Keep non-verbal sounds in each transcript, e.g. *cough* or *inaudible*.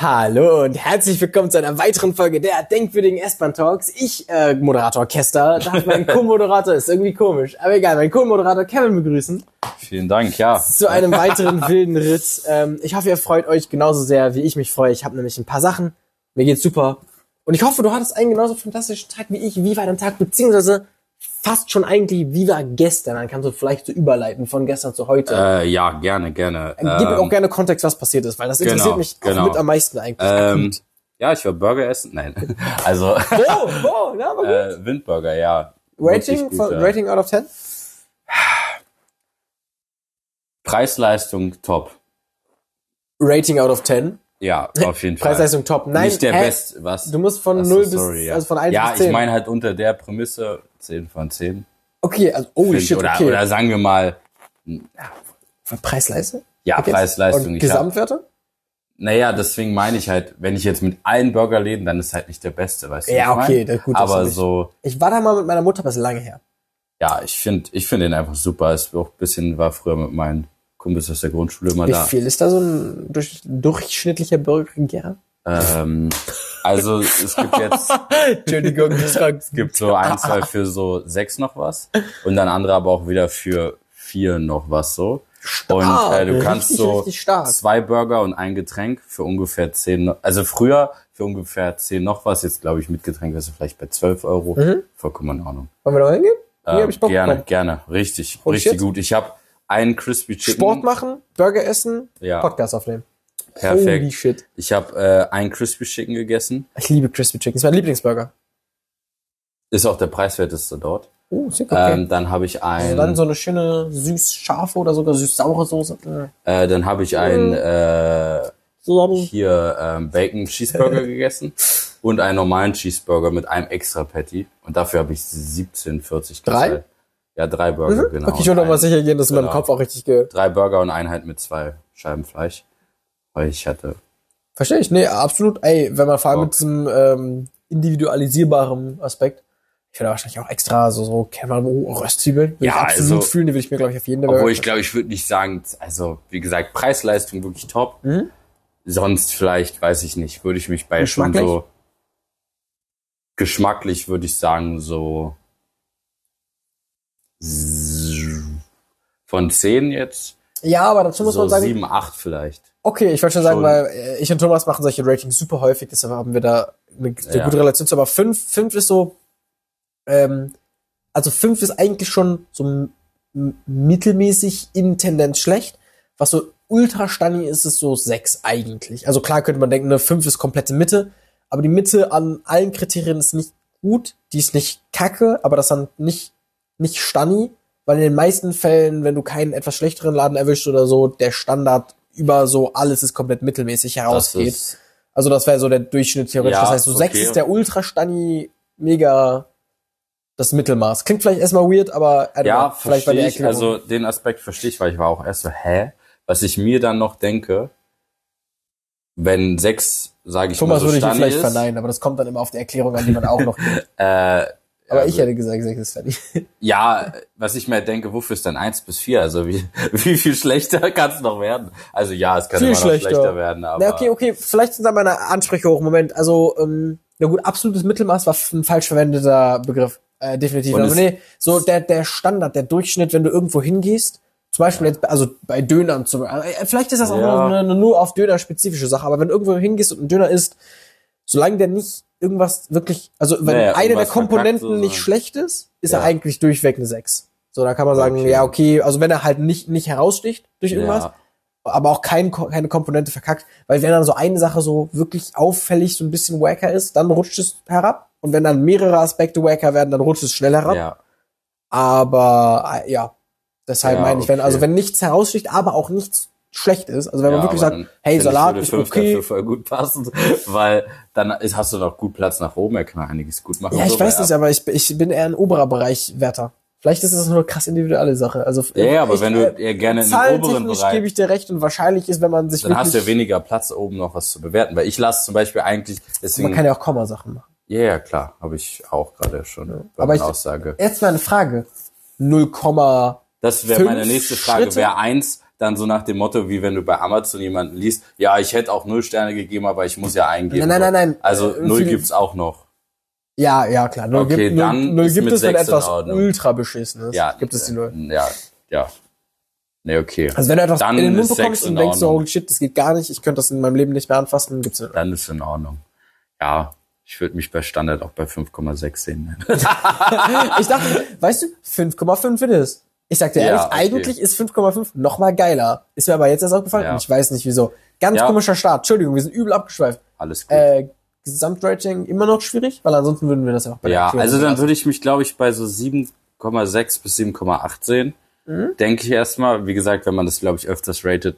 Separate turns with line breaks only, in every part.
Hallo und herzlich willkommen zu einer weiteren Folge der denkwürdigen S-Bahn Talks. Ich, äh, Moderator Kester, darf meinen *laughs* Co-Moderator, ist irgendwie komisch, aber egal, meinen Co-Moderator Kevin begrüßen
Vielen Dank, ja.
zu einem weiteren wilden Ritt. Ähm, ich hoffe, ihr freut euch genauso sehr, wie ich mich freue. Ich habe nämlich ein paar Sachen. Mir geht's super. Und ich hoffe, du hattest einen genauso fantastischen Tag wie ich. Wie war dein Tag? Beziehungsweise fast schon eigentlich, wie war gestern? Dann kannst du vielleicht so überleiten von gestern zu heute.
Äh, ja, gerne, gerne.
Gib mir
Ähm,
auch gerne Kontext, was passiert ist, weil das interessiert
genau,
mich
genau.
mit am meisten eigentlich.
ähm, ja, ich war Burger essen. Nein, *laughs* also
Oh, *laughs* oh, na, aber gut.
äh, Windburger, ja.
Rating, von,
guter.
Rating out of 10?
Preis-Leistung top.
Rating out of 10.
Ja, auf jeden *laughs* Fall.
Preis-Leistung top. Nein,
Nicht der? Best, was?
Du musst von
Ach so,
0 bis,
sorry, ja.
also von 1
Ja,
bis 10.
ich meine halt unter der Prämisse 10 von 10.
okay, also, holy
Find
shit,
oder,
okay.
oder sagen wir mal,
Preis-Leistung?
ja. Preis-Leistung.
Und Gesamtwerte?
Naja, deswegen meine ich halt, wenn ich jetzt mit allen Burgerläden, dann ist halt nicht der Beste, weißt du?
Ja,
was
okay,
mein?
gut,
Aber so,
Ich war da mal mit meiner Mutter, ist lange her.
ja, ich finde ich finde den einfach super. Es auch ein bisschen war früher mit meinen Kumpels aus der Grundschule immer
Wie
da.
viel ist da so ein durch, durchschnittlicher Burger?
Ähm, also es gibt jetzt *laughs*
Entschuldigung,
es gibt so ein, zwei für so sechs noch was und dann andere aber auch wieder für vier noch was so. Und äh, du kannst
richtig,
so
richtig stark.
zwei Burger und ein Getränk für ungefähr zehn, also früher für ungefähr zehn noch was, jetzt glaube ich mit Getränk wärst du vielleicht bei zwölf Euro.
Mhm.
Vollkommen in Ordnung.
Wollen wir da hingehen? Nee,
Äh,
Bock
gerne,
bekommen.
gerne. Richtig,
Holy
richtig
shit.
gut. Ich habe einen Crispy Chicken.
Sport machen, Burger essen,
Ja.
Podcast aufnehmen.
Perfekt.
Holy shit.
Ich habe äh, einen Crispy Chicken gegessen.
Ich liebe Crispy Chicken. Das ist mein Lieblingsburger.
Ist auch der preiswerteste dort.
Oh, sick, okay.
Ähm, dann habe ich
Also
ein,
dann so eine schöne süß-scharfe oder sogar süß-saure Soße. Äh,
äh, dann habe ich ein äh,
So
hier ähm, Bacon Cheeseburger *laughs* gegessen und einen normalen Cheeseburger mit einem extra Patty. Und dafür habe ich 17,40
Drei?
gezahlt. Ja, drei Burger, genau.
Mhm. okay, ich will noch
Und
mal
ein-
sicher gehen, dass
genau.
Kopf auch richtig ge...
Drei Burger und einen halt mit zwei Scheiben Fleisch. Weil ich hatte.
Verstehe ich. Nee, absolut. Ey, wenn man vor allem
Bock.
mit diesem ähm, individualisierbaren Aspekt, ich würde wahrscheinlich auch extra so, so Kämmerbo, Röstzwiebeln, würde
Ja,
ich absolut
also-
fühlen, die würde ich mir, glaube ich, auf jeden
Obwohl ich glaube, ich würde nicht sagen, also wie gesagt, Preis-Leistung wirklich top.
Mhm.
Sonst vielleicht, weiß ich nicht, würde ich mich bei schon
Geschmacklich?
so geschmacklich würde ich sagen so von 10 jetzt
Ja, aber dazu muss
so
man sagen,
7, 8 vielleicht.
Okay, ich wollte schon sagen, weil äh, ich und Thomas machen solche Ratings super häufig, deshalb haben wir da eine, eine
Ja.
gute Relation zu, aber fünf, fünf ist so, ähm, also fünf ist eigentlich schon so mittelmäßig in Tendenz schlecht. Was so ultra stunny ist, ist so sechs eigentlich. Also klar könnte man denken, eine fünf ist komplette Mitte, aber die Mitte an allen Kriterien ist nicht gut, die ist nicht kacke, aber das dann nicht, nicht stunny, weil in den meisten Fällen, wenn du keinen etwas schlechteren Laden erwischt oder so, der Standard über so alles ist komplett mittelmäßig
Das
herausgeht.
ist,
Also das wäre so der Durchschnitt theoretisch.
Ja,
das heißt, so
okay.
sechs ist der ultra stunny, mega das Mittelmaß. Klingt vielleicht erstmal weird, aber
ja,
vielleicht war die
verstehe ich,
Erklärung.
also den Aspekt verstehe ich, weil ich war auch erst so, hä? Was ich mir dann noch denke, wenn 6, sage ich
Thomas
mal, so
würde ich
Stani
vielleicht
ist,
verneinen, aber das kommt dann immer auf die Erklärung an, die man auch noch *laughs* gibt.
äh,
Aber
also-
ich hätte gesagt, sechs funny. *laughs*
Ja, was ich mir denke, wofür ist dann eins bis vier? Also wie, *laughs* wie viel schlechter kann es noch werden? Also ja, es kann
Viel
immer noch
schlechter.
schlechter werden, aber
Na, okay, okay, vielleicht sind da meine Ansprüche hoch. Moment, also, ähm, na gut, absolutes Mittelmaß war ein falsch verwendeter Begriff. Äh, definitiv.
Und
Aber
es-
nee, so der, der Standard, der Durchschnitt, wenn du irgendwo hingehst, zum Beispiel jetzt, also bei Dönern zum äh, vielleicht ist das auch
Ja.
nur eine, eine nur auf Döner spezifische Sache, aber wenn du irgendwo hingehst und ein Döner isst, solange der nicht irgendwas wirklich, also wenn
Naja,
eine der Komponenten nicht schlecht ist, ist
Ja.
er eigentlich durchweg eine 6. So, da kann man sagen,
Okay.
ja, okay, also wenn er halt nicht, nicht heraussticht durch irgendwas,
ja,
aber auch kein, keine Komponente verkackt, weil wenn dann so eine Sache so wirklich auffällig so ein bisschen wacker ist, dann rutscht es herab und wenn dann mehrere Aspekte wacker werden, dann rutscht es schnell herab.
ja,
Aber äh, ja, deshalb meine ich, wenn
okay.
also wenn nichts heraussticht, aber auch nichts schlecht ist, also wenn man
ja,
wirklich
aber
sagt, hey, Salat ist okay.
voll gut passen, *laughs* weil dann ist, hast du noch gut Platz nach oben, er kann einiges gut machen.
Ja, ich
so,
weiß nicht, aber ich, ich bin eher ein oberer Bereich Wärter. Vielleicht ist das nur eine krass individuelle Sache. Also
Ja, ja, aber
ich,
wenn du eher gerne in den oberen Bereich,
gebe ich dir recht und wahrscheinlich ist, wenn man sich
dann hast du
wirklich,
ja weniger Platz oben noch was zu bewerten, weil ich lasse zum Beispiel eigentlich, deswegen,
man kann ja auch Kommasachen machen.
ja, ja, klar, habe ich auch gerade schon bei
Aber ich-
Aussage.
Jetzt mal eine Frage. 0,
Das wäre meine nächste Frage. Wäre eins dann so nach dem Motto, wie wenn du bei Amazon jemanden liest, ja, ich hätte auch null Sterne gegeben, aber ich muss ja eingeben.
Nein, nein, nein, nein.
Also
Äh,
null gibt's auch noch.
Ja, ja, klar. Null
Okay,
gibt,
dann
null, gibt es, wenn etwas ultra beschissen ist.
Ja.
Gibt es die Null.
Ja, ja. Nee, okay.
Also wenn du etwas
Dann
in den Mund bekommst und denkst, so, holy shit, das geht gar nicht, ich könnte das in meinem Leben nicht mehr anfassen, dann gibt's eine.
Dann ist in Ordnung. Ja, ich würde mich bei Standard auch bei 5,6 sehen. *laughs*
Ich dachte, weißt du, 5,5 it is. Ich sag dir
Ja,
ehrlich,
okay.
eigentlich ist 5,5 noch mal geiler. Ist mir aber jetzt erst aufgefallen
Ja.
und ich weiß nicht wieso. Ganz
Ja.
komischer Start. Entschuldigung, wir sind übel abgeschweift.
Alles gut.
Äh, Gesamtrating immer noch schwierig, weil ansonsten würden wir das ja auch bei
ja,
Aktion
also dann würde ich mich, glaube ich, bei so 7,6 bis 7,8 sehen.
Mhm.
Denke ich erstmal. Wie gesagt, wenn man das, glaube ich, öfters ratet,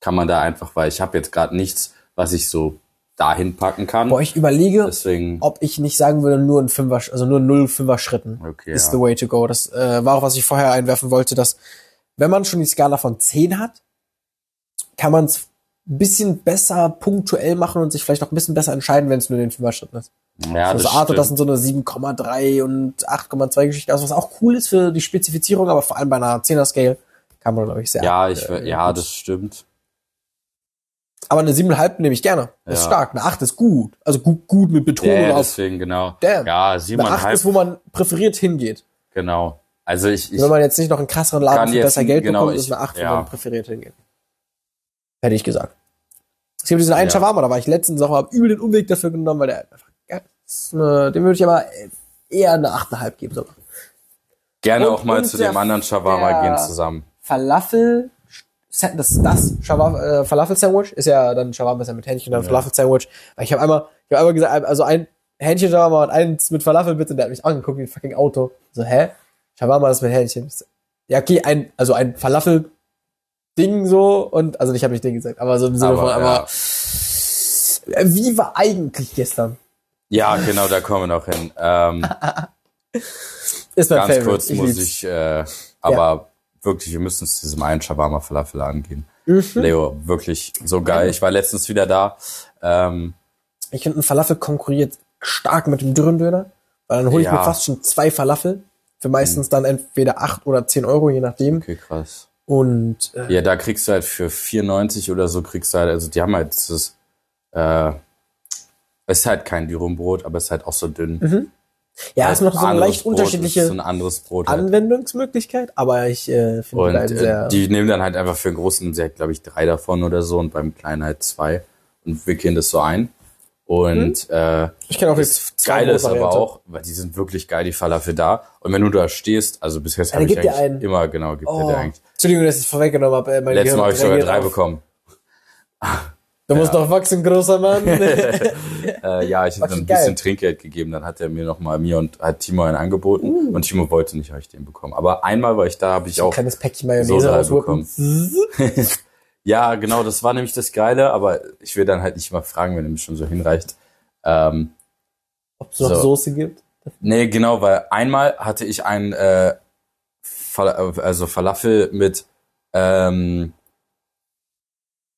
kann man da einfach, weil ich habe jetzt gerade nichts, was ich so dahin packen kann.
Boah, ich überlege,
Deswegen,
ob ich nicht sagen würde, nur ein Fünfer, also nur null Fünfer Schritten
Okay,
ist
ja.
the way to go. Das äh, war auch, was ich vorher einwerfen wollte, dass wenn man schon die Skala von 10 hat, kann man es ein bisschen besser punktuell machen und sich vielleicht noch ein bisschen besser entscheiden, wenn es nur den Fünfer Schritten ist.
ja,
also
das
Arthur, das sind so eine 7,3 und 8,2 Geschichte, also was auch cool ist für die Spezifizierung, aber vor allem bei einer 10er Scale kann man, glaube ich, sehr.
Ja, ich,
äh,
ja, das stimmt.
Aber eine 7,5 nehme ich gerne. Das ist
Ja.
stark. Eine 8 ist gut. Also gut, gut mit Betonung
Ja,
auf.
deswegen, genau.
Damn.
Ja,
Eine 8 ist, wo man präferiert hingeht.
genau. Also ich, ich
Wenn man jetzt nicht noch einen krasseren Laden für besser Geld
genau,
bekommt,
ich-
ist eine 8,
ja.
wo man präferiert hingeht. Hätte ich gesagt. Es gibt diesen einen
Ja.
Shawarma, da war ich letztens auch hab übel den Umweg dafür genommen, weil der einfach ist. Eine, dem würde ich aber eher eine 8,5 geben sogar.
gerne
und-
auch mal zu dem anderen Shawarma gehen zusammen.
Falafel, das, das Shawarma, äh, Falafel-Sandwich ist ja dann Shawarma ist ja mit Hähnchen und dann
Ja.
Falafel-Sandwich. Weil ich habe einmal, ich habe einmal gesagt, also ein Hähnchen-Shawarma und eins mit Falafel bitte, der hat mich angeguckt wie ein fucking Auto. So, hä? Shawarma ist mit Hähnchen. Ich Ja, okay, ein, also ein Falafel-Ding so und, also nicht habe ich Ding gesagt, aber so im Sinne
Aber,
von,
ja.
aber wie war eigentlich gestern?
Ja, genau, da kommen wir noch hin. Ähm, *laughs*
Ist mein
ganz
Favorite.
kurz muss
lieb's.
ich, äh, aber wirklich, wir müssen zu diesem einen Shawarma Falafel angehen.
Mhm.
Leo, wirklich so geil. Ich war letztens wieder da. Ähm,
Ich finde, ein Falafel konkurriert stark mit dem Dürrendöner, weil dann hole ich
Ja. Mhm.
mir fast schon zwei Falafel. Für meistens dann entweder acht oder zehn Euro, je nachdem.
okay, krass.
Und äh,
Ja, da kriegst du halt für 94 oder so kriegst du halt, also die haben halt dieses, äh, es ist halt kein Dürumbrot, aber es ist halt auch so dünn.
Mhm. Ja,
Halt
ist noch so eine leicht
Brot,
unterschiedliche
ist so ein anderes Brot halt.
Anwendungsmöglichkeit, aber ich äh, finde
Und
bleiben sehr.
äh, die nehmen dann halt einfach für den großen, sie hat glaube ich drei davon oder so und beim kleinen halt zwei und wickeln das so ein. Und äh,
ich kenne auch
das
jetzt zwei
Geile ist aber auch, weil die sind wirklich geil, die Falafel da. Und wenn du da stehst, also bis jetzt
Einer
habe ich eigentlich
einen.
immer, genau, gibt
Oh.
dir eigentlich.
Entschuldigung, dass ich es vorweggenommen habe. Äh,
Letztes Mal habe ich sogar drei
auf.
bekommen.
Du musst noch wachsen, großer Mann. *laughs*
Äh, ja, ich dann ein
geil.
bisschen Trinkgeld gegeben, dann hat er mir noch mal mir und hat Timo einen angeboten
Uh.
und Timo wollte nicht, habe ich den bekommen. Aber einmal war ich da, habe ich auch
Kleines Päckchen Mayonnaise rauswuppen. *laughs*
Ja, genau, das war nämlich das Geile, aber ich will dann halt nicht mal fragen, wenn er mich schon so hinreicht. Ähm,
Ob es noch
So.
Soße gibt.
nee, genau, weil einmal hatte ich einen äh, Fal also Falafel mit ähm,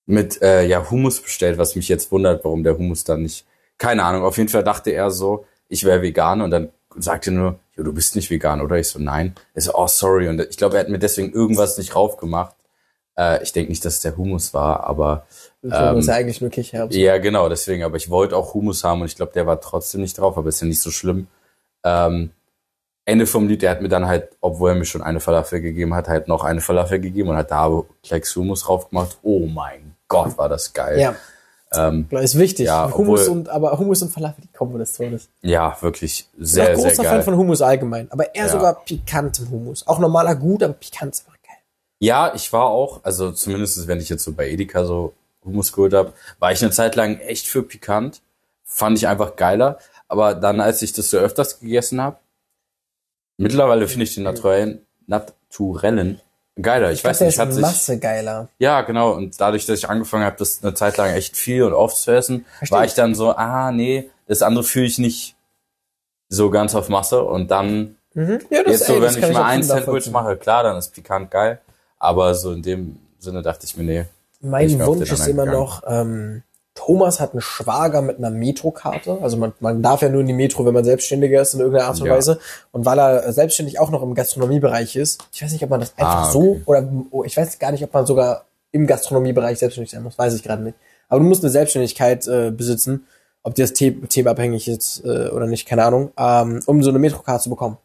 mit äh, ja Hummus bestellt, was mich jetzt wundert, warum der Hummus dann nicht. Keine Ahnung. Auf jeden Fall dachte er so, ich wäre vegan und dann sagte er nur, jo, du bist nicht vegan, oder? Ich so, nein. Er so, oh sorry. Und ich glaube, er hat mir deswegen irgendwas nicht raufgemacht. Äh, ich denke nicht, dass es der Hummus war, aber
Das
Ähm,
ist ja eigentlich nur Kichererbsen.
ja, genau, deswegen. Aber ich wollte auch Hummus haben und ich glaube, der war trotzdem nicht drauf, aber ist ja nicht so schlimm. Ähm, Ende vom Lied, der hat mir dann halt, obwohl er mir schon eine Falafel gegeben hat, halt noch eine Falafel gegeben und hat da Klecks Hummus drauf gemacht. Oh mein Gott, war das geil.
Ja,
Ähm,
ist wichtig.
Ja,
Hummus
obwohl-
und, aber Hummus und Falafel, die kommen des Todes.
ja, wirklich
Ich bin
sehr,
auch
sehr
großer
geil.
Fan von Hummus allgemein, aber eher
Ja.
sogar pikantem Hummus. Auch normaler gut, aber pikant ist einfach geil.
Ja, ich war auch, also zumindest wenn ich jetzt so bei Edeka so Hummus geholt habe, war ich eine Zeit lang echt für pikant. Fand ich einfach geiler. Aber dann, als ich das so öfters gegessen habe, mittlerweile finde ich den naturellen, naturellen geiler. Ich, weiß
der
nicht,
ist
hat sich,
Masse geiler.
ja, genau. Und dadurch, dass ich angefangen habe, das eine Zeit lang echt viel und oft zu essen,
Versteh
war
ich.
ich dann so, ah, nee, das andere fühle ich nicht so ganz auf Masse. Und dann
Mhm. Ja, das,
Jetzt so,
ey,
wenn ich mal ein Sandwich mache, klar, dann ist pikant geil. Aber so in dem Sinne dachte ich mir, nee.
Mein
Ich
Wunsch ist immer
gegangen.
noch ähm, Thomas hat einen Schwager mit einer Metrokarte. Also man, man darf ja nur in die Metro, wenn man Selbstständiger ist in irgendeiner Art und
Ja.
Weise. Und weil er selbstständig auch noch im Gastronomiebereich ist, ich weiß nicht, ob man das einfach
Ah,
so
okay.
oder oh, ich weiß gar nicht, ob man sogar im Gastronomiebereich selbstständig sein muss, weiß ich gerade nicht. Aber du musst eine Selbstständigkeit äh, besitzen, ob dir das The themenabhängig ist äh, oder nicht, keine Ahnung, ähm, um so eine Metrokarte zu bekommen.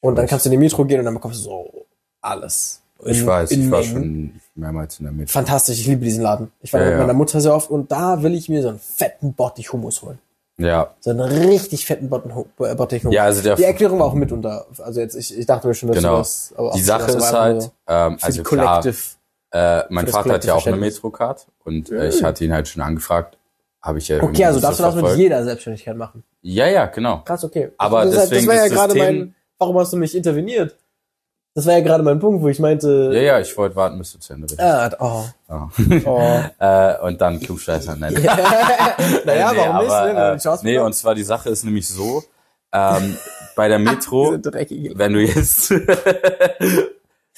Und dann kannst du in die Metro gehen und dann bekommst du so alles.
Ich
In-
weiß,
in
ich war
Mengen.
schon mehrmals in der Mitte.
Fantastisch, ich liebe diesen Laden. Ich war
Ja,
mit
ja.
meiner Mutter sehr oft und da will ich mir so einen fetten Bottich Hummus holen.
Ja,
So einen richtig fetten Botten- äh, Bottich Hummus.
ja, also der
die Erklärung war auch mitunter. Also jetzt, ich, ich dachte mir schon, dass
Genau.
das, aber
die Sache
das
ist halt,
nur
ähm, also klar, äh, mein
das
Vater hat ja auch eine. Metrocard und äh, ich hatte ihn halt schon angefragt, habe ich ja
Okay, also
so
darfst du das mit jeder Selbstständigkeit machen.
Ja, ja, genau.
Krass, okay.
Aber
das, das
deswegen
war ja
ist das
gerade mein, warum hast du mich interveniert? Das war ja gerade mein Punkt, wo ich meinte,
Ja, ja, ich wollte warten, bis du zu Ende bist.
ah, oh,
Ja.
oh. *laughs*
äh, und dann Klugscheißer nennen. *laughs*
naja,
nee,
warum nicht?
aber,
Ne? Wenn du
äh, nee, und zwar die Sache ist nämlich so, ähm, bei der *laughs* Metro, wenn du jetzt,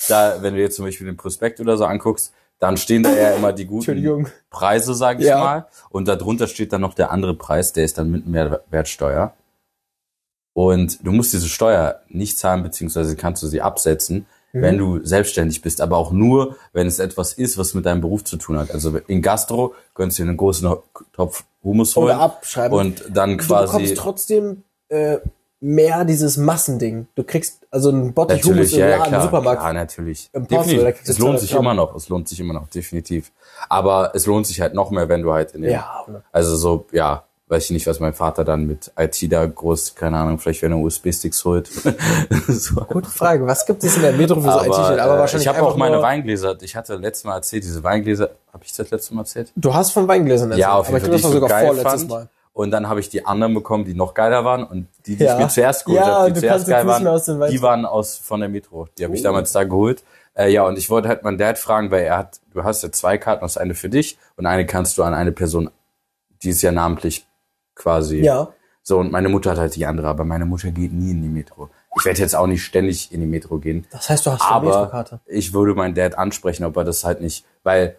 da, wenn du jetzt zum Beispiel den Prospekt oder so anguckst, dann stehen da ja immer die guten. Preise, sag ich
Ja.
mal. Und darunter steht dann noch der andere Preis, der ist dann mit Mehrwertsteuer. Und du musst diese Steuer nicht zahlen, beziehungsweise kannst du sie absetzen,
Mhm.
wenn du selbstständig bist, aber auch nur, wenn es etwas ist, was mit deinem Beruf zu tun hat. Also in Gastro könntest du einen großen Topf Hummus holen
Oder abschreiben.
und dann
du
quasi
bekommst trotzdem äh, mehr dieses Massending. Du kriegst also einen Bottich
Natürlich,
im
ja, ja,
Laden,
klar,
Supermarkt.
Ja, natürlich.
Im da
definitiv.
du
Es lohnt
200
sich
Gramm.
immer noch. Es lohnt sich immer noch, definitiv. Aber es lohnt sich halt noch mehr, wenn du halt in den,
Ja,
also so, ja, weiß ich nicht, was mein Vater dann mit IT da groß, keine Ahnung, vielleicht wenn er USB-Sticks holt. *laughs* so.
gute Frage. Was gibt es in der Metro für so IT-Shit? Aber
äh,
wahrscheinlich
ich habe auch meine Weingläser, ich hatte letztes Mal erzählt, diese Weingläser, habe ich das letzte Mal erzählt?
Du hast von Weingläsern erzählt.
Ja, auf
aber
jeden
ich
Fall,
glaube, das war
ich so
sogar vorletztes. Mal.
Und dann habe ich die anderen bekommen, die noch geiler waren. Und die, die
Ja.
ich mir zuerst geholt
Ja,
habe, die zuerst geil waren, die waren aus von der Metro. Die habe ich
Oh.
damals da geholt. Äh, ja, und ich wollte halt meinen Dad fragen, weil er hat, du hast ja zwei Karten, das eine für dich und eine kannst du an eine Person, die ist ja namentlich quasi.
Ja.
So, und meine Mutter hat halt die andere, aber meine Mutter geht nie in die Metro. Ich werde jetzt auch nicht ständig in die Metro gehen.
Das heißt, du hast eine
Aber
Metrokarte.
ich würde meinen Dad ansprechen, ob er das halt nicht, weil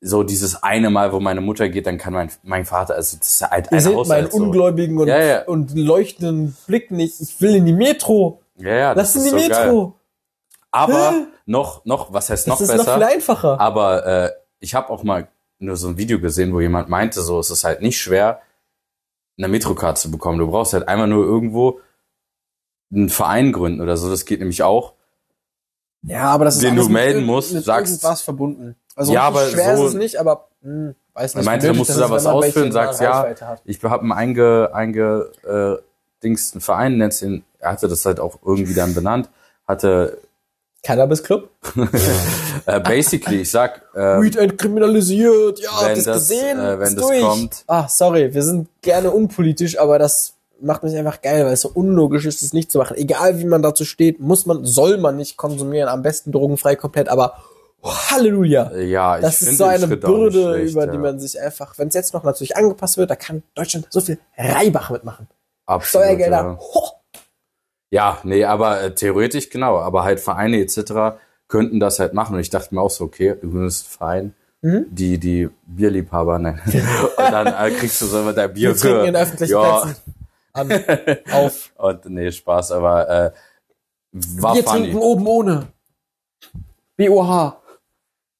so dieses eine Mal, wo meine Mutter geht, dann kann mein, mein Vater, also das ist halt
Ihr
ein
seht meinen
Haushalt so.
ungläubigen und,
Ja, ja.
und leuchtenden Blick nicht. Ich will in die Metro.
Ja, ja,
Lass
das
in die
ist so geil.
Metro.
Aber
Hä?
noch, noch, was heißt noch
Das ist noch
besser?
viel einfacher.
aber äh, ich habe auch mal nur so ein Video gesehen, wo jemand meinte, so es ist halt nicht schwer, eine Metrocard zu bekommen. Du brauchst halt einmal nur irgendwo einen Verein gründen oder so. Das geht nämlich auch.
Ja, aber das ist
den du
mit
melden
irg-
musst,
mit
sagst-
irgendwas verbunden. Also
Ja, aber
schwer
so-
ist es nicht, aber hm, weiß nicht.
meinte, musst du
dass
da was ausfüllen, sagst, ja,
hat.
ich habe einen einge, einge äh, Dings, einen Verein, nennst ihn, er hatte das halt auch irgendwie dann benannt, hatte
Cannabis Club? *laughs*
äh, basically, ich sag, äh,
Weed entkriminalisiert. Ja,
wenn das,
gesehen?
äh, wenn das kommt.
Ah, sorry, wir sind gerne unpolitisch, aber das macht mich einfach geil, weil es so unlogisch ist, das nicht zu machen. Egal wie man dazu steht, muss man, soll man nicht konsumieren. Am besten drogenfrei komplett, aber oh, Halleluja.
ja, ich
Das ist so eine
Schritt
Bürde,
schlecht,
über
ja.
die man sich einfach, wenn es jetzt noch natürlich angepasst wird, da kann Deutschland so viel Reibach mitmachen.
Absolut,
Steuergelder.
Ja.
Ho!
Ja, nee, aber äh, theoretisch genau, aber halt Vereine etc. könnten das halt machen und ich dachte mir auch so, okay, du einen Verein,
Mhm.
die die Bierliebhaber, nein, *laughs* und dann äh, kriegst du so dein Bier
Wir trinken in
für,
öffentlichen
ja,
Plätzen. An, *laughs* auf.
und nee, Spaß, aber äh, war
Wir
funny.
trinken oben ohne. BOH.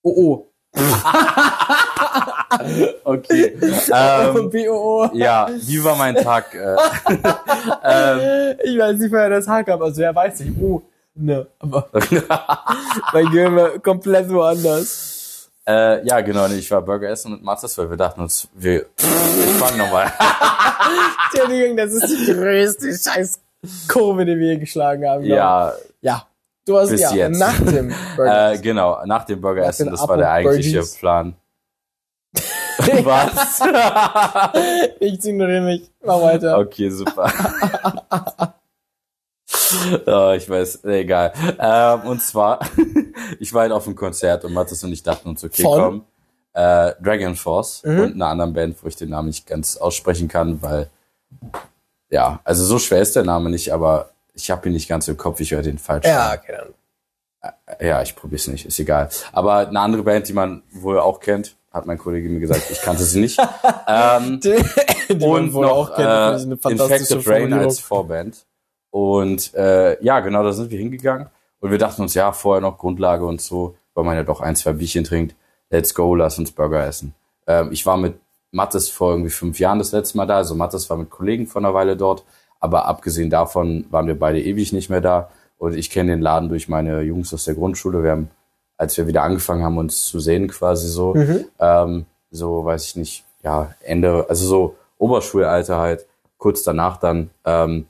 OO. *laughs*
Okay. *laughs* ähm,
BOO.
ja, wie war mein Tag? Äh, *laughs* ähm,
Ich weiß nicht, woher das Haar kam. Also, wer weiß nicht. Oh, ne. Aber *laughs* mein Gehirn war komplett woanders.
äh, ja, genau, nee, ich war Burger essen mit Mathis, weil wir dachten uns, wir, ich fang nochmal.
Entschuldigung, das ist die größte scheiß Kurve, die wir hier geschlagen haben.
ja,
ich. Ja. Du hast
Bis
ja
jetzt.
nach dem Burger.
äh, genau, nach dem Burger
Nach
essen,
den
das war der eigentliche
Apo-Burgies.
Plan. *laughs* Was? *laughs*
ich ignoriere mich. Mach weiter.
Okay, super. oh, *laughs* ich weiß, egal. Ähm, und zwar, ich war halt auf einem Konzert und Mathis und ich dachten uns, okay,
Von?
komm, äh, Dragon Force
Mhm.
und einer anderen Band, wo ich den Namen nicht ganz aussprechen kann, weil, ja, also so schwer ist der Name nicht, aber ich habe ihn nicht ganz im Kopf, ich höre den falsch.
Ja, okay, dann.
Ja, ich probier's nicht, ist egal. Aber eine andere Band, die man wohl auch kennt, hat mein Kollege mir gesagt. Ich kannte sie nicht. *laughs* ähm,
Die, die
und noch
auch kennt,
äh, Infected Rain als Vorband. Und äh, ja, genau, da sind wir hingegangen. Und wir dachten uns, ja, vorher noch Grundlage und so, weil man ja doch ein, zwei Bierchen trinkt. Let's go, lass uns Burger essen. Ähm, ich war mit Mattes vor irgendwie fünf Jahren das letzte Mal da. Also Mattes war mit Kollegen vor einer Weile dort. Aber abgesehen davon waren wir beide ewig nicht mehr da. Und ich kenne den Laden durch meine Jungs aus der Grundschule. Wir haben, als wir wieder angefangen haben, uns zu sehen quasi so, ähm, so weiß ich nicht, ja, Ende, also so Oberschulalter halt, kurz danach dann, ähm,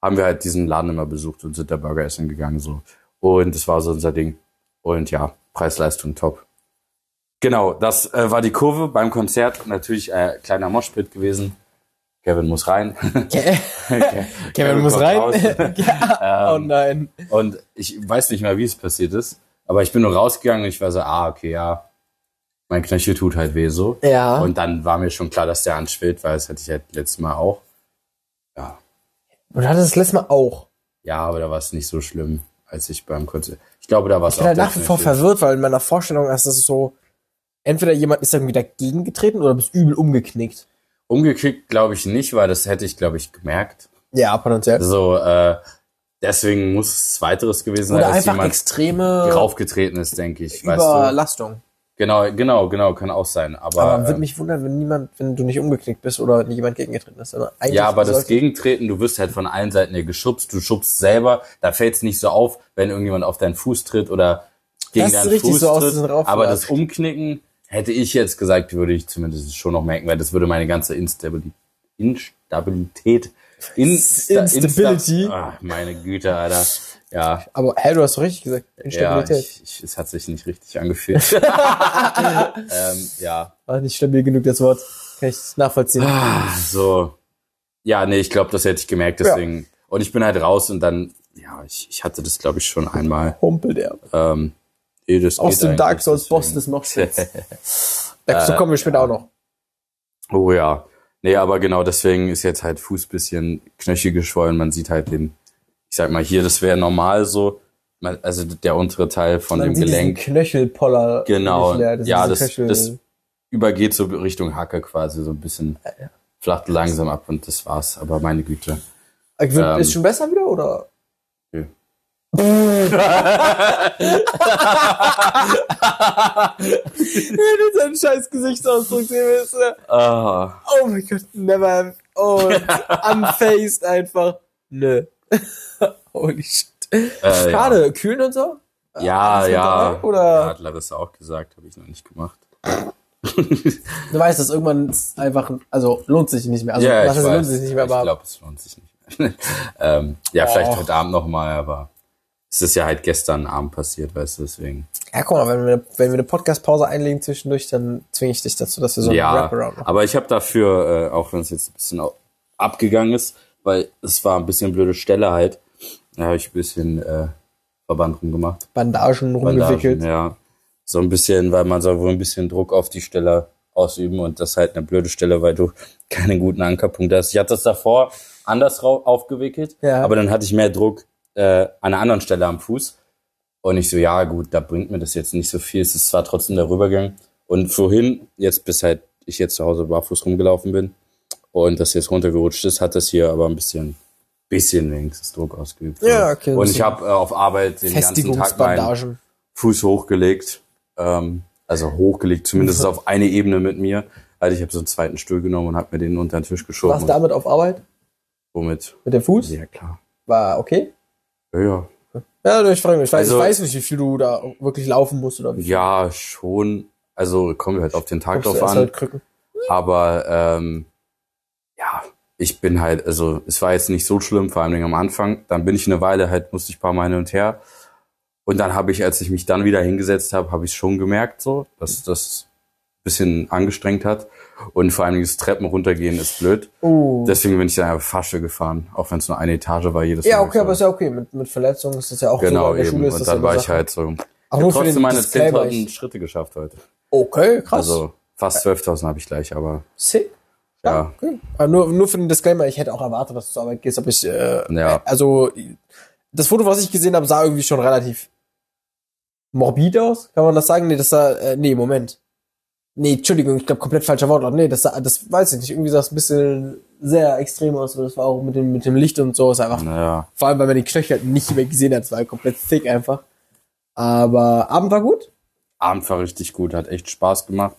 haben wir halt diesen Laden immer besucht und sind da Burger essen gegangen so. Und das war so unser Ding. Und ja, Preis-Leistung top. Genau, das äh, war die Kurve beim Konzert. Natürlich äh, kleiner Moshpit gewesen. Kevin muss rein. *laughs*
Kevin muss
kommt
rein. *laughs* ja. oh
Ähm,
nein.
Und ich weiß nicht mehr, wie es passiert ist. Aber ich bin nur rausgegangen und ich war so, ah, okay, ja, mein Knöchel tut halt weh so.
Ja.
Und dann war mir schon klar, dass der anschwillt, weil das hatte ich halt letztes Mal auch. Ja,
Und hattest das letzte Mal auch.
ja, aber da war es nicht so schlimm, als ich beim Konzert. Ich glaube, da war es
Ich bin halt nach wie vor verwirrt, weil in meiner Vorstellung ist das so, entweder jemand ist irgendwie dagegen getreten oder bist übel umgeknickt.
Umgekickt glaube ich nicht, weil das hätte ich, glaube ich, gemerkt.
Ja, potenziell.
So, äh, deswegen muss es weiteres gewesen sein, dass jemand
extreme
draufgetreten ist, denke ich. Weißt du?
Überlastung.
Genau, genau, genau, kann auch sein. Aber,
Aber würde
ähm,
mich wundern, wenn niemand, wenn du nicht umgeknickt bist oder jemand gegengetreten ist. Aber eigentlich
Ja, aber das Gegentreten, du wirst halt von allen Seiten hier geschubst, du schubst selber, da fällt es nicht so auf, wenn irgendjemand auf deinen Fuß tritt oder gegen
Das
deinen
richtig
Fuß
so aus
tritt.
Rauf-
aber das Umknicken hätte ich jetzt gesagt, würde ich zumindest schon noch merken, weil das würde meine ganze Instabilität, Instabilität, Insta,
Instability.
Insta, ah, meine Güte, Alter. Ja,
Aber, hä, du hast doch richtig gesagt.
ja,
Instabilität.
ich, ich, es hat sich nicht richtig angefühlt. *laughs* ähm, ja,
War nicht stabil genug, das Wort. Kann ich nachvollziehen.
Ah, so. Ja, nee, ich glaube, das hätte ich gemerkt, deswegen. Und ich bin halt raus und dann, ja, ich, ich hatte das, glaube ich, schon einmal.
Humpel der.
Ähm, eh, das
Aus dem Dark Souls Boss des Moshpits. *laughs* Dazu kommen wir später auch noch.
Oh ja. Nee, aber genau deswegen ist jetzt halt Fuß bisschen Knöchel geschwollen. Man sieht halt den, ich sag mal hier, das wäre normal so. Also der untere Teil von
Man
dem
sieht
Gelenk.
Knöchelpoller.
Genau.
leer. Das
ja, das,
Knöchel-
das übergeht so Richtung Hacke quasi, so ein bisschen flacht langsam ab und das war's. Aber meine Güte.
Wird-
ähm,
ist schon besser wieder, oder? Wenn du seinen scheiß Gesichtsausdruck sehen willst?
Ah.
Oh mein Gott, never. Oh, unfaced einfach. Nö. *laughs* Holy shit.
Äh,
Schade, kühlen und so?
Ja,
Alles
ja.
dabei, oder?
Ja, hat Larissa auch gesagt, habe ich noch nicht gemacht.
Du weißt, dass irgendwann einfach, also lohnt sich nicht mehr. Also,
ja,
was
ich
heißt, lohnt sich nicht mehr,
ich
aber
glaube, es lohnt sich nicht mehr. *laughs* ähm, ja, vielleicht
Och.
heute Abend noch mal, aber es ist ja halt gestern Abend passiert, weißt du, deswegen.
ja, guck mal, wenn wir, wenn wir eine Podcast-Pause einlegen zwischendurch, dann zwinge ich dich dazu, dass wir so einen
ja,
Wraparound machen.
aber ich habe dafür, äh, auch wenn es jetzt ein bisschen abgegangen ist, weil es war ein bisschen blöde Stelle halt, da habe ich ein bisschen äh, Verband rumgemacht.
Bandagen rumgewickelt.
Bandagen, ja. So ein bisschen, weil man soll wohl ein bisschen Druck auf die Stelle ausüben und das ist halt eine blöde Stelle, weil du keinen guten Ankerpunkt hast. Ich hatte das davor anders aufgewickelt,
Ja.
aber dann hatte ich mehr Druck äh, an einer anderen Stelle am Fuß. Und ich so, ja gut, da bringt mir das jetzt nicht so viel. Es ist zwar trotzdem der Rübergang. Und vorhin, jetzt bis halt ich jetzt zu Hause barfuß rumgelaufen bin und das jetzt runtergerutscht ist, hat das hier aber ein bisschen, bisschen wenigstens Druck ausgeübt.
Ja, okay,
Und ich habe äh, auf Arbeit den ganzen Tag meinen. Fuß hochgelegt. Ähm, also hochgelegt, zumindest auf eine Ebene mit mir. Also ich habe so einen zweiten Stuhl genommen und habe mir den unter den Tisch geschoben.
Warst du damit auf Arbeit?
Womit?
Mit dem Fuß?
Ja, klar.
War okay?
Ja, ja.
Ja, ich frage mich. Ich weiß,
Also-
ich weiß nicht, wie viel du da wirklich laufen musst oder wie viel.
Ja, schon. Also kommen wir halt auf den Tag drauf an.
Halt.
Aber ähm, ja, ich bin halt, also es war jetzt nicht so schlimm, vor allem am Anfang. Dann bin ich eine Weile halt, musste ich ein paar Mal hin und her. Und dann habe ich, als ich mich dann wieder hingesetzt habe, habe ich schon gemerkt, so, dass das ein bisschen angestrengt hat. Und vor allem das Treppen runtergehen ist blöd.
Oh.
Deswegen bin ich einfach Fahrstuhl gefahren, auch wenn es nur eine Etage war jedes
Ja,
Mal.
okay, aber ist ja okay. Mit, mit Verletzungen ist das ja auch
Genau,
so. Der
eben. Und dann
ja
war ich halt so. Ich habe trotzdem meine
Disclaimer,
10.000
ich-
Schritte geschafft heute.
Okay, krass.
Also fast 12.000 habe ich gleich, aber
Sick.
ja.
Okay. Aber nur, nur für den Disclaimer, ich hätte auch erwartet, dass du zur Arbeit gehst, aber ich, äh,
Ja.
also, das Foto, was ich gesehen habe, sah irgendwie schon relativ morbid aus. Kann man das sagen? Nee, das sah, äh, nee, Moment. Nee, Entschuldigung, ich glaube komplett falscher Wortlaut. Nee, das, das weiß ich nicht. Irgendwie sah es ein bisschen sehr extrem aus, aber das war auch mit dem, mit dem Licht und so. Ist einfach,
Naja.
vor allem, weil man die Knöchel halt nicht mehr gesehen hat. Es war komplett thick einfach. Aber Abend war gut.
Abend war richtig gut, hat echt Spaß gemacht.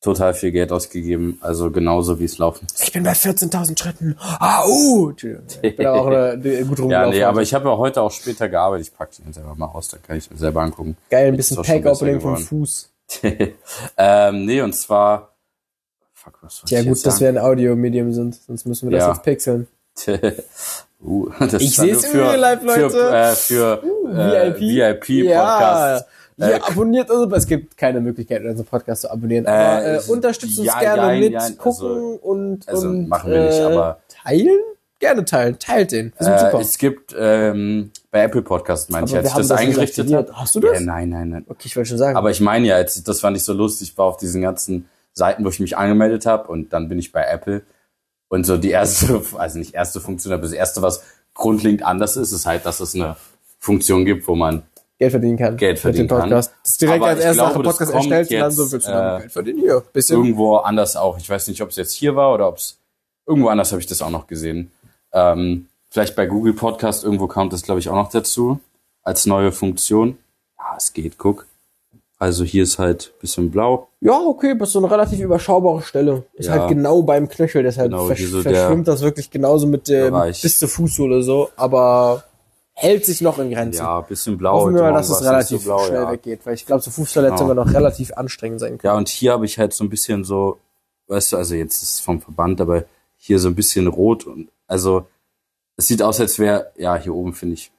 Total viel Geld ausgegeben, also genauso wie es laufen.
Ich bin bei 14.000 Schritten. Ah, uh. Ich bin auch eine, gut *laughs*
Ja,
rumgelaufen.
nee, aber ich habe ja heute auch später gearbeitet. Ich packe den selber mal aus, da kann ich mir selber angucken.
Geil, ein
Jetzt
bisschen Pack-Opening vom. Fuß. *laughs*
ähm, nee, und zwar. Fuck, was soll
Ja
ich
gut, dass wir ein Audio-Medium sind, sonst müssen wir das
Ja.
jetzt pixeln. *laughs*
uh, das
Ich seh's
nur
im Real Life, Leute.
Für, äh, für äh, VIP-Podcast.
Ja,
Äh,
abonniert uns, aber es gibt keine Möglichkeit, unseren Podcast zu abonnieren. Aber äh,
es-
unterstützt uns
ja,
gerne mit,
jein,
gucken
also-
und,
also
und
machen wir nicht,
äh,
aber-
teilen? Gerne teilen, teilt den.
Äh, es gibt ähm, bei Apple Podcast, meine ich, als ich das
das
eingerichtet habe.
Hast du das?
Ja, nein, nein, nein.
okay, ich wollte schon sagen.
Aber ich meine ja, als, das fand ich so lustig, ich war auf diesen ganzen Seiten, wo ich mich angemeldet habe und dann bin ich bei Apple und so die erste, *laughs* also nicht erste Funktion, aber das erste, was grundlegend anders ist, ist halt, dass es eine Funktion gibt, wo man
Geld verdienen kann.
Geld verdienen kann.
Das ist direkt
Aber
als erstes
glaube,
Podcast erstellt und dann
jetzt,
so willst du
äh,
Geld verdienen. Hier, bisschen.
irgendwo anders auch. Ich weiß nicht, ob es jetzt hier war oder ob es irgendwo anders habe ich das auch noch gesehen. Ähm, vielleicht bei Google Podcast irgendwo kommt das, glaube ich, auch noch dazu als neue Funktion. Ja, es geht, guck. Also hier ist halt bisschen blau.
Ja, okay, aber so eine relativ überschaubare Stelle. Ist
Ja.
halt genau beim Knöchel, deshalb
Genau,
versch
so
verschwimmt das wirklich genauso mit dem
Bereich.
bis zur Fußsohle so, aber hält sich noch in Grenzen.
Ja, bisschen blau.
Hoffen wir mal, dass es relativ
so blau,
schnell
ja.
weggeht, weil ich glaube, zur Fußverletzung
Genau.
noch relativ anstrengend sein können.
Ja, und hier habe ich halt so ein bisschen so, weißt du, also jetzt ist es vom Verband, aber hier so ein bisschen rot und also es sieht aus, als wäre, ja, hier oben finde ich,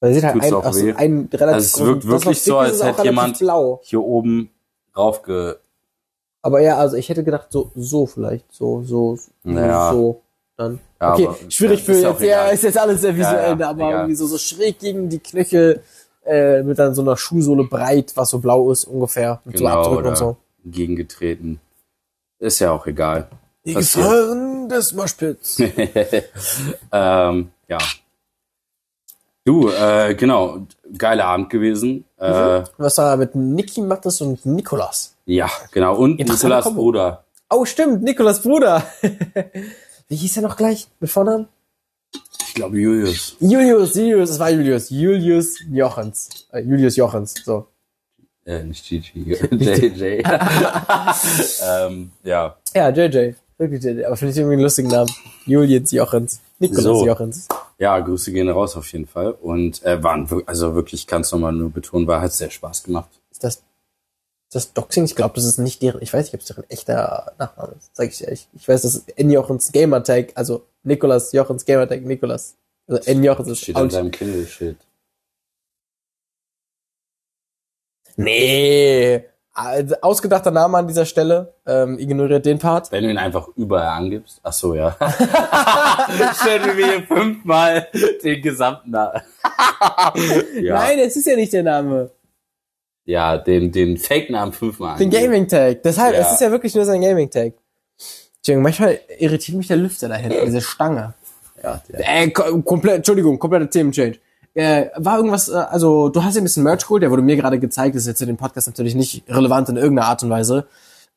Man sieht halt ein,
auch
so, ein relativ
Also es wirkt wirklich so, als hätte jemand-
blau.
hier oben raufge,
Aber ja, also ich hätte gedacht, so, so vielleicht, so, so,
Naja.
so, dann.
Ja,
okay,
aber-
schwierig für jetzt, ja, ist jetzt alles sehr visuell,
Ja, ja,
ne, aber irgendwie so, so schräg gegen die Knöchel, äh, mit dann so einer Schuhsohle breit, was so blau ist, ungefähr, mit so
genau,
Abdrücken
oder
und so.
gegengetreten. Ist ja auch egal.
Die. Gefahren des Moschpits. *laughs*
ähm, ja. Du, äh, genau, geiler Abend gewesen. Äh,
Was war mit Niki Mattes und Nikolas?
ja, genau. Und Nikolas
Kombo.
Bruder.
Oh, stimmt, Nikolas Bruder. *laughs* Wie hieß er noch gleich mit Vornamen?
Ich glaube Julius.
Julius, Julius, es war Julius. Julius Jochens. Äh, Julius Jochens, so.
Äh, nicht Gigi. *laughs* JJ. ähm, ja.
Ja, JJ. Wirklich. Aber finde ich irgendwie einen lustigen Namen. Julius Jochens. Nikolas
So.
Jochens.
Ja, Grüße gehen raus auf jeden Fall. Und äh, waren, also wirklich, kannst nochmal nur betonen, war, hat sehr Spaß gemacht.
Ist das, ist das Doxing? Ich glaube, das ist nicht deren, ich weiß nicht, ob es deren echter Nachname ist. Sag ich dir ehrlich. Ich weiß, dass N. Jochens Gamertag, also Nikolas Jochens Gamertag, Nikolas. Also N. Jochens ist
Steht an seinem Kindle-Schild.
Nee. Also, ausgedachter Name an dieser Stelle. Ähm, ignoriert den Part.
Wenn du ihn einfach überall angibst. Ach so, ja. *laughs* Stellen wir hier fünfmal den gesamten Namen. *laughs* ja.
Nein, es ist ja nicht der Name.
Ja, den, den Fake-Namen fünfmal
Den
angeben.
Gaming Tag. Deshalb,
Ja.
es ist ja wirklich nur sein Gaming Tag. Entschuldigung, manchmal irritiert mich der Lüfter da hinten, diese Stange.
Ja, der.
Äh, ko- komplett, Entschuldigung, kompletter Themenchange. Äh, war irgendwas, äh, also du hast ja ein bisschen Merch geholt, der wurde mir gerade gezeigt, ist jetzt für den Podcast natürlich nicht relevant in irgendeiner Art und Weise.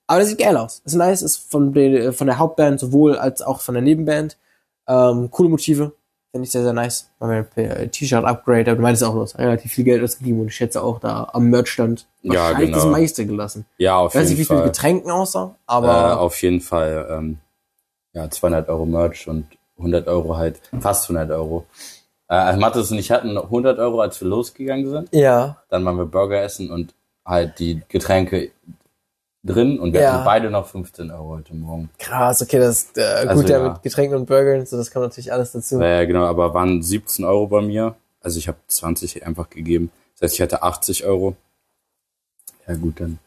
Aber der sieht geil aus. Ist nice, ist von, der von der Hauptband sowohl als auch von der Nebenband. Ähm, coole Motive. Finde ich sehr, sehr nice. Mir ein äh, T-Shirt-Upgrade, aber du meintest auch, hast relativ viel Geld ausgegeben und ich schätze auch da am Merchstand
Ja, genau.
das meiste gelassen.
Ja, auf
Ich weiß nicht, wie
jeden
es mit
Fall.
Getränken aussah,
Äh,
aber
auf jeden Fall. Ähm, ja, 200 Euro Merch und 100 Euro halt, fast 100 Euro. Äh, also Mathis und ich hatten 100 Euro, als wir losgegangen sind.
ja.
Dann waren wir Burger essen und halt die Getränke drin und wir
Ja.
hatten beide noch 15 Euro heute Morgen.
Krass, okay, das äh,
Also
gut, ja,
ja.
mit Getränken und Burgern, so das kommt natürlich alles dazu.
Äh, genau, aber waren 17 Euro bei mir. Also ich habe 20 einfach gegeben. Das heißt, ich hatte 80 Euro. Ja gut, dann.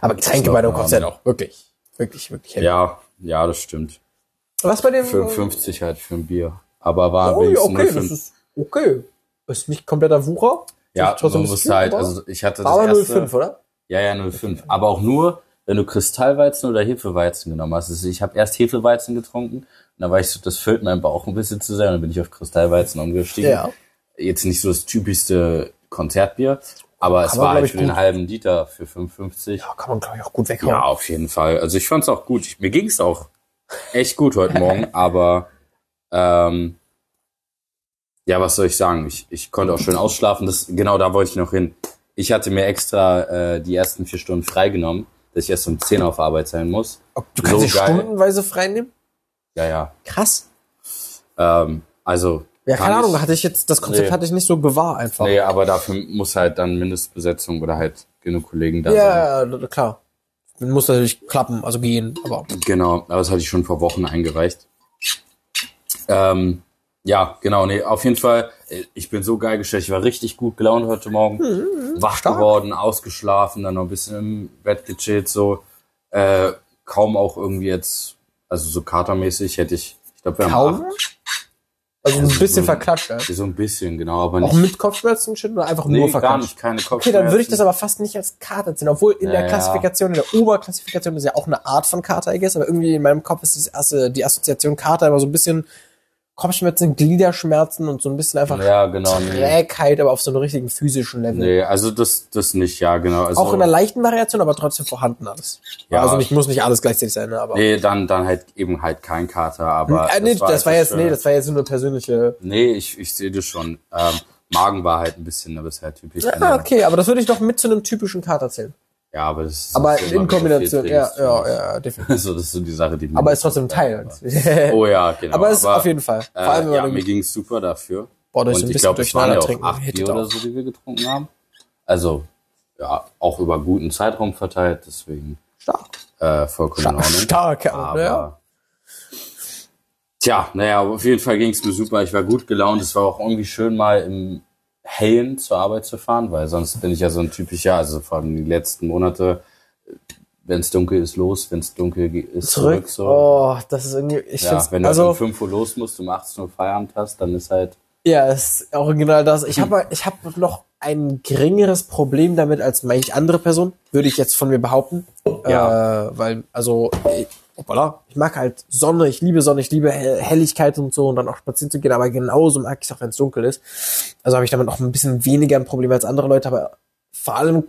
Aber Getränke bei dem Konzert auch wirklich, wirklich, wirklich. heavy.
Ja, ja, das stimmt.
Was bei dem?
Für 50 halt für ein Bier. Aber war
Oh,
wenigstens
okay, das ist okay. Ist nicht kompletter Wucher.
Ja, man
ein
muss
bisschen
halt,
aber-
also ich hatte das
aber
erste,
05, oder?
Ja, ja, 05. Aber auch nur, wenn du Kristallweizen oder Hefeweizen genommen hast. Also ich habe erst Hefeweizen getrunken und dann war ich so, das füllt meinen Bauch ein bisschen zu sehr und dann bin ich auf Kristallweizen umgestiegen.
Ja.
Jetzt nicht so das typischste Konzertbier, Aber es
Kann man,
war halt für den halben Liter für 5,50.
Ja, kann man, glaube ich, auch gut weghauen.
Ja, auf jeden Fall. Also ich fand's auch gut. Ich, mir ging's auch echt gut heute Morgen, *laughs* aber ähm, ja, was soll ich sagen? Ich, ich konnte auch schön ausschlafen. Das, genau da wollte ich noch hin. Ich hatte mir extra äh, die ersten vier Stunden freigenommen, dass ich erst um 10 auf Arbeit sein muss.
Ob- Du kannst
So
dich
geil.
stundenweise freinehmen?
Ja, ja.
Krass.
Ähm, also.
Ja, keine
ich-
Ahnung, hatte ich jetzt, das Konzept
Nee.
hatte ich nicht so gewahr einfach.
Nee, aber dafür muss halt dann Mindestbesetzung oder halt genug Kollegen da sein.
ja, ja, klar. Muss natürlich klappen, also gehen, aber.
Genau, aber das hatte ich schon vor Wochen eingereicht. Ähm, ja, genau, nee, auf jeden Fall, äh, ich bin so geil gestellt, ich war richtig gut gelaunt heute Morgen. Wach
stark.
geworden, ausgeschlafen, dann noch ein bisschen im Bett gechillt, so. Äh, kaum auch irgendwie jetzt, also so katermäßig hätte ich, ich glaube, wir haben
Kaum? Also ein
Also
bisschen
so-
verklatscht, ja.
so ein bisschen, genau, aber
Auch
nicht,
mit Kopfschmerzen shit oder einfach
nee,
nur
gar
verklatscht?
nicht, keine
Okay,
Kopfschmerzen.
dann würde ich das aber fast nicht als Kater ziehen, obwohl in
Ja,
der. Klassifikation, in der Oberklassifikation ist ja auch eine Art von Kater, I guess, aber irgendwie in meinem Kopf ist das erste, die Assoziation Kater immer so ein bisschen Kopfschmerzen, Gliederschmerzen und so ein bisschen einfach
Ja, genau, nee.
Trägheit, aber auf so einem richtigen physischen Level.
Nee, also das, das nicht, ja, genau. Also,
Auch in einer leichten Variation, aber trotzdem vorhanden alles.
Ja.
Also nicht, muss nicht alles gleichzeitig sein, ne, aber.
Nee, dann, dann halt eben halt kein Kater, aber.
äh, nee, das, war
halt
jetzt,
das
nee, das war jetzt nur persönliche.
Nee, ich, ich sehe das schon. Ähm, Magen war halt ein bisschen, aber ist halt typisch.
Ah, okay, aber das würde ich doch mit zu einem typischen Kater zählen.
Ja, aber das ist.
Aber in Kombination, ja, ja, ja, definitiv. *laughs*
So, das ist so die Sache, die.
Aber ist trotzdem ein Teil. *laughs*
Oh ja, genau.
Aber es ist auf jeden Fall. Vor allem,
äh, ja, mir
irgendwie,
ging's super dafür.
boah, durch
Und
ein
ich
bisschen
glaube, es waren ja
durcheinander
auch
trinken.
acht Bier oder so, die wir getrunken haben. Also, ja, auch über guten Zeitraum verteilt, deswegen
Stark.
äh, vollkommen.
Stark, ja.
Aber,
ja.
tja, naja, auf jeden Fall ging's mir super. Ich war gut gelaunt. Es war auch irgendwie schön, mal im Hellen zur Arbeit zu fahren, weil sonst bin ich ja so ein typischer, also vor allem die letzten Monate, wenn es dunkel ist, los, wenn es dunkel ist,
Zurück.
zurück. so.
Oh, das ist irgendwie, ich
ja, wenn du
also,
um 5 Uhr los musst, um 18 Uhr Feierabend hast, dann ist halt,
ja, ist original das. Ich habe *clears throat* ich hab noch ein geringeres Problem damit als manch andere Person, würde ich jetzt von mir behaupten.
Ja.
Äh, weil, also, hoppala, ich mag halt Sonne, ich liebe Sonne, ich liebe Hell Helligkeit und so und dann auch spazieren zu gehen, aber genauso mag ich es auch, wenn es dunkel ist. Also habe ich damit noch ein bisschen weniger ein Problem als andere Leute, aber vor allem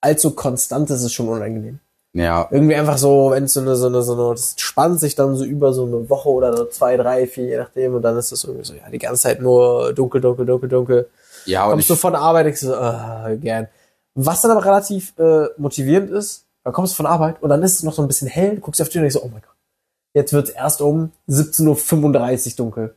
allzu konstant ist es schon unangenehm.
ja,
Irgendwie einfach so, wenn es so eine, so eine, so eine, das spannt sich dann so über so eine Woche oder so zwei, drei, vier, je nachdem, und dann ist das irgendwie so, ja, die ganze Zeit nur dunkel, dunkel, dunkel, dunkel.
ja, und
Kommst du
ich,
von der Arbeit, du so, ah, gern. Was dann aber relativ äh, motivierend ist, dann kommst du von Arbeit und dann ist es noch so ein bisschen hell, guckst dir auf die Tür und denkst so, oh mein Gott, jetzt wird's erst um 17.35 Uhr dunkel.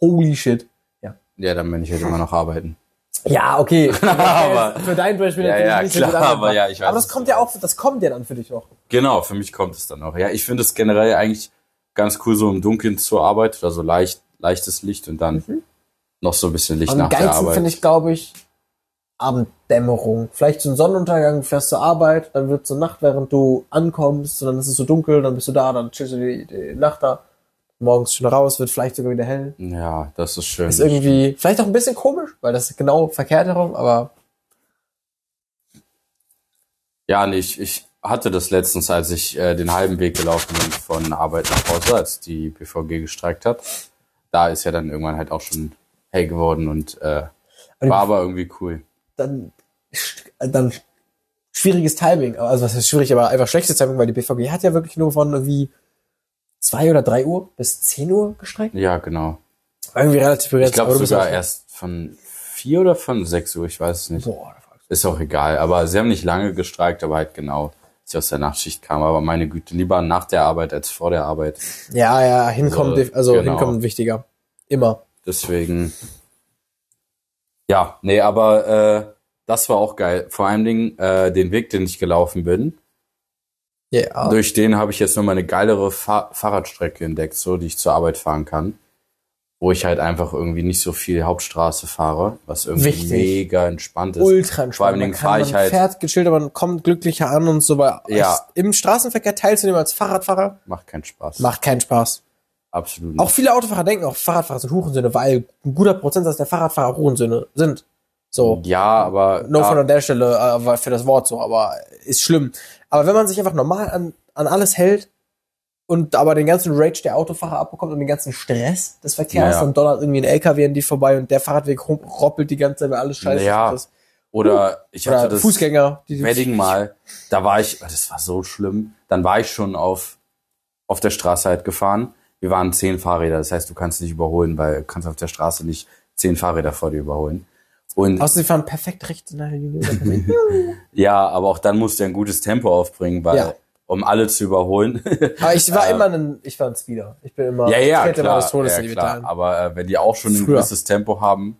Holy shit. Ja.
ja, dann bin ich halt immer noch arbeiten.
Ja, okay.
Aber- *laughs*
für dein Beispiel
Ja, ja,
nicht
klar, aber ja, ich weiß,
Aber das kommt
du
ja auch, das kommt ja dann für dich noch.
Genau, für mich kommt es dann auch. Ja, ich finde es generell eigentlich ganz cool, so im Dunkeln zur Arbeit, also leicht, leichtes Licht und dann noch so ein bisschen Licht
Am
nach der
geilsten
Arbeit.
finde ich, glaube ich, Abenddämmerung. Vielleicht so ein Sonnenuntergang, fährst zur Arbeit, dann wird so Nacht, während du ankommst, und dann ist es so dunkel, dann bist du da, dann chillst du die, die Nacht da. Morgens schon raus, wird vielleicht sogar wieder hell.
ja, das ist schön.
Ist irgendwie, vielleicht auch ein bisschen komisch, weil das ist genau verkehrt herum, aber
Ja, nee, ich, ich hatte das letztens, als ich äh, den halben Weg gelaufen bin von Arbeit nach Hause, als die BVG gestreikt hat. Da ist ja dann irgendwann halt auch schon hell geworden und äh, war aber irgendwie cool.
Dann, dann schwieriges Timing. Also was heißt schwierig, aber einfach schlechtes Timing, weil die BVG hat ja wirklich nur von irgendwie zwei oder drei Uhr bis zehn Uhr gestreikt.
Ja, genau.
Irgendwie relativ begrenzt.
Ich glaube sogar erst von vier oder von sechs Uhr, ich weiß es nicht.
Boah,
Ist auch egal. Aber sie haben nicht lange gestreikt, aber halt genau, als ich aus der Nachtschicht kam. Aber meine Güte, lieber nach der Arbeit als vor der Arbeit.
Ja, ja, hinkommen,
Also,
also
genau.
hinkommen wichtiger. Immer.
Deswegen. Ja, nee, aber äh, das war auch geil. Vor allen Dingen äh, den Weg, den ich gelaufen bin.
Ja.
Durch den habe ich jetzt nochmal eine geilere Fahr Fahrradstrecke entdeckt, so die ich zur Arbeit fahren kann. Wo ich halt einfach irgendwie nicht so viel Hauptstraße fahre, was irgendwie
Wichtig.
mega entspannt ist.
Ultra
Vor
entspannt.
allen
Man,
Dingen fahre
man
ich halt,
fährt gechillt, aber man kommt glücklicher an und so. Weil
Ja.
im Straßenverkehr teilzunehmen als Fahrradfahrer
macht keinen Spaß.
macht keinen Spaß.
Absolut nicht.
Auch viele Autofahrer denken auch, Fahrradfahrer sind Hurensöhne, weil ein guter Prozentsatz der Fahrradfahrer Hurensöhne sind. So.
Ja, aber
No von an der Stelle äh, war für das Wort so, aber ist schlimm. Aber wenn man sich einfach normal an, an alles hält und aber den ganzen Rage der Autofahrer abbekommt und den ganzen Stress des Verkehrs,
Ja, ja.
dann donnert irgendwie ein LKW an die vorbei und der Fahrradweg roppelt die ganze Zeit, weil alles scheiße
Ja.
ist.
Oder ich hatte
Oder
das
Fußgänger. Die,
Wedding mal, da war ich, das war so schlimm. Dann war ich schon auf, auf der Straße halt gefahren. Wir waren zehn Fahrräder, das heißt, du kannst nicht überholen, weil du kannst auf der Straße nicht zehn Fahrräder vor dir überholen. Und
Außer sie fahren perfekt rechts in der *laughs*
ja, aber auch dann musst du ein gutes Tempo aufbringen, weil,
Ja.
um alle zu überholen. *laughs*
Aber ich war
Äh,
immer ein, ich war ein Speeder. Ich bin immer,
ja, ja,
ich hätte immer
klar,
des Todes
ja, klar. Aber äh, wenn die auch schon ein
Früher.
gewisses Tempo haben,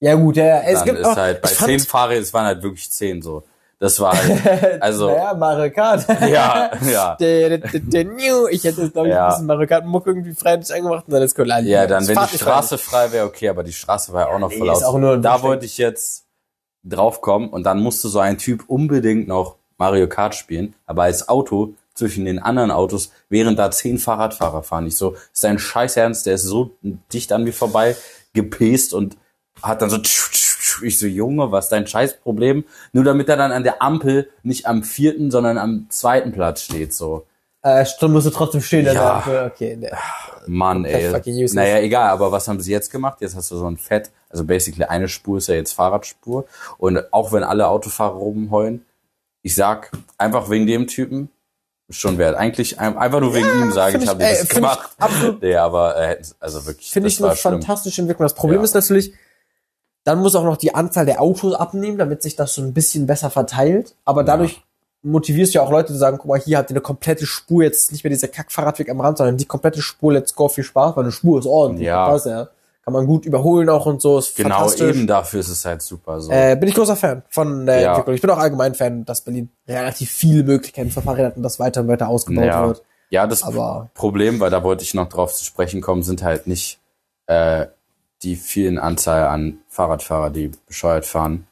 Ja gut, ja, ja. Es
dann
gibt
ist
auch,
halt bei zehn Fahrrädern, es waren halt wirklich zehn so. Das war halt, *laughs* also,
naja, Mario Kart.
ja, *laughs* ja.
Der, der, der, New. Ich hätte, glaube ich,
Ja.
ein bisschen Mario Kart Muck irgendwie freundlich angemacht und dann ist cool.
Ja, dann, wenn die Straße frei wäre, okay, aber die Straße war ja auch noch
Nee,
voll aus.
ein
Da wollte ich jetzt draufkommen und dann musste so ein Typ unbedingt noch Mario Kart spielen, aber als Auto zwischen den anderen Autos, während da zehn Fahrradfahrer fahren. Ich so, ist dein Scheiß Ernst, der ist so dicht an mir vorbei gepest und hat dann so, ich so, Junge, was ist dein Scheißproblem? Nur damit er dann an der Ampel nicht am vierten, sondern am zweiten Platz steht, so.
Äh, musst du trotzdem stehen. dann
Ja.
Okay, ne.
Mann, ey. Naja, egal, aber was haben sie jetzt gemacht? Jetzt hast du so ein Fett, also basically eine Spur ist ja jetzt Fahrradspur. Und auch wenn alle Autofahrer rumheulen, ich sag, einfach wegen dem Typen, schon wert. Eigentlich ein- einfach nur wegen ihm sagen,
find
ich
ich-
habe das
find ich
gemacht.
absolut-
Nee, aber äh, also wirklich,
Finde ich eine fantastische Entwicklung. Das Problem
Ja.
ist natürlich, dann muss auch noch die Anzahl der Autos abnehmen, damit sich das so ein bisschen besser verteilt. Aber dadurch motivierst du ja auch Leute zu sagen, guck mal, hier habt ihr eine komplette Spur, jetzt nicht mehr dieser Kackfahrradweg am Rand, sondern die komplette Spur, let's go, viel Spaß, weil eine Spur ist ordentlich.
Ja.
Passt ja. Kann man gut überholen auch und so, ist
Genau, eben dafür ist es halt super so.
Äh, bin ich großer Fan von der
Ja.
Entwicklung. Ich bin auch allgemein Fan, dass Berlin relativ viele Möglichkeiten für Fahrräder hat und das weiter und weiter ausgebaut
ja.
wird.
ja, das
Aber
Problem, weil da wollte ich noch drauf zu sprechen kommen, sind halt nicht äh, die vielen Anzahl an Fahrradfahrer, die bescheuert fahren,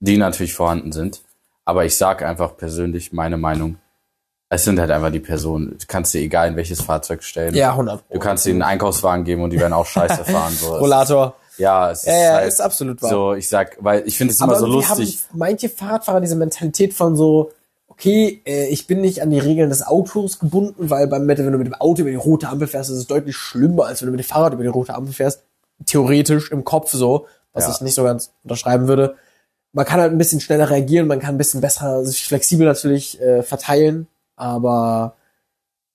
die natürlich vorhanden sind. Aber ich sag einfach persönlich meine Meinung. Es sind halt einfach die Personen. Du kannst dir egal in welches Fahrzeug stellen.
ja, 100
Du kannst ihnen einen Einkaufswagen geben und die werden auch scheiße *laughs* fahren. So.
Rollator.
Ja, es ist,
Ja,
halt
ist absolut wahr.
so, ich sag, weil ich finde es immer so lustig.
haben manche Fahrradfahrer diese Mentalität von so, okay, äh, ich bin nicht an die Regeln des Autos gebunden, weil beim Metal, wenn du mit dem Auto über die rote Ampel fährst, ist es deutlich schlimmer, als wenn du mit dem Fahrrad über die rote Ampel fährst. Theoretisch im Kopf so, was
Ja.
ich nicht so ganz unterschreiben würde. Man kann halt ein bisschen schneller reagieren, man kann ein bisschen besser, sich flexibel natürlich äh, verteilen, aber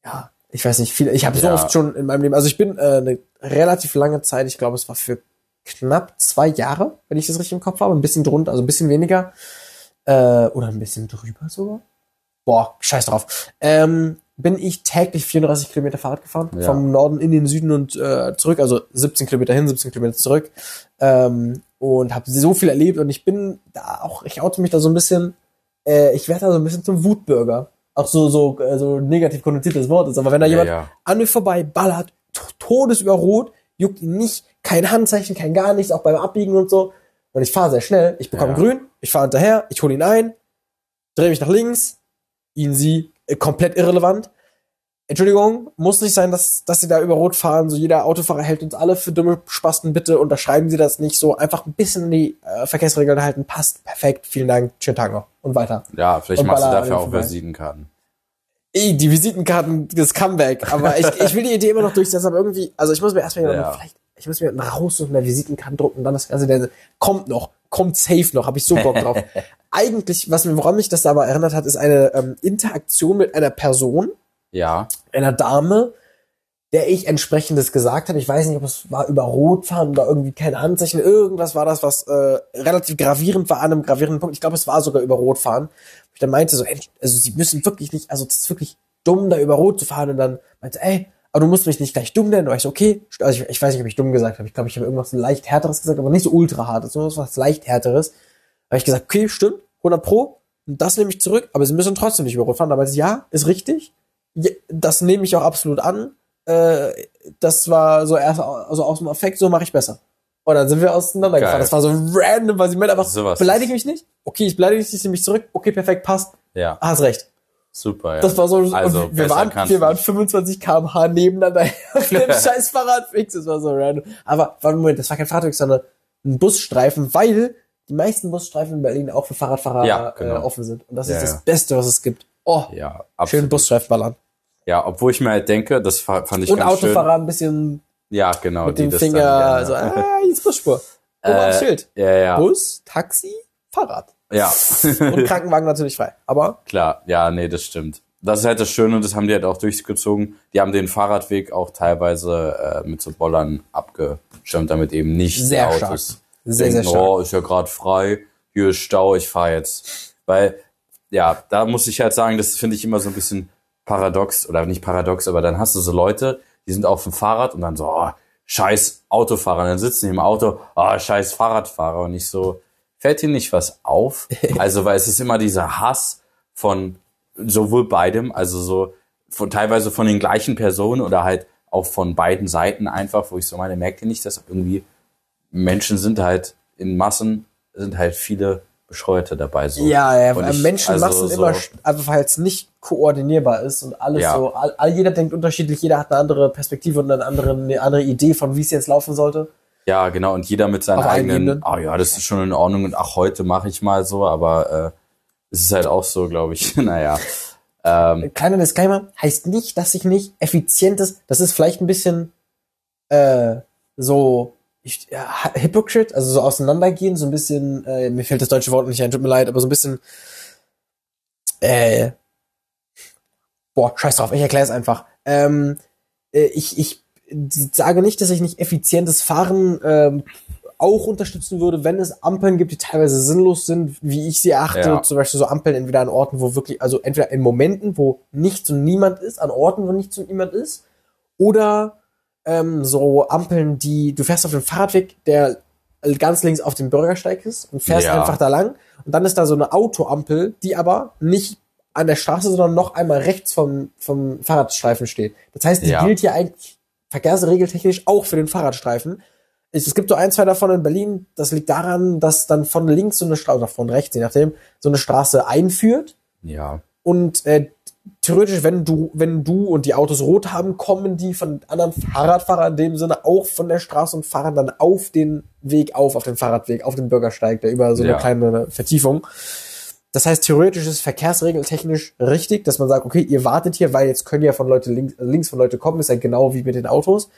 ja, ich weiß nicht, viel, ich habe so
Ja.
oft schon in meinem Leben, also ich bin äh, eine relativ lange Zeit, ich glaube, es war für knapp zwei Jahre, wenn ich das richtig im Kopf habe, ein bisschen drunter, also ein bisschen weniger, äh, oder ein bisschen drüber sogar. Boah, scheiß drauf. Ähm, bin ich täglich 34 Kilometer Fahrrad gefahren,
Ja.
vom Norden in den Süden und äh, zurück, also 17 Kilometer hin, 17 Kilometer zurück. Ähm, und habe so viel erlebt und ich bin da auch, ich oute mich da so ein bisschen, äh, ich werde da so ein bisschen zum Wutbürger. Auch so, so, äh, so negativ konnotiertes Wort ist, aber wenn da
Ja,
jemand
ja.
an mir vorbei ballert, t- Todes über Rot, juckt ihn nicht, kein Handzeichen, kein gar nichts, auch beim Abbiegen und so. Und ich fahre sehr schnell, ich bekomme
Ja.
grün, ich fahre hinterher, ich hole ihn ein, drehe mich nach links, ihn, sie, komplett irrelevant. Entschuldigung, muss nicht sein, dass, dass sie da über Rot fahren. So jeder Autofahrer hält uns alle für dumme Spasten. Bitte unterschreiben Sie das nicht so. Einfach ein bisschen an die äh, Verkehrsregeln halten. Passt. Perfekt. Vielen Dank. Schönen Tag noch. Und weiter.
Ja, vielleicht
Und
machst du dafür auch. Visitenkarten.
Ey, die Visitenkarten, das Comeback. Aber ich, ich will die Idee immer noch durchsetzen, aber irgendwie, also ich muss mir erstmal *laughs*
Ja.
vielleicht, ich muss mir raussuchen, eine Visitenkarte drucken und dann das Ganze, der kommt noch, kommt safe noch, habe ich so Bock drauf. *laughs* Eigentlich, was mir, woran mich das aber erinnert hat, ist eine ähm, Interaktion mit einer Person,
Ja,
einer Dame, der ich entsprechendes gesagt habe. Ich weiß nicht, ob es war über Rotfahren oder irgendwie kein Handzeichen. Irgendwas war das, was äh, relativ gravierend war an einem gravierenden Punkt. Ich glaube, es war sogar über Rotfahren. Ich dann meinte so, ey, also sie müssen wirklich nicht, also das ist wirklich dumm, da über Rot zu fahren. Und dann meinte, ey, aber du musst mich nicht gleich dumm nennen. Und ich so, okay, also ich, ich weiß nicht, ob ich dumm gesagt habe. Ich glaube, ich habe irgendwas leicht härteres gesagt, aber nicht so ultra hart, sondern was leicht härteres. habe ich gesagt, okay, stimmt, 100 pro, das nehme ich zurück, aber sie müssen trotzdem nicht über Rot fahren. Da meinte sie, ja, ist richtig. Das nehme ich auch absolut an. Äh, das war so erst also aus dem Affekt, so mache ich besser. Und dann sind wir auseinandergefahren. Das war so random, weil sie meinte einfach,
Sowas
beleidige mich nicht. Okay, ich beleidige dich, ich nehme mich zurück. Okay, perfekt, passt.
ja,
Hast recht.
Super. Ja.
Das war so,
Also,
wir waren, wir waren
nicht.
25 km/h nebeneinander auf *laughs* dem scheiß Fahrradweg. Das war so random. Aber, warte, Moment, das war kein Fahrradweg, sondern ein Busstreifen, weil die meisten Busstreifen in Berlin auch für Fahrradfahrer
Ja,
äh,
genau.
offen sind. Und das
Ja,
ist das
ja.
Beste, was es gibt. Oh,
ja,
schön. Busstreifen ballern.
Ja, obwohl ich mir halt denke, das fa- fand ich
Und
ganz
Autofahrer ein bisschen
schön. Ja, genau.
mit
die
dem Finger,
dann
so,
gerne-
ah, jetzt Busspur. Das
Äh,
Schild?
ja, ja.
Bus, Taxi? Fahrrad.
Ja.
Und Krankenwagen natürlich frei. Aber
Klar, ja, nee, das stimmt. Das ist halt das Schöne und das haben die halt auch durchgezogen. Die haben den Fahrradweg auch teilweise äh, mit so Bollern abgeschirmt, damit eben nicht
Sehr
die
stark.
Autos
Sehr,
denken,
sehr stark.
oh, ist ja gerade frei, hier ist Stau, ich fahre jetzt. Weil, ja, da muss ich halt sagen, das finde ich immer so ein bisschen paradox, oder nicht paradox, aber dann hast du so Leute, die sind auf dem Fahrrad und dann so, oh, scheiß Autofahrer, und dann sitzen die im Auto, oh, scheiß Fahrradfahrer und nicht so, fällt dir nicht was auf? *laughs* Also, weil es ist immer dieser Hass von sowohl beidem, also so von teilweise von den gleichen Personen oder halt auch von beiden Seiten einfach, wo ich so meine, merkt ihr nicht, dass irgendwie Menschen sind halt in Massen, sind halt viele Bescheuerte dabei. So.
Ja, ja weil
ich-
Menschenmassen
also
immer,
so-
st- einfach weil es nicht koordinierbar ist und alles
Ja.
so, all, all, jeder denkt unterschiedlich, jeder hat eine andere Perspektive und eine andere, eine andere Idee von, wie es jetzt laufen sollte.
Ja, genau. Und jeder mit seinen
Auf
eigenen, ah ja, das ist schon in Ordnung und ach, heute mache ich mal so, aber äh, es ist halt auch so, glaube ich. *laughs* naja. Ähm,
Kleiner Disclaimer, heißt nicht, dass ich nicht effizientes, das ist vielleicht ein bisschen äh, so ich, ja, hypocrite, also so auseinandergehen, so ein bisschen, äh, mir fällt das deutsche Wort nicht ein, tut mir leid, aber so ein bisschen äh, boah, scheiß drauf, ich erkläre es einfach. Ähm, äh, ich, ich sage nicht, dass ich nicht effizientes Fahren ähm, auch unterstützen würde, wenn es Ampeln gibt, die teilweise sinnlos sind, wie ich sie erachte,
Ja.
zum Beispiel so Ampeln entweder an Orten, wo wirklich, also entweder in Momenten, wo nichts und niemand ist, an Orten, wo nichts und niemand ist, oder ähm, so Ampeln, die, du fährst auf dem Fahrradweg, der ganz links auf dem Bürgersteig ist und fährst
Ja.
einfach da lang und dann ist da so eine Autoampel, die aber nicht an der Straße, sondern noch einmal rechts vom, vom Fahrradstreifen steht. Das heißt, die
Ja.
gilt hier eigentlich verkehrsregeltechnisch auch für den Fahrradstreifen. Es gibt so ein, zwei davon in Berlin. Das liegt daran, dass dann von links so eine Straße, oder von rechts, je nachdem, so eine Straße einführt.
ja.
Und äh, theoretisch, wenn du, wenn du und die Autos rot haben, kommen die von anderen Fahrradfahrern in dem Sinne auch von der Straße und fahren dann auf den Weg auf, auf den Fahrradweg, auf den Bürgersteig, der über so eine
Ja.
kleine Vertiefung. Das heißt, theoretisch ist verkehrsregeltechnisch richtig, dass man sagt, okay, ihr wartet hier, weil jetzt können ja von Leute links, links von Leute kommen, ist ja genau wie mit den Autos.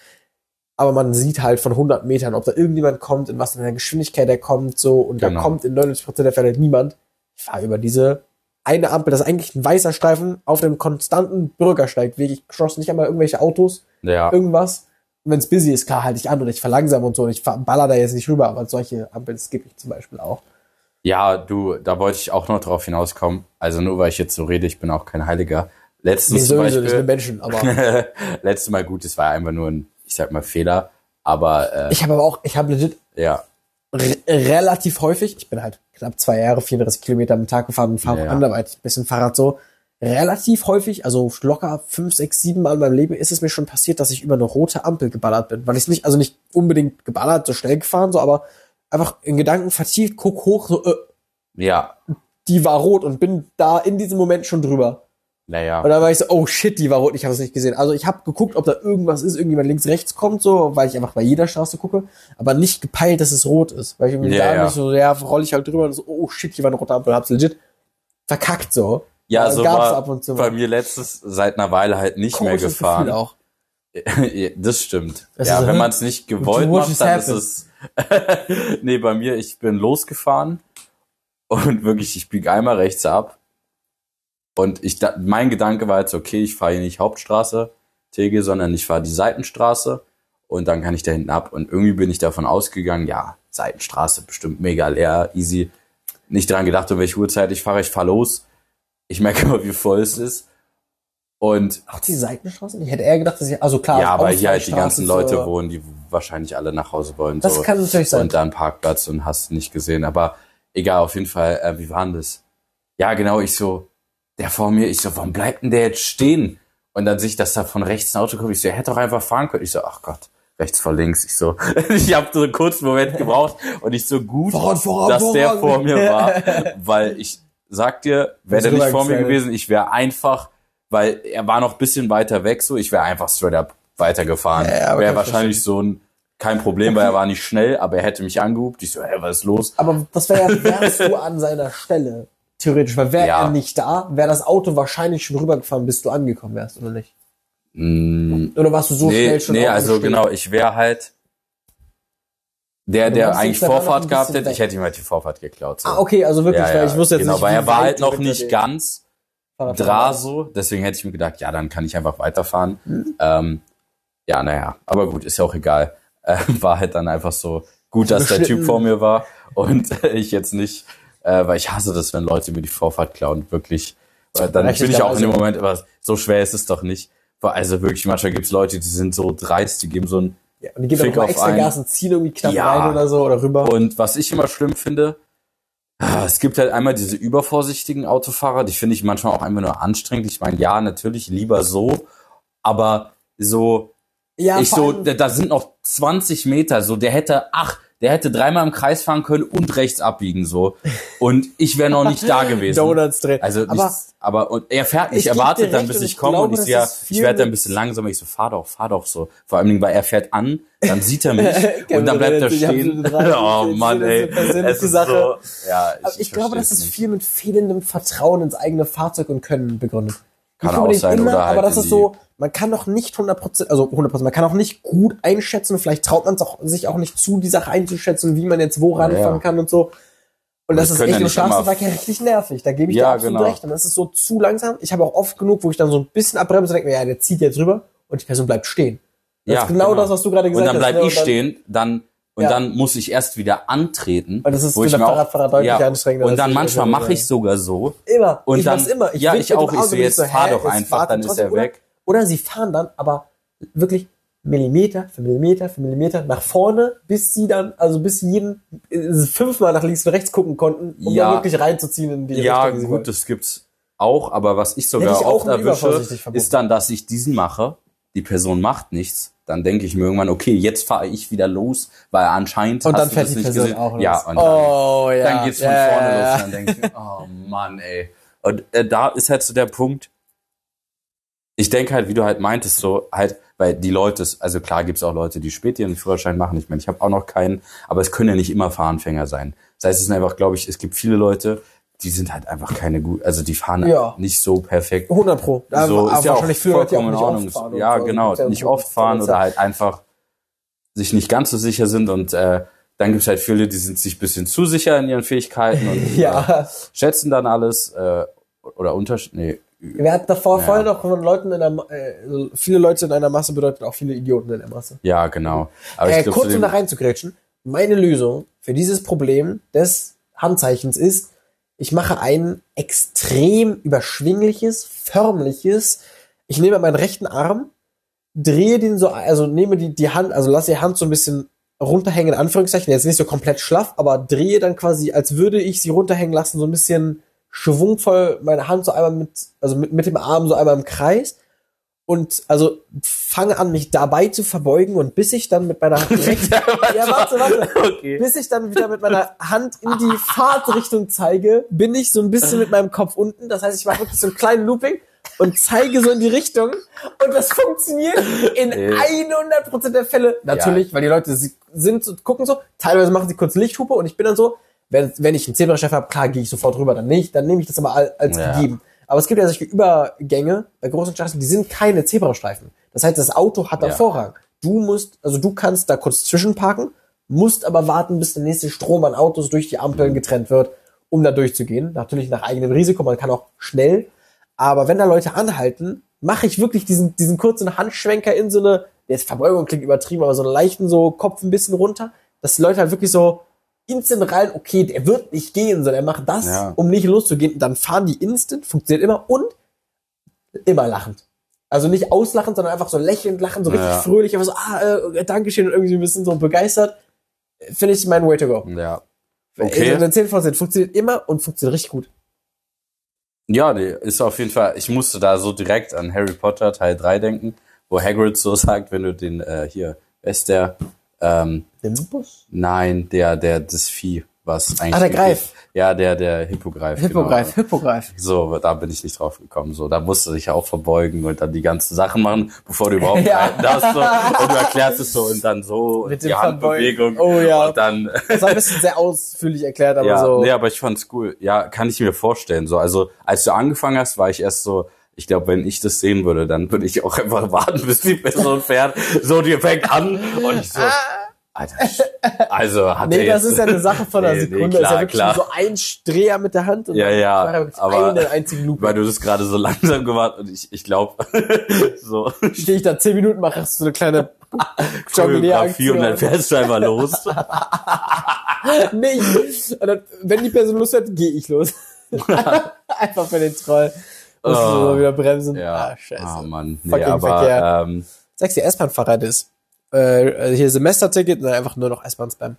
Aber man sieht halt von 100 Metern, ob da irgendjemand kommt, in was für einer Geschwindigkeit er kommt, so, und da
Genau.
kommt in 99% der Fälle niemand. Ich fahre über diese eine Ampel, das ist eigentlich ein weißer Streifen auf dem konstanten Bürgersteigweg. Ich cross nicht einmal irgendwelche Autos,
Ja.
irgendwas. Und wenn es busy ist, klar halte ich an und ich verlangsame und so. Und ich baller da jetzt nicht rüber, aber solche Ampeln skippe ich zum Beispiel auch.
Ja, du, da wollte ich auch noch drauf hinauskommen. Also nur weil ich jetzt so rede, ich bin auch kein Heiliger.
Nee,
Letztens zum
sowieso, das sind
Beispiel,
Menschen, aber *laughs*
letztes Mal gut, es war einfach nur ein, ich sag mal, Fehler. Aber äh,
ich habe aber auch, ich habe legit
ja,
re relativ häufig, ich bin halt knapp zwei Jahre, 34 Kilometer am Tag gefahren und fahre
Ja,
anderweitig, bisschen Fahrrad so. Relativ häufig, also locker fünf, sechs, sieben Mal in meinem Leben ist es mir schon passiert, dass ich über eine rote Ampel geballert bin. Weil ich nicht, also nicht unbedingt geballert, so schnell gefahren, so, aber einfach in Gedanken vertieft, guck hoch, so, äh,
ja,
die war rot und bin da in diesem Moment schon drüber.
naja.
Und dann war ich so, oh shit, die war rot, ich habe es nicht gesehen. Also ich habe geguckt, ob da irgendwas ist, irgendjemand links, rechts kommt, so, weil ich einfach bei jeder Straße gucke, aber nicht gepeilt, dass es rot ist. Weil ich irgendwie
Ja,
da
ja.
nicht so, ja, roll ich halt drüber und so, oh shit, hier war eine rote Ampel, hab's legit verkackt so.
Ja, so war
ab und zu
bei mir letztes seit einer Weile halt nicht mehr
Komisches
gefahren.
Gefühl auch. *laughs*
Das stimmt.
Das
ja,
ist so,
wenn man es nicht gewollt macht, dann ist
happened?
es. Nee, bei mir, ich bin losgefahren und wirklich, ich biege einmal rechts ab. Und ich, mein Gedanke war jetzt, okay, ich fahre hier nicht Hauptstraße, Tegel, sondern ich fahre die Seitenstraße und dann kann ich da hinten ab. Und irgendwie bin ich davon ausgegangen, ja, Seitenstraße bestimmt mega leer, easy. Nicht dran gedacht, um welche Uhrzeit ich fahre, ich fahre los. Ich merke aber, wie voll es ist. Und
Auch die Seitenstraßen? Ich hätte eher gedacht, dass ich, also klar,
ja, aber hier halt die ganzen Leute
für-
wohnen, die wahrscheinlich alle nach Hause wollen.
Das
so.
kann natürlich sein.
Und dann Parkplatz und hast nicht gesehen. Aber egal, auf jeden Fall, äh, wie war denn das? Ja, genau, ich so, der vor mir, ich so, warum bleibt denn der jetzt stehen? Und dann sehe ich, dass da von rechts ein Auto kommt. Ich so, er hätte doch einfach fahren können. Ich so, ach Gott, rechts vor links. Ich so, *laughs* ich habe so einen kurzen Moment gebraucht und ich so gut,
Voran, voran,
dass der
voran.
vor mir war. *laughs* Weil ich sag dir, wäre der nicht vor mir gewesen, ich wäre einfach, weil er war noch ein bisschen weiter weg, so ich wäre einfach straight up weitergefahren.
Ja, ja,
wäre wahrscheinlich so ein kein Problem, weil er war nicht schnell, aber er hätte mich angehupt. Ich so, hä, was ist los?
Aber das wäre ja, wärst du an seiner Stelle, theoretisch, weil wäre
Ja.
er nicht da, wäre das Auto wahrscheinlich schon rübergefahren, bis du angekommen wärst, oder nicht?
Mm,
Oder warst du so
nee,
schnell schon
nee, also
Steg?
genau, ich wäre halt Der, der eigentlich Vorfahrt gehabt hätte, ich hätte ihm halt die Vorfahrt geklaut. So.
Ah, okay, also wirklich,
Ja,
weil
ja,
ich wusste jetzt
genau,
nicht,
weil
wie
er war halt noch nicht ganz
Fahrradfahrer
dra
war.
so, deswegen hätte ich mir gedacht, ja, dann kann ich einfach weiterfahren.
Mhm.
Ähm, ja, naja, aber gut, ist ja auch egal. Äh, war halt dann einfach so gut, dass der Typ vor mir war und *laughs* ich jetzt nicht, äh, weil ich hasse das, wenn Leute mir die Vorfahrt klauen, wirklich. Weil dann
Richtig,
bin ich auch in dem
also-
Moment, aber so schwer ist es doch nicht. Also wirklich, manchmal gibt's Leute, die sind so dreist, die geben so ein
Ja, und die geben
Fick auf
extra. Gas und ziehen irgendwie knapp
Ja.
rein oder so oder rüber.
Und was ich immer schlimm finde, es gibt halt einmal diese übervorsichtigen Autofahrer, die finde ich manchmal auch einfach nur anstrengend. Ich meine, ja, natürlich lieber so, aber so,
ja,
ich so, da, da sind noch 20 Meter, so, der hätte, ach, der hätte dreimal im Kreis fahren können und rechts abbiegen, so. Und ich wäre noch nicht da *laughs* gewesen.
Donuts drehen.
Also
aber
nichts, aber und er fährt
Ich
nicht, er wartet dann, bis ich komme und ich sehe, ja, ich werde dann ein bisschen langsamer. Ich so, fahr doch, fahr doch so. Vor allem, weil er fährt an, dann sieht er *laughs* mich
Kevin
und dann bleibt er stehen. *laughs* oh Mann, ey. Es ist
Sache.
So, ja, ich,
ich glaube, das ist
nicht.
viel mit fehlendem Vertrauen ins eigene Fahrzeug und Können begründet.
Kann auch sein,
immer,
oder halt
aber das ist so, man kann doch nicht 100%, also 100%, man kann auch nicht gut einschätzen, vielleicht traut man auch, sich auch nicht zu, die Sache einzuschätzen, wie man jetzt wo ranfahren
ja.
kann und so. Und das
das
ist echt im Straßenverkehr richtig nervig. Da gebe ich
Ja,
dir absolut
genau.
recht. Und das ist so zu langsam. Ich habe auch oft genug, wo ich dann so ein bisschen abbremse und denke mir, ja, der zieht jetzt rüber und die Person bleibt stehen. Das
Ja,
ist genau,
genau.
das, was du gerade
Und
gesagt
dann
hast.
bleib
ne?
ich
Und dann-
stehen, dann, und
Ja.
dann muss ich erst wieder antreten.
Und das ist für den Fahrradfahrer deutlich anstrengender,
Und dann manchmal mache ich sogar so,
Immer.
Und
ich
dann-
mach's immer. Ich
ja, ich auch. Ich so, jetzt fahr
hä,
doch einfach, dann ist er weg.
Oder, sie fahren dann, aber wirklich Millimeter für Millimeter für Millimeter nach vorne, bis sie dann, also bis sie jeden äh, fünfmal nach links und rechts gucken konnten, um
Ja.
dann wirklich reinzuziehen in die
Ja,
Richtung. wollen.
gut, das gibt's auch, aber was ich sogar
ich auch
oft erwische, ist dann, dass ich diesen mache, die Person macht nichts, dann denke ich mir irgendwann, okay, jetzt fahre ich wieder los, weil anscheinend
Und
hast
dann
du
fährt
das
die
nicht
Person
gesehen.
auch los.
Ja, und dann,
oh, ja.
dann geht's von
ja,
vorne
ja,
los dann denke ich, oh Mann, ey. Und äh, da ist halt so der Punkt, ich denke halt, wie du halt meintest, so halt, weil die Leute, also klar gibt's auch Leute, die spät ihren Führerschein machen. Ich meine, ich habe auch noch keinen, aber es können ja nicht immer Fahranfänger sein. Das heißt, es sind einfach, glaube ich, es gibt viele Leute, die sind halt einfach keine gut, also die fahren
Ja.
nicht so perfekt.
100 Pro. Da
so ist ja auch vollkommen in Ordnung. ja,
so.
genau, nicht oft fahren oder halt einfach sich nicht ganz so sicher sind und äh, dann gibt's halt viele, die sind sich bisschen zu sicher in ihren Fähigkeiten und *laughs* äh,
Ja.
schätzen dann alles äh, oder untersch nee,
Wir hatten davor
Ja.
vorhin noch von Leuten in der, äh, viele Leute in einer Masse bedeutet auch viele Idioten in der Masse.
ja, genau. Aber
Äh,
ich glaube,
kurz um da reinzugrätschen, meine Lösung für dieses Problem des Handzeichens ist, ich mache ein extrem überschwingliches, förmliches, ich nehme meinen rechten Arm, drehe den so, also nehme die, die Hand, also lasse die Hand so ein bisschen runterhängen, in Anführungszeichen, jetzt nicht so komplett schlaff, aber drehe dann quasi, als würde ich sie runterhängen lassen, so ein bisschen schwungvoll meine Hand so einmal mit, also mit, mit dem Arm so einmal im Kreis und also fange an, mich dabei zu verbeugen und bis ich dann mit meiner *laughs* rechten, ja, warte, warte,
Okay.
bis ich dann wieder mit meiner Hand in die *laughs* Fahrtrichtung zeige, bin ich so ein bisschen mit meinem Kopf unten. Das heißt, ich mache wirklich so einen kleinen Looping und zeige so in die Richtung. Und das funktioniert in
Äh.
100% der Fälle. Natürlich, weil die Leute sind so, gucken so. Teilweise machen sie kurz Lichthupe und ich bin dann so, wenn, wenn ich einen Zebrastreifen habe, klar gehe ich sofort rüber, dann nicht. Dann nehme ich das aber al- als
Ja.
gegeben. Aber es gibt ja solche Übergänge bei großen Straßen, die sind keine Zebrastreifen. Das heißt, das Auto hat da
Ja.
Vorrang. Du musst, also du kannst da kurz zwischenparken, musst aber warten, bis der nächste Strom an Autos durch die Ampeln getrennt wird, um da durchzugehen. Natürlich nach eigenem Risiko, man kann auch schnell. Aber wenn da Leute anhalten, mache ich wirklich diesen, diesen kurzen Handschwenker in so eine, jetzt Verbeugung klingt übertrieben, aber so einen leichten so Kopf ein bisschen runter, dass die Leute halt wirklich so instant rein, okay, der wird nicht gehen, sondern er macht das,
Ja.
um nicht loszugehen. Dann fahren die instant, funktioniert immer und immer lachend. Also nicht auslachend, sondern einfach so lächelnd lachen, so richtig
Ja.
fröhlich, einfach so, ah, äh, Dankeschön und irgendwie ein bisschen so begeistert. Finde ich mein Way to go.
Ja.
Okay.
Okay.
Also 10 von 10 funktioniert immer und funktioniert richtig gut.
Ja, die ist auf jeden Fall, ich musste da so direkt an Harry Potter Teil 3 denken, wo Hagrid so *laughs* sagt, wenn du den, äh, hier, wer ist der, ähm,
Nimbus?
nein, der, der, das Vieh, was eigentlich.
Ah, der Greif.
Ja, der, der Hippogreif.
Hippogreif,
Genau.
Hippogreif.
So, da bin ich nicht drauf gekommen. So, da musste ich auch verbeugen und dann die ganzen Sachen machen, bevor du überhaupt *laughs*
Ja.
reiten darfst. So. Und du erklärst es so und dann so
Mit
und die Handbewegung.
Oh ja.
Und dann
Das war ein bisschen sehr ausführlich erklärt, aber
ja,
so.
nee, aber ich fand's cool. Ja, kann ich mir vorstellen. So, also als du angefangen hast, war ich erst so, ich glaube, wenn ich das sehen würde, dann würde ich auch *laughs* einfach warten, bis die Person fährt. So, die fängt an und ich so, Alter, Also hat
Nee, das ist ja eine Sache von einer *laughs*
Nee, nee,
Sekunde. das ist ja
klar,
wirklich
klar.
so ein Dreher mit der Hand und
Ja, ja,
er wirklich
aber-
eine einzige Lupe.
weil du das gerade so *laughs* langsam gemacht und ich, ich glaube, *laughs* so
Stehe ich da zehn Minuten, mache so eine kleine
Choreografie und dann fährst du einfach los.
Nicht. Und dann, wenn die Person Lust hat, gehe ich los. Einfach für den Troll. Musst du
Oh.
so wieder bremsen.
Ja,
Ah, scheiße.
Ah, Mann. Nee,
Fucking
aber
Verkehr.
ähm,
Sagst dir, S-Bahn-Fahrrad ist. Äh, hier Semesterticket und dann einfach nur noch S-Bahn spam.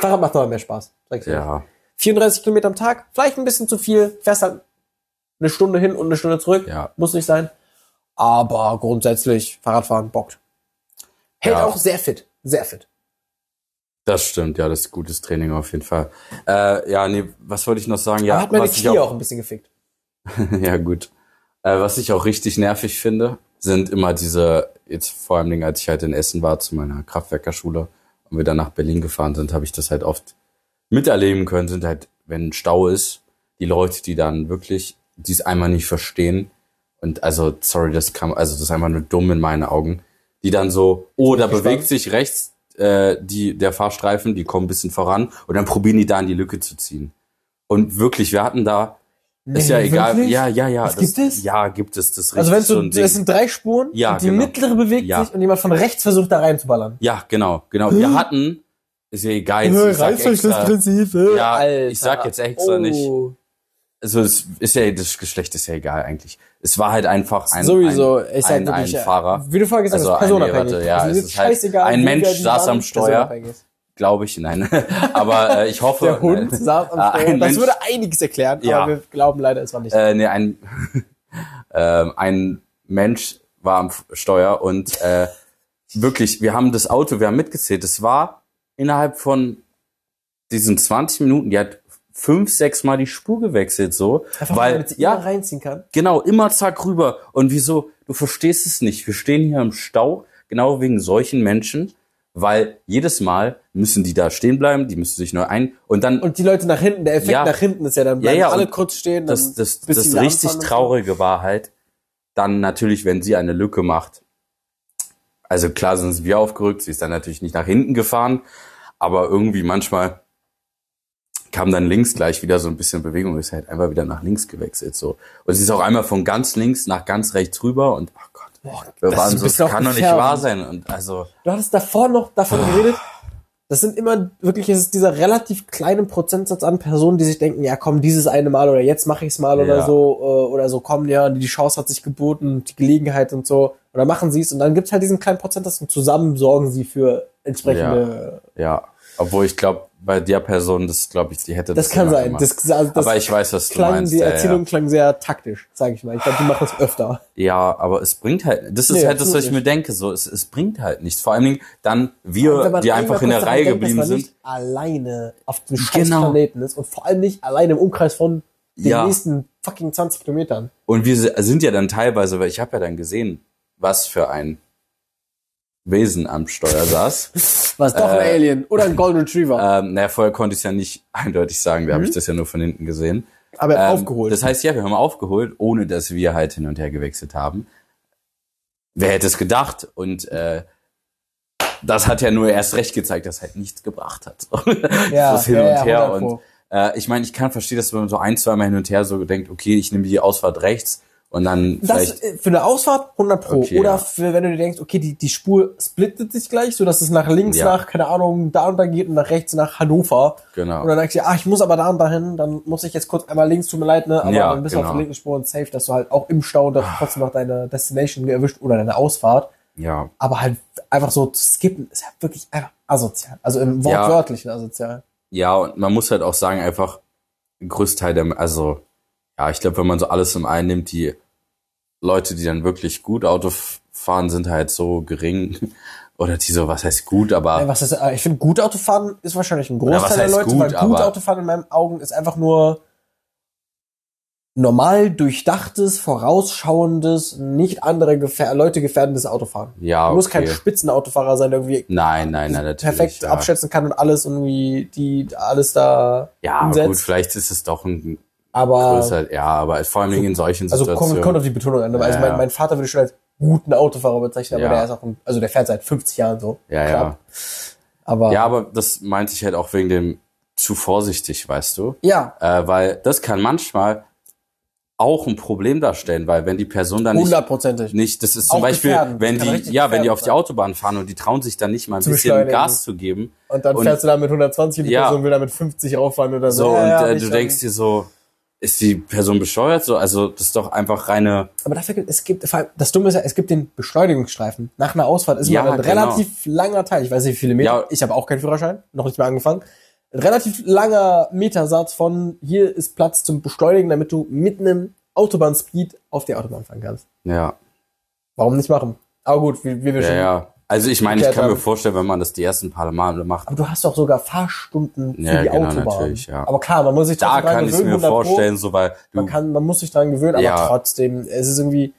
Fahrrad macht noch mehr Spaß.
Ja,
34 Kilometer am Tag, vielleicht ein bisschen zu viel, fährst halt eine Stunde hin und eine Stunde zurück.
Ja.
Muss nicht sein. Aber grundsätzlich, Fahrradfahren bockt. Hält
Ja.
auch sehr fit. Sehr fit.
das stimmt. Ja, das ist gutes Training auf jeden Fall. Äh, ja, nee, was wollte ich noch sagen? Ja,
Aber hat meine Knie
auch,
auch ein bisschen gefickt. *laughs*
ja, gut. Äh, was ich auch richtig nervig finde, sind immer diese, jetzt vor allem, als ich halt in Essen war zu meiner Kraftwerkerschule und wir dann nach Berlin gefahren sind, habe ich das halt oft miterleben können, sind halt, wenn Stau ist, die Leute, die dann wirklich dies einmal nicht verstehen und also, sorry, das kann, also das ist einfach nur dumm in meinen Augen, die dann so, oh, da bewegt sich rechts äh, die, der Fahrstreifen, die kommen ein bisschen voran und dann probieren die da in die Lücke zu ziehen. Und wirklich, wir hatten da, ist ja
Nee,
egal,
wirklich?
ja, ja, ja.
Das gibt es?
Ja, gibt es, das ist
Also wenn
richtig
so,
ein Ding.
das sind drei Spuren
Ja,
die
genau.
mittlere bewegt
Ja.
sich und jemand von rechts versucht da reinzuballern.
Ja, genau, genau. Wir hatten, ist ja egal, jetzt, ich sag extra,
Prinzip.
Ja, ich sag jetzt extra nicht. also es ist ja, das Geschlecht ist ja egal eigentlich. Es war halt einfach ein,
Sowieso,
ein,
ich sag
ein, ein
wirklich,
Fahrer,
Wie du vorher gesagt
Also
hast,
ein-
personabhängig.
ja,
also,
es ist halt
scheißegal,
ein Mensch saß am Steuer. Glaube ich, nein. *laughs* Aber äh, ich hoffe,
Der Hund
nein.
saß am
Ah,
Steuer.
ein
Das
Mensch-
würde einiges erklären,
Ja.
aber wir glauben leider, es war nicht.
äh, nee, ein, *laughs* ähm, ein Mensch war am Steuer und äh, wirklich, wir haben das Auto, wir haben mitgezählt, es war innerhalb von diesen 20 Minuten, die hat fünf, sechs Mal die Spur gewechselt, so,
Einfach
weil,
damit sie
ja,
immer reinziehen kann.
genau, immer zack rüber. Und wieso, du verstehst es nicht, wir stehen hier im Stau, genau wegen solchen Menschen, weil jedes Mal müssen die da stehen bleiben, die müssen sich neu ein, und dann
Und die Leute nach hinten, der Effekt
Ja.
nach hinten ist ja dann,
Ja,
bleiben
ja,
alle
und
kurz stehen.
das, das, das
wieder
richtig. Traurige war halt, dann natürlich, wenn sie eine Lücke macht. Also klar sind wir aufgerückt, sie ist dann natürlich nicht nach hinten gefahren, aber irgendwie manchmal kam dann links gleich wieder so ein bisschen Bewegung, ist halt einfach wieder nach links gewechselt, so. Und sie ist auch einmal von ganz links nach ganz rechts rüber und, Gott,
Boah, ein
so, das kann doch nicht wahr sein. Und also,
Du hattest davor noch davon geredet, das sind immer wirklich, es ist dieser relativ kleine Prozentsatz an Personen, die sich denken, ja komm, dieses eine Mal oder jetzt mache ich's mal oder
Ja.
so, äh, oder so, komm, ja, die Chance hat sich geboten, die Gelegenheit und so, oder machen sie es und dann gibt's halt diesen kleinen Prozentsatz und zusammen sorgen sie für entsprechende,
ja. Obwohl ich glaube, bei der Person, das glaube ich, die hätte
das,
das,
kann sein,
gemacht.
das, also das
aber ich weiß, was du
klang,
meinst.
die
ja,
Erzählung klang sehr taktisch, sage ich mal, ich glaube, die machen das öfter.
Ja, aber es bringt halt, das ist
Nee,
halt das, was ich mir denke, so, es, es bringt halt nichts. Vor allen Dingen dann wir, die einfach in der Reihe
denkt, dass
geblieben
man
sind.
nicht alleine auf dem
Genau.
Planeten ist und vor allem nicht alleine im Umkreis von den
Ja.
nächsten fucking 20 Kilometern.
Und wir sind ja dann teilweise, weil ich habe ja dann gesehen, was für ein Wesen am Steuer saß. *laughs*
Was doch ein
Äh,
Alien oder ein *laughs* Golden Retriever.
ähm, naja, vorher konnte ich es ja nicht eindeutig sagen, da habe
Mhm.
ich das ja nur von hinten gesehen.
aber er
Ähm,
aufgeholt.
Das heißt, ja, wir haben aufgeholt, ohne dass wir halt hin und her gewechselt haben. Wer hätte es gedacht? Und äh, das hat ja nur erst recht gezeigt, dass halt nichts gebracht hat. *laughs* So. das Hin
ja,
und
ja,
her
100 Pro.
und äh, ich meine, ich kann verstehen, dass man so ein, zwei Mal hin und her so denkt, okay, ich nehme die Ausfahrt rechts und dann
das äh, für eine Ausfahrt 100 pro
Okay,
oder
ja.
für wenn du dir denkst, okay, die die Spur splittet sich gleich, so dass es nach links
Ja.
nach keine Ahnung da und da geht und nach rechts nach Hannover.
genau.
Und dann denkst du, ah, ich muss aber da und dahin, dann muss ich jetzt kurz einmal links, tut mir leid, ne, aber
Ja,
dann bist du auf
genau.
der linken Spur und safe, dass du halt auch im Stau und trotzdem noch deine Destination erwischt oder deine Ausfahrt.
Ja,
Aber halt einfach so zu skippen ist halt wirklich einfach asozial. Also im
Ja.
wortwörtlichen asozial.
ja, und man muss halt auch sagen, einfach ein Großteil der, also ja, ich glaube, wenn man so alles im einen nimmt, die Leute, die dann wirklich gut Auto fahren, sind halt so gering. *laughs* Oder die so, was heißt gut, aber
Ey, was ist, äh, ich finde, gut Autofahren ist wahrscheinlich ein Großteil der Leute,
gut,
weil gut Autofahren in meinen Augen ist einfach nur normal durchdachtes, vorausschauendes, nicht andere gefähr Leute gefährdendes Autofahren.
ja,
Du musst kein
okay.
Spitzenautofahrer sein, der irgendwie
Nein, nein, nein,
perfekt
ja.
abschätzen kann und alles irgendwie, die alles da
Ja,
umsetzt.
gut, vielleicht ist es doch ein
aber
größer, ja, aber vor allem in solchen
also
Situationen.
kommt, kommt auf die Betonung an. aber
Ja,
also mein,
ja.
mein Vater würde schon als guten Autofahrer bezeichnen, aber
Ja.
der ist auch, ein, also der fährt seit 50 Jahren so.
ja, ja.
Klar. Aber
Ja, aber das meinte ich halt auch wegen dem zu vorsichtig, weißt du?
ja,
Äh, weil das kann manchmal auch ein Problem darstellen, weil wenn die Person dann nicht, nicht das ist zum
Auch
Beispiel,
gefährden.
wenn die, ja, wenn die auf die. Autobahn fahren und die trauen sich dann nicht mal ein
Zu
bisschen. Gas zu geben.
Und dann
Und-
fährst du da mit 120 und die
Ja.
Person will da mit 50 rauffahren oder so.
So,
Ja,
und
ja,
äh, du denkst dir so, ist die Person bescheuert? So, also das ist doch einfach reine.
Aber dafür gibt es gibt, das Dumme ist ja, es gibt den Beschleunigungsstreifen. Nach einer Ausfahrt ist
Ja,
mal ein
genau.
relativ langer Teil, ich weiß nicht wie viele Meter,
Ja.
ich habe auch keinen Führerschein, noch nicht mal angefangen. Ein relativ langer Metersatz von hier ist Platz zum Beschleunigen, damit du mit einem Autobahnspeed auf die Autobahn fahren kannst.
Ja,
Warum nicht machen? Aber gut, wie, wie wir
ja,
schon.
ja. Also ich meine, ich kann mir vorstellen, wenn man das die ersten paar Male macht,
Aber du hast doch sogar Fahrstunden für
Ja,
die
genau,
Autobahn.
natürlich, ja.
Aber klar, man muss sich
da
dran
kann ich es
gewöhnen,
mir
100 Pro.
vorstellen, so weil
Man kann, man muss sich dran gewöhnen, aber
Ja.
trotzdem, es ist irgendwie,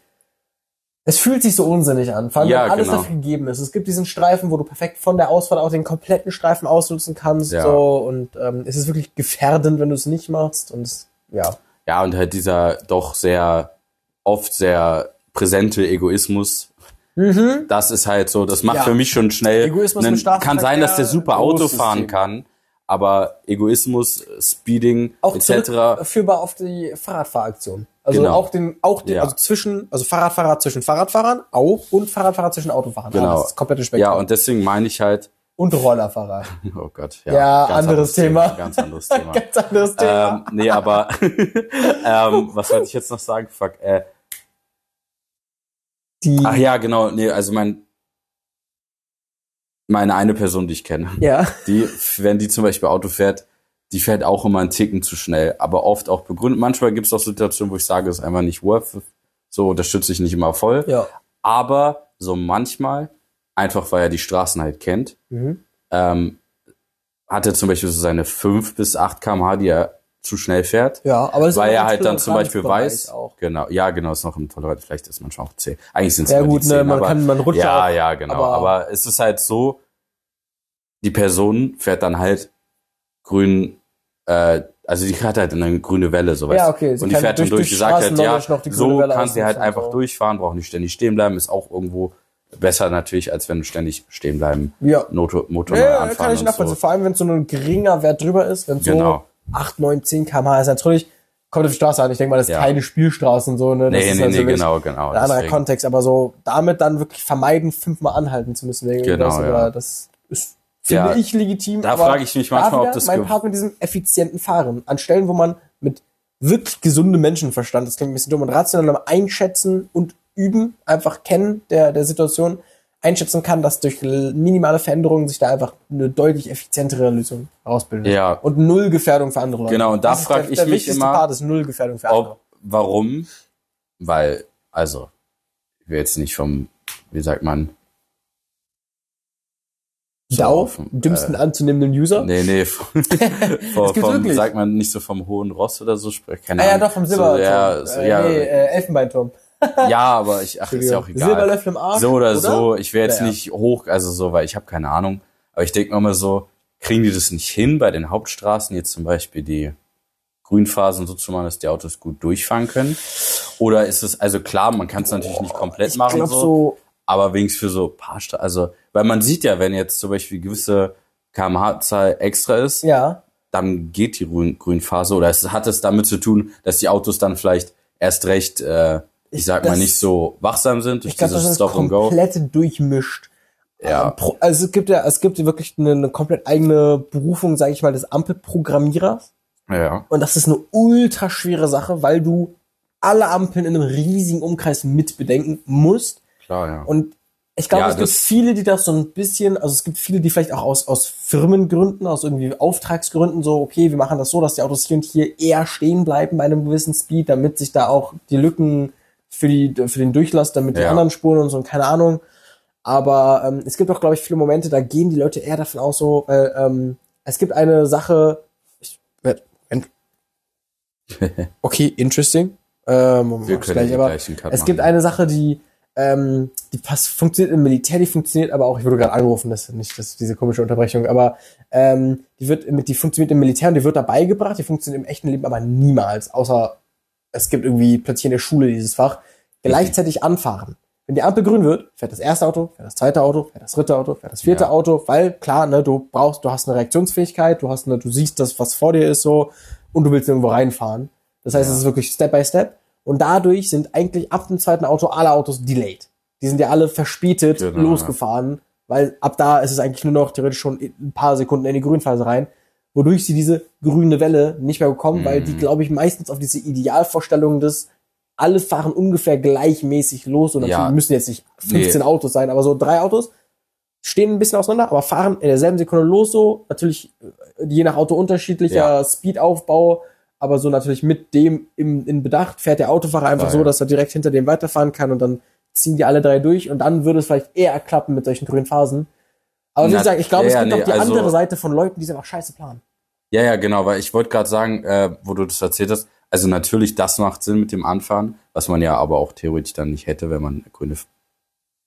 es fühlt sich so unsinnig an. Vor allem,
Ja,
wenn alles
genau.
dafür gegeben ist. Es gibt diesen Streifen, wo du perfekt von der Ausfahrt auch den kompletten Streifen ausnutzen kannst,
Ja.
so, und, ähm, es ist wirklich gefährdend, wenn du es nicht machst, und es, ja.
ja, und halt dieser doch sehr, oft sehr präsente Egoismus, das ist halt so, das macht
Ja.
für mich schon schnell,
Egoismus im
einen, kann sein, dass der super Auto fahren
Thema.
kann, aber Egoismus, Speeding,
Auch
etc.,
zurückführbar auf die Fahrradfahraktion. Also
Genau.
auch den, auch den,
Ja.
also zwischen, also Fahrradfahrer zwischen Fahrradfahrern auch und Fahrradfahrer zwischen Autofahrern.
Genau.
Ah, das ist komplette
ja,
Spektrum.
und deswegen meine ich halt,
und Rollerfahrer. *laughs*
oh Gott,
Ja,
ganz
anderes Thema.
Ganz anderes Thema. *laughs*
Ganz anderes Thema.
ähm, nee, aber *laughs* ähm, was wollte ich jetzt noch sagen? Fuck. Äh,
die,
ach ja, genau. Nee, also mein meine eine Person, die ich kenne,
ja.
die, wenn die zum Beispiel Auto fährt, die fährt auch immer einen Ticken zu schnell, aber oft auch begründet. Manchmal gibt es auch Situationen, wo ich sage, es ist einfach nicht worth. So unterstütze ich nicht immer voll.
Ja.
Aber so manchmal, einfach weil er die Straßen halt kennt,
Mhm.
ähm, hat er zum Beispiel so seine 5 bis 8 kmh, die er zu schnell fährt.
Ja, aber das
Weil
ist
er halt dann zum Beispiel weiß,
Auch.
genau, ja, genau, ist noch im Toleranz, vielleicht ist manchmal auch 10. Eigentlich sind es
Ja gut,
die
ne,
10,
man
aber,
kann, man rutscht
ja,
auch.
ja, genau,
aber-
aber, es ist halt so, die Person fährt dann halt grün, äh, also die hat halt eine grüne Welle, so weißt
Ja, okay, sie
Und die fährt dann
durch-
die sagt halt, ja, so
Welle
kann sie halt einfach
so.
durchfahren, braucht nicht ständig stehen bleiben, ist auch irgendwo besser natürlich, als wenn du ständig stehen bleiben,
Ja.
Motor, Motor
Ja,
neu
ja,
anfahren
kann ich nachvollziehen.
so.
Vor allem, wenn so ein geringer Wert drüber ist, wenn so
Genau.
8, 9, 10 km/h ist natürlich, kommt auf die Straße an. Ich denke mal, das ist
Ja.
keine Spielstraße und so, ne? Das
Nee,
ist
nee, nee, genau, genau.
Ein anderer
deswegen.
Kontext, aber so damit dann wirklich vermeiden, fünfmal anhalten zu müssen wegen
Genau,
irgendwas.
ja.
Das ist, finde
Ja,
ich, legitim.
da frage ich mich
da
manchmal, ob das
mein Part mit diesem effizienten Fahren. An Stellen, wo man mit wirklich gesundem Menschenverstand, das klingt ein bisschen dumm, und rationalem Einschätzen und Üben, einfach kennen der, der Situation, einschätzen kann, dass durch minimale Veränderungen sich da einfach eine deutlich effizientere Lösung herausbildet.
Ja.
Und null Gefährdung für andere Leute.
Genau, und da
Das ist
frag
der,
ich
der
mich immer,
Part ist null Gefährdung für andere.
Ob, warum? Weil, also, ich will jetzt nicht vom, wie sagt man, so
DAO,
auf dem,
dümmsten
äh,
anzunehmenden User.
nee, nee, vom, *laughs* vom, vom sagt man nicht so vom hohen Ross oder so, sprich, keine
Ah ja, doch, vom Silberturm.
So, ja, so,
äh,
ja,
nee, äh, Elfenbeinturm.
Ja, aber ich, ach, ist ja auch egal.
Silberlöffel im Arsch.
so oder, so, ich will jetzt
Ja, ja.
nicht hoch, also so, weil ich habe keine Ahnung. Aber ich denke mir immer so, kriegen die das nicht hin, bei den Hauptstraßen jetzt zum Beispiel die Grünphasen so zu machen, dass die Autos gut durchfahren können? Oder ist es, also klar, man kann es natürlich nicht komplett
Ich
machen,
glaube
so,
so,
aber wenigstens für so paar Stra also, weil man sieht ja, wenn jetzt zum Beispiel gewisse kmh-Zahl extra ist,
ja.
dann geht die Grün Grünphase oder es hat es damit zu tun, dass die Autos dann vielleicht erst recht, äh, ich sag mal, nicht so wachsam sind durch
Ich glaube,
dieses
das ist
Stop and Go.
komplett durchmischt.
Ja.
Also es gibt ja, es gibt wirklich eine, eine komplett eigene Berufung, sage ich mal, des Ampelprogrammierers.
Ja.
Und das ist eine ultra schwere Sache, weil du alle Ampeln in einem riesigen Umkreis mit bedenken musst.
Klar, ja.
Und ich glaube,
Ja,
es gibt viele, die das so ein bisschen, also es gibt viele, die vielleicht auch aus, aus Firmengründen, aus irgendwie Auftragsgründen so, okay, wir machen das so, dass die Autos hier und hier eher stehen bleiben bei einem gewissen Speed, damit sich da auch die Lücken für die, für den Durchlass, damit die
Ja.
anderen Spuren und so, keine Ahnung. Aber ähm, es gibt auch, glaube ich, viele Momente, da gehen die Leute eher davon aus, so, weil ähm, es gibt eine Sache, ich, *laughs* okay, interesting. Ähm,
Wir können
gleich, aber
Cut
es
machen.
gibt eine Sache, die ähm, die pass funktioniert im Militär, die funktioniert aber auch, ich wurde gerade angerufen, das ist nicht das, diese komische Unterbrechung, aber ähm, die wird mit, die funktioniert im Militär und die wird dabei gebracht, die funktioniert im echten Leben aber niemals, außer es gibt irgendwie plötzlich in der Schule dieses Fach, gleichzeitig anfahren. Wenn die Ampel grün wird, fährt das erste Auto, fährt das zweite Auto, fährt das dritte Auto, fährt das vierte
Ja.
Auto, weil klar, ne, du brauchst, du hast eine Reaktionsfähigkeit, du hast eine, du siehst das, was vor dir ist so und du willst irgendwo reinfahren. Das heißt, es ist wirklich Step by Step und dadurch sind eigentlich ab dem zweiten Auto alle Autos delayed. Die sind ja alle verspätet
Genau,
losgefahren, weil ab da ist es eigentlich nur noch theoretisch schon ein paar Sekunden in die Grünphase rein, wodurch sie diese grüne Welle nicht mehr bekommen, weil
Mhm.
die, glaube ich, meistens auf diese Idealvorstellung des alle fahren ungefähr gleichmäßig los und natürlich
Ja.
müssen jetzt nicht 15
Nee.
Autos sein, aber so drei Autos stehen ein bisschen auseinander, aber fahren in derselben Sekunde los so, natürlich äh, je nach Auto unterschiedlicher
Ja.
Speedaufbau, aber so natürlich mit dem im, in Bedacht fährt der Autofahrer einfach
Ja,
so, dass er direkt hinter dem weiterfahren kann und dann ziehen die alle drei durch und dann würde es vielleicht eher klappen mit solchen grünen Phasen. Aber wie
Na,
gesagt, ich glaube, es
ja,
gibt
nee,
auch die
also-
andere Seite von Leuten, die es einfach scheiße planen.
Ja, ja, genau, weil ich wollte gerade sagen, äh, wo du das erzählt hast, also natürlich, das macht Sinn mit dem Anfahren, was man ja aber auch theoretisch dann nicht hätte, wenn man eine grüne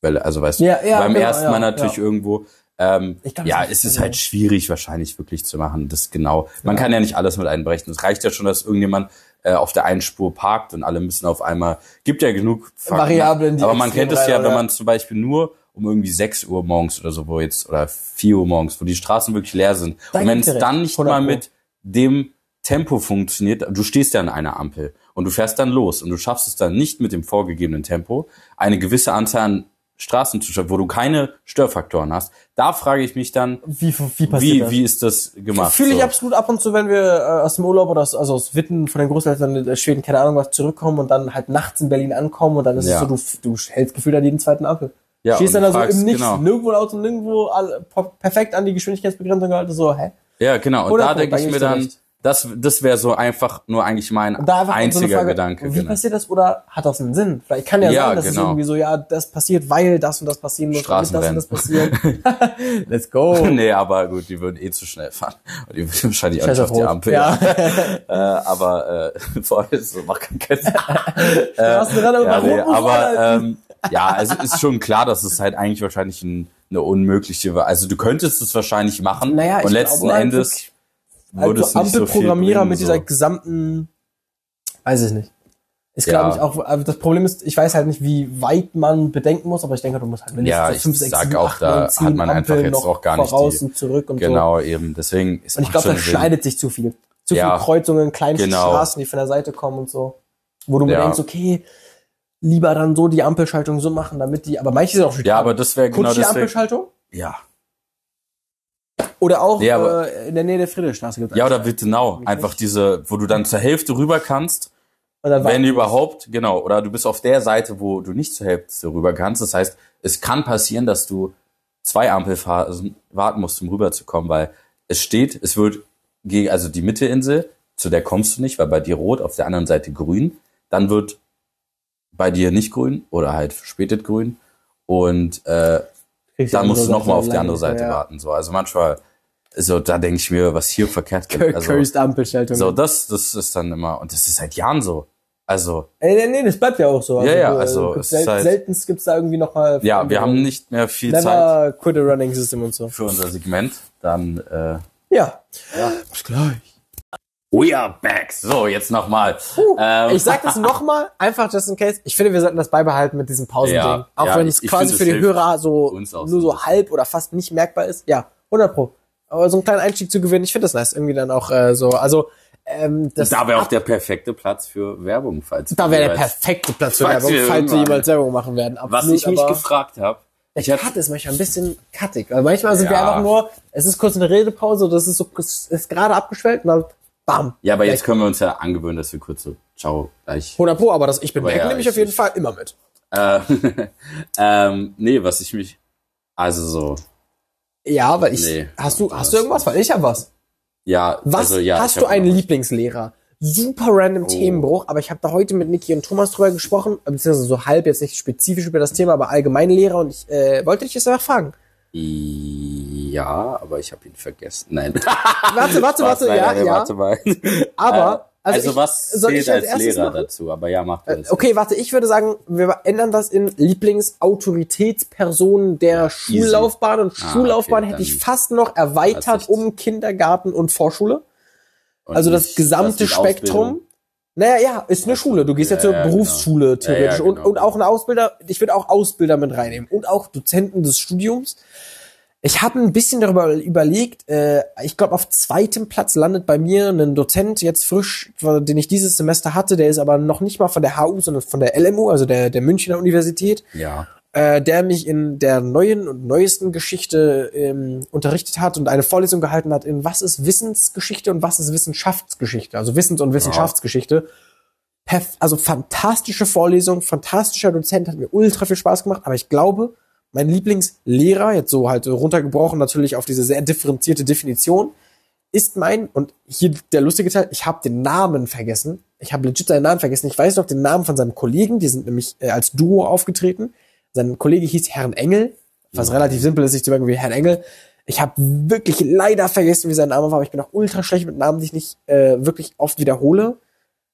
Welle, also weißt
Ja,
du,
ja,
beim
genau,
ersten
ja,
Mal natürlich
ja.
irgendwo. Ähm,
glaub,
ja,
ist
es ist halt schwierig wahrscheinlich wirklich zu machen, das genau. Man kann ja nicht alles mit einberechnen. Es reicht ja schon, dass irgendjemand äh, auf der einen Spur parkt und alle müssen auf einmal. Gibt ja genug Fakten.
Variablen, die
Aber man kennt es ja, wenn
ja.
man zum Beispiel nur um irgendwie 6 Uhr morgens oder so, wo jetzt, oder 4 Uhr morgens, wo die Straßen wirklich leer sind.
Da
und wenn es dann nicht
100
mal mit dem Tempo funktioniert, du stehst ja an einer Ampel und du fährst dann los und du schaffst es dann nicht mit dem vorgegebenen Tempo, eine gewisse Anzahl an Straßen zu schaffen, wo du keine Störfaktoren hast. Da frage ich mich dann,
Wie, wie passiert
wie,
das?
wie ist das gemacht?
Fühle ich
so?
absolut ab und zu, wenn wir äh, aus dem Urlaub oder aus, also aus Witten von den Großeltern in Schweden, keine Ahnung was, zurückkommen und dann halt nachts in Berlin ankommen und dann ist
Ja.
es so, du, du hältst gefühlt an jeden zweiten Ampel.
Ja, und
dann da so im Nichts,
genau.
nirgendwo ein Auto, nirgendwo perfekt an die Geschwindigkeitsbegrenzung gehalten, so, hä?
Ja, genau. Und
Oder
da
so,
denke ich mir dann, das, das wäre so einfach nur eigentlich mein
so
einziger
eine Frage,
Gedanke.
Wie
genau.
passiert das oder hat das einen Sinn? Vielleicht kann ja,
Ja,
sein, dass es
genau.
irgendwie so, ja, das passiert, weil das und das passieren muss, damit das und das passiert. *laughs* Let's go. *laughs*
nee, aber gut, die würden eh zu schnell fahren. Und die würden wahrscheinlich auch nicht
auf
die. Ampel.
Ja. *laughs*
äh, aber äh, vorher so macht keinen Sinn.
Gerade
ja, nee, aber ähm, ja, also ist schon klar, dass es halt eigentlich wahrscheinlich ein, eine unmögliche, also du könntest es wahrscheinlich machen
Naja, ich
und letzten
glaube halt
Endes würde es
also
nicht so viel
Ampelprogrammierer
bringen,
mit
so.
dieser gesamten, weiß ich nicht. Ist
Ja.
glaube ich auch, also das Problem ist, ich weiß halt nicht, wie weit man bedenken muss, aber ich denke, du musst halt mindestens
Ja,
so
ich
fünf, sechs,
sag
sieben,
auch,
acht,
da
neun, zehn
hat man einfach
Ampeln
jetzt
noch
auch gar nicht
voraus
die-
und zurück und so.
Genau, eben. Deswegen ist
Und ich glaube, das schneidet sich zu viel. Zu
Ja.
viele Kreuzungen, kleine
Genau.
Straßen, die von der Seite kommen und so. Wo du
Ja.
denkst, okay, lieber dann so die Ampelschaltung so machen, damit die, aber manche sind auch schon
Ja, aber das wäre genau
Kutschi
deswegen.
Ampelschaltung?
Ja.
Oder auch
Ja,
äh, in der Nähe der Friedrichstraße gibt's
Ja, oder Wittenau. Einfach diese, wo du dann zur Hälfte rüber kannst,
dann
wenn überhaupt, genau. Oder du bist auf der Seite, wo du nicht zur Hälfte rüber kannst. Das heißt, es kann passieren, dass du zwei Ampelphasen warten musst, um rüberzukommen, weil es steht, es wird gegen, also die Mitteinsel, zu der kommst du nicht, weil bei dir rot, auf der anderen Seite grün. Dann wird bei dir nicht grün oder halt verspätet grün. Und äh, dann
die
musst du nochmal auf die andere Seite
ja.
warten. So, also manchmal, so da denke ich mir, was hier verkehrt geht. Also,
Cursed Ampelschaltung.
so, das, das ist dann immer, und das ist seit Jahren so. Also,
Äh, nee, nee, das bleibt ja auch so.
Ja, ja,
äh,
also,
gibt's sel
halt-
seltenst gibt's da irgendwie noch mal
ja, wir haben nicht mehr viel Zeit
Never quit a running system und so.
für unser Segment. Dann, äh,
Ja.
Ja.
Bis gleich.
We are back. So, jetzt nochmal. Ähm,
Ich sag das *laughs* nochmal, einfach just in case. Ich finde, wir sollten das beibehalten mit diesem Pausending.
Ja,
auch
ja,
wenn es quasi für die Hörer so nur
so
halb oder fast nicht merkbar ist. Ja, 100 pro. Aber so einen kleinen Einstieg zu gewinnen, ich finde das nice. Irgendwie dann auch äh, so, also ähm, das
da wäre auch der perfekte Platz für Werbung, falls
da wäre der perfekte Platz für Werbung,
wir
falls wir jemals Werbung machen werden.
Was
Absolut,
ich mich
aber-
gefragt habe, ich
Der Cut ist manchmal ein bisschen cuttig. Weil manchmal sind wir
Ja.
einfach nur, es ist kurz eine Redepause, das ist so, es ist gerade abgeschwellt und dann bam.
ja, aber
Weg.
jetzt können wir uns ja angewöhnen, dass wir kurz so, ciao, gleich
100 pro, aber das Ich bin
Aber
weg
ja,
nehme ich auf jeden Fall immer mit.
Äh, *laughs* ähm, nee, was ich mich, also so,
Ja, weil ich,
Nee,
hast du, hast du irgendwas? Weil ich habe was.
ja,
Was
also ja.
hast du
hab
einen Lieblingslehrer? Super random Themenbruch, aber ich habe da heute mit Niki und Thomas drüber gesprochen, beziehungsweise so halb jetzt nicht spezifisch über das Thema, aber allgemein Lehrer und ich äh, wollte dich jetzt einfach fragen.
Ja, aber ich habe ihn vergessen. Nein. *laughs*
Warte, warte, warte,
nein,
ja,
nein,
ja.
Warte mal.
Aber,
also,
also, ich,
was
soll ich
als
erstes
Lehrer
machen?
dazu? Aber ja, mach das.
Okay, warte, ich würde sagen, wir ändern das in Lieblingsautoritätspersonen der Schullaufbahn und
Ah,
Schullaufbahn
okay,
hätte ich fast noch erweitert um Kindergarten und Vorschule.
Und
Also das gesamte Spektrum. Naja, ja, ist eine Schule. Du gehst ja,
Ja,
zur
ja, genau.
Berufsschule theoretisch.
Ja, ja, genau.
und, und auch ein Ausbilder, ich würde auch Ausbilder mit reinnehmen. Und auch Dozenten des Studiums. Ich habe ein bisschen darüber überlegt, äh, ich glaube auf zweitem Platz landet bei mir ein Dozent jetzt frisch, den ich dieses Semester hatte, der ist aber noch nicht mal von der HU, sondern von der LMU, also der, der Münchner Universität
Ja.
Äh, der mich in der neuen und neuesten Geschichte ähm, unterrichtet hat und eine Vorlesung gehalten hat in was ist Wissensgeschichte und was ist Wissenschaftsgeschichte, also Wissens- und Wissenschaftsgeschichte. Perf also fantastische Vorlesung, fantastischer Dozent, hat mir ultra viel Spaß gemacht, aber ich glaube, mein Lieblingslehrer, jetzt so halt runtergebrochen natürlich auf diese sehr differenzierte Definition, ist mein, und hier der lustige Teil, ich habe den Namen vergessen. Ich habe legit seinen Namen vergessen. Ich weiß noch den Namen von seinem Kollegen, die sind nämlich äh, als Duo aufgetreten. Sein Kollege hieß Herrn Engel, was relativ simpel ist, sich zu merken wie Herrn Engel. Ich habe wirklich leider vergessen, wie sein Name war, aber ich bin auch ultra schlecht mit Namen, die ich nicht äh, wirklich oft wiederhole.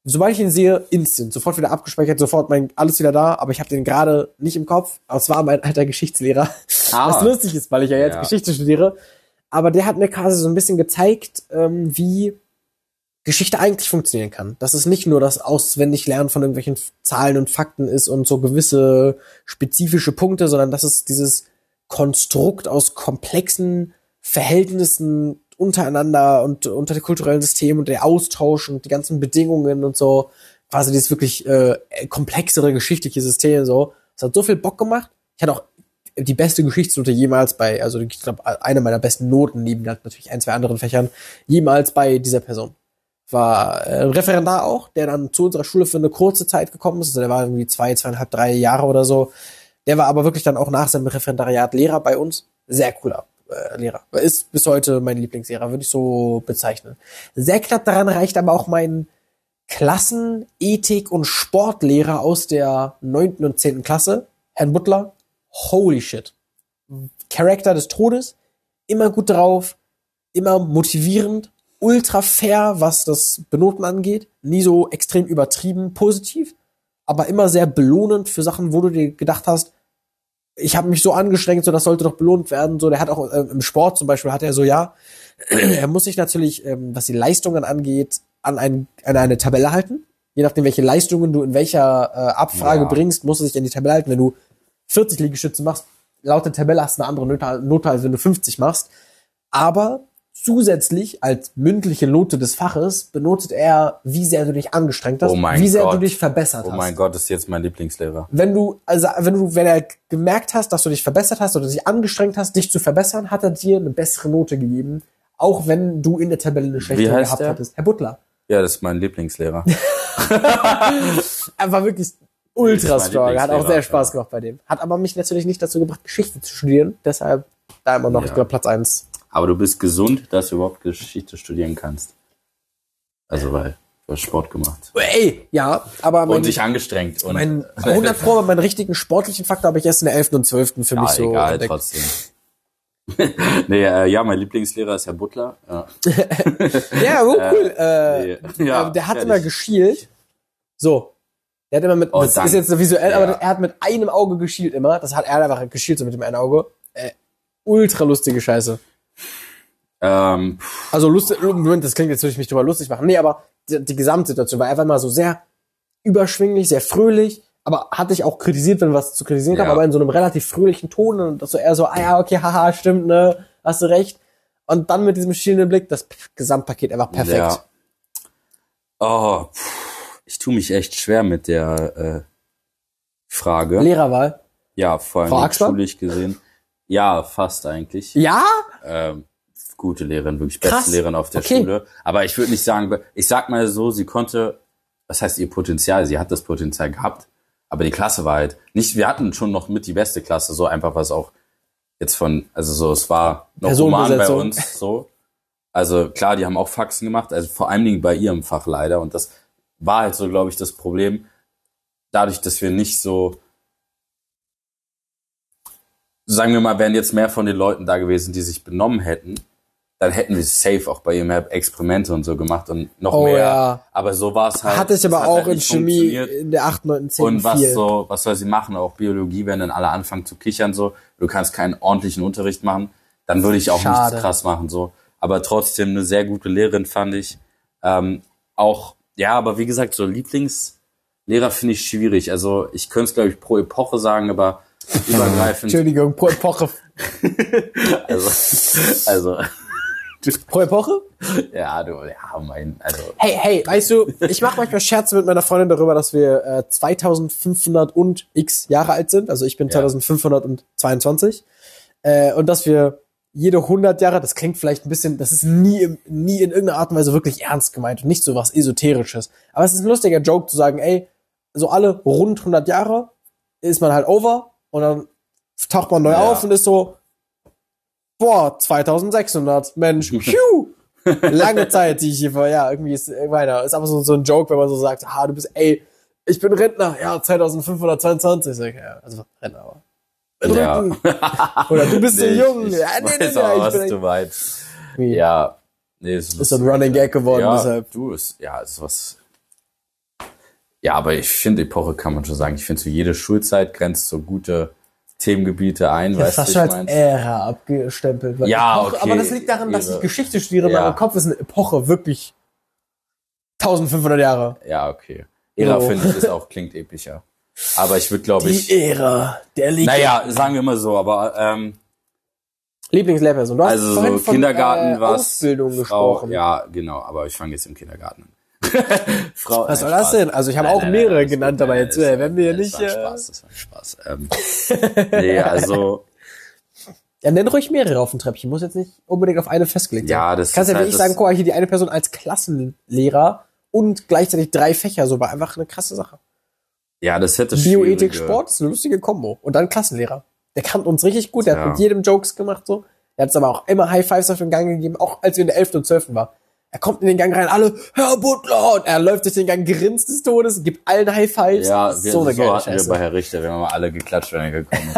Sobald ich ihn sehe, instant, sofort wieder abgespeichert, sofort mein alles wieder da, aber ich habe den gerade nicht im Kopf. Aber es war mein alter Geschichtslehrer.
Ah.
Was lustig ist, weil ich ja jetzt
Ja.
Geschichte studiere. Aber der hat mir quasi so ein bisschen gezeigt, ähm, wie Geschichte eigentlich funktionieren kann. Dass es nicht nur das Auswendiglernen von irgendwelchen Zahlen und Fakten ist und so gewisse spezifische Punkte, sondern dass es dieses Konstrukt aus komplexen Verhältnissen untereinander und unter dem kulturellen System und der Austausch und die ganzen Bedingungen und so, quasi dieses wirklich äh, komplexere geschichtliche System so. Es hat so viel Bock gemacht. Ich hatte auch die beste Geschichtsnote jemals bei, also ich glaube, eine meiner besten Noten neben natürlich ein, zwei anderen Fächern, jemals bei dieser Person. War äh, ein Referendar auch, der dann zu unserer Schule für eine kurze Zeit gekommen ist. Also der war irgendwie zwei, zweieinhalb, drei Jahre oder so. Der war aber wirklich dann auch nach seinem Referendariat Lehrer bei uns. Sehr cooler äh, Lehrer. Ist bis heute mein Lieblingslehrer, würde ich so bezeichnen. Sehr knapp daran reicht aber auch mein Klassen-, Ethik- und Sportlehrer aus der neunten und zehnten Klasse, Herrn Butler. Holy shit. Charakter des Todes, immer gut drauf, immer motivierend, ultra fair, was das Benoten angeht, nie so extrem übertrieben positiv, aber immer sehr belohnend für Sachen, wo du dir gedacht hast, ich habe mich so angestrengt, so das sollte doch belohnt werden. So, der hat auch ähm, im Sport zum Beispiel hat er so ja, *clears throat* er muss sich natürlich, ähm, was die Leistungen angeht, an, ein, an eine Tabelle halten. Je nachdem, welche Leistungen du in welcher äh, Abfrage
Ja.
bringst, musst du dich an die Tabelle halten. Wenn du 40 Liegestütze machst, laut der Tabelle hast du eine andere Note, Note als wenn du 50 machst. Aber zusätzlich als mündliche Note des Faches benotet er, wie sehr du dich angestrengt hast,
Oh mein
wie sehr
Gott.
du dich verbessert
Oh
hast
mein Gott, ist jetzt mein Lieblingslehrer.
wenn du, also wenn du, wenn er gemerkt hast, dass du dich verbessert hast oder dich angestrengt hast, dich zu verbessern, hat er dir eine bessere Note gegeben, auch wenn du in der Tabelle eine schlechtere
heißt
gehabt
der?
hattest. Herr Butler.
Ja, das ist mein Lieblingslehrer. *laughs* *laughs*
Er war wirklich ultra
Das
strong, hat auch sehr Spaß
ja.
gemacht bei dem. Hat aber mich natürlich nicht dazu gebracht, Geschichte zu studieren, deshalb da immer noch,
Ja.
ich glaube, Platz eins.
Aber du bist gesund, dass du überhaupt Geschichte studieren kannst. Also, weil du hast Sport gemacht.
Ey, ja, aber mein,
Und dich angestrengt. Und
mein 100 Pro, meinen richtigen sportlichen Faktor habe ich erst in der 11. und 12. für mich
ja,
so
egal,
entdeckt.
trotzdem. *laughs* nee, äh, ja, mein Lieblingslehrer ist Herr Butler. Ja, *laughs*
Ja, oh, cool. Äh,
nee, ja,
Ähm, der hat immer geschielt. So. Der hat immer mit,
Oh,
das
danke.
ist jetzt so visuell,
Ja.
aber er hat mit einem Auge geschielt immer. Das hat er einfach geschielt so mit dem einen Auge. Äh, ultra lustige Scheiße.
Ähm,
Also lustig, Moment, das klingt jetzt, würde ich mich drüber lustig machen. Nee, aber die, die Gesamtsituation war einfach mal so sehr überschwinglich, sehr fröhlich, aber hat dich auch kritisiert, wenn was zu kritisieren gab,
Ja.
aber in so einem relativ fröhlichen Ton und das so eher so, ah ja, okay, haha, stimmt, ne, hast du recht. Und dann mit diesem schielenden Blick, das Gesamtpaket einfach perfekt.
Ja. Oh, ich tue mich echt schwer mit der äh, Frage.
Lehrerwahl.
ja, vor allem schulisch gesehen. Ja, fast eigentlich.
Ja?
Ähm, gute Lehrerin, wirklich
Krass.
beste Lehrerin auf der
Okay.
Schule. Aber ich würde nicht sagen, ich sag mal so, sie konnte, was heißt ihr Potenzial? Sie hat das Potenzial gehabt, aber die Klasse war halt nicht, wir hatten schon noch mit die beste Klasse, so einfach was auch jetzt von, also so, es war noch human bei uns, so. Also klar, die haben auch Faxen gemacht, also vor allen Dingen bei ihrem Fach leider und das war halt so, glaube ich, das Problem, dadurch, dass wir nicht so, sagen wir mal, wären jetzt mehr von den Leuten da gewesen, die sich benommen hätten, dann hätten wir safe auch bei ihr mehr Experimente und so gemacht und noch
Oh,
mehr.
ja.
Aber so war es halt.
Hat es aber
hat
auch
halt
in Chemie in der 8., 9., 10.
Und was
viel.
so, was soll sie machen? Auch Biologie, wenn dann alle anfangen zu kichern, so, du kannst keinen ordentlichen Unterricht machen, dann würde ich auch
Schade.
nichts krass machen, so. Aber trotzdem eine sehr gute Lehrerin fand ich. Ähm, auch ja, aber wie gesagt, so Lieblingslehrer finde ich schwierig. Also ich könnte es, glaube ich, pro Epoche sagen, aber übergreifend.
Entschuldigung, pro Epoche. *laughs*
also, also
Pro Epoche?
ja, du, ja, mein, also
Hey, hey, weißt du, ich mache manchmal Scherze mit meiner Freundin darüber, dass wir äh, 2500 und x Jahre alt sind. Also ich bin
Ja.
2522. Äh, und dass wir jede 100 Jahre, das klingt vielleicht ein bisschen, das ist nie, nie in irgendeiner Art und Weise wirklich ernst gemeint und nicht so was Esoterisches. Aber es ist ein lustiger Joke zu sagen, ey, so alle rund 100 Jahre ist man halt over und dann taucht man neu
Ja.
auf und ist so, boah, 2600, Mensch, *laughs* phew, lange Zeit, die ich hier vor, ja, irgendwie ist weiter. Ist aber so, so ein Joke, wenn man so sagt, ha, du bist, ey, ich bin Rentner, ja, 2522, sag ja, also Rentner, aber.
Ja.
Oder du bist *laughs* so
Nee,
jung.
Ich,
ja, nee, nee, nee,
auch,
ich
was
bin
du meinst. Ja, nee, es
Ist so ein Running Gag geworden,
ja,
deshalb.
du, ist, ja, ist was. Ja, aber ich finde, Epoche kann man schon sagen. Ich finde, so jede Schulzeit grenzt so gute Themengebiete ein,
Ich hab's
weißt du,
schon als
mein?
Ära abgestempelt.
Ja,
Epoche,
okay,
Aber das liegt daran, dass ich Geschichte studiere.
Ja.
meinem Kopf ist eine Epoche wirklich 1500 Jahre.
Ja, okay. Ära
So.
finde ich ist auch klingt epischer. Aber ich würde, glaube ich,
Die Ära der Legende.
naja, sagen wir mal so, aber ähm,
Lieblingslehrperson. Du hast
also so
von,
Kindergarten
äh,
was
Ausbildung
Frau,
gesprochen.
Ja, genau, aber ich fange jetzt im Kindergarten an. *laughs* Frau,
Was soll
nein,
das denn? Also ich habe auch
nein,
mehrere
nein,
genannt, aber jetzt
Nein,
äh, wenn wir
das
nicht.
war ein
Äh,
Spaß, das war Spaß. Ähm, *laughs* nee, also
ja, nenn ruhig mehrere auf dem Treppchen. Muss jetzt nicht unbedingt auf eine festgelegt sein.
Ja, das
Kannst
ist
ja
halt
wirklich
das-
sagen, guck mal, hier die eine Person als Klassenlehrer und gleichzeitig drei Fächer, so war einfach eine krasse Sache.
ja, das hätte
Bioethik,
schwierige-
Sport ist eine lustige Kombo. Und dann Klassenlehrer. Der kannte uns richtig gut, der
Ja.
hat mit jedem Jokes gemacht so. Er hat uns aber auch immer High Fives auf den Gang gegeben, auch als wir in der 11. und 12. war. Er kommt in den Gang rein, alle, Herr Butler, und er läuft durch den Gang, grinst des Todes, gibt allen High Fives.
Ja, wir,
so
so,
eine geile
hatten wir
Scheiße.
bei Herr Richter, wir haben mal alle geklatscht, wenn er gekommen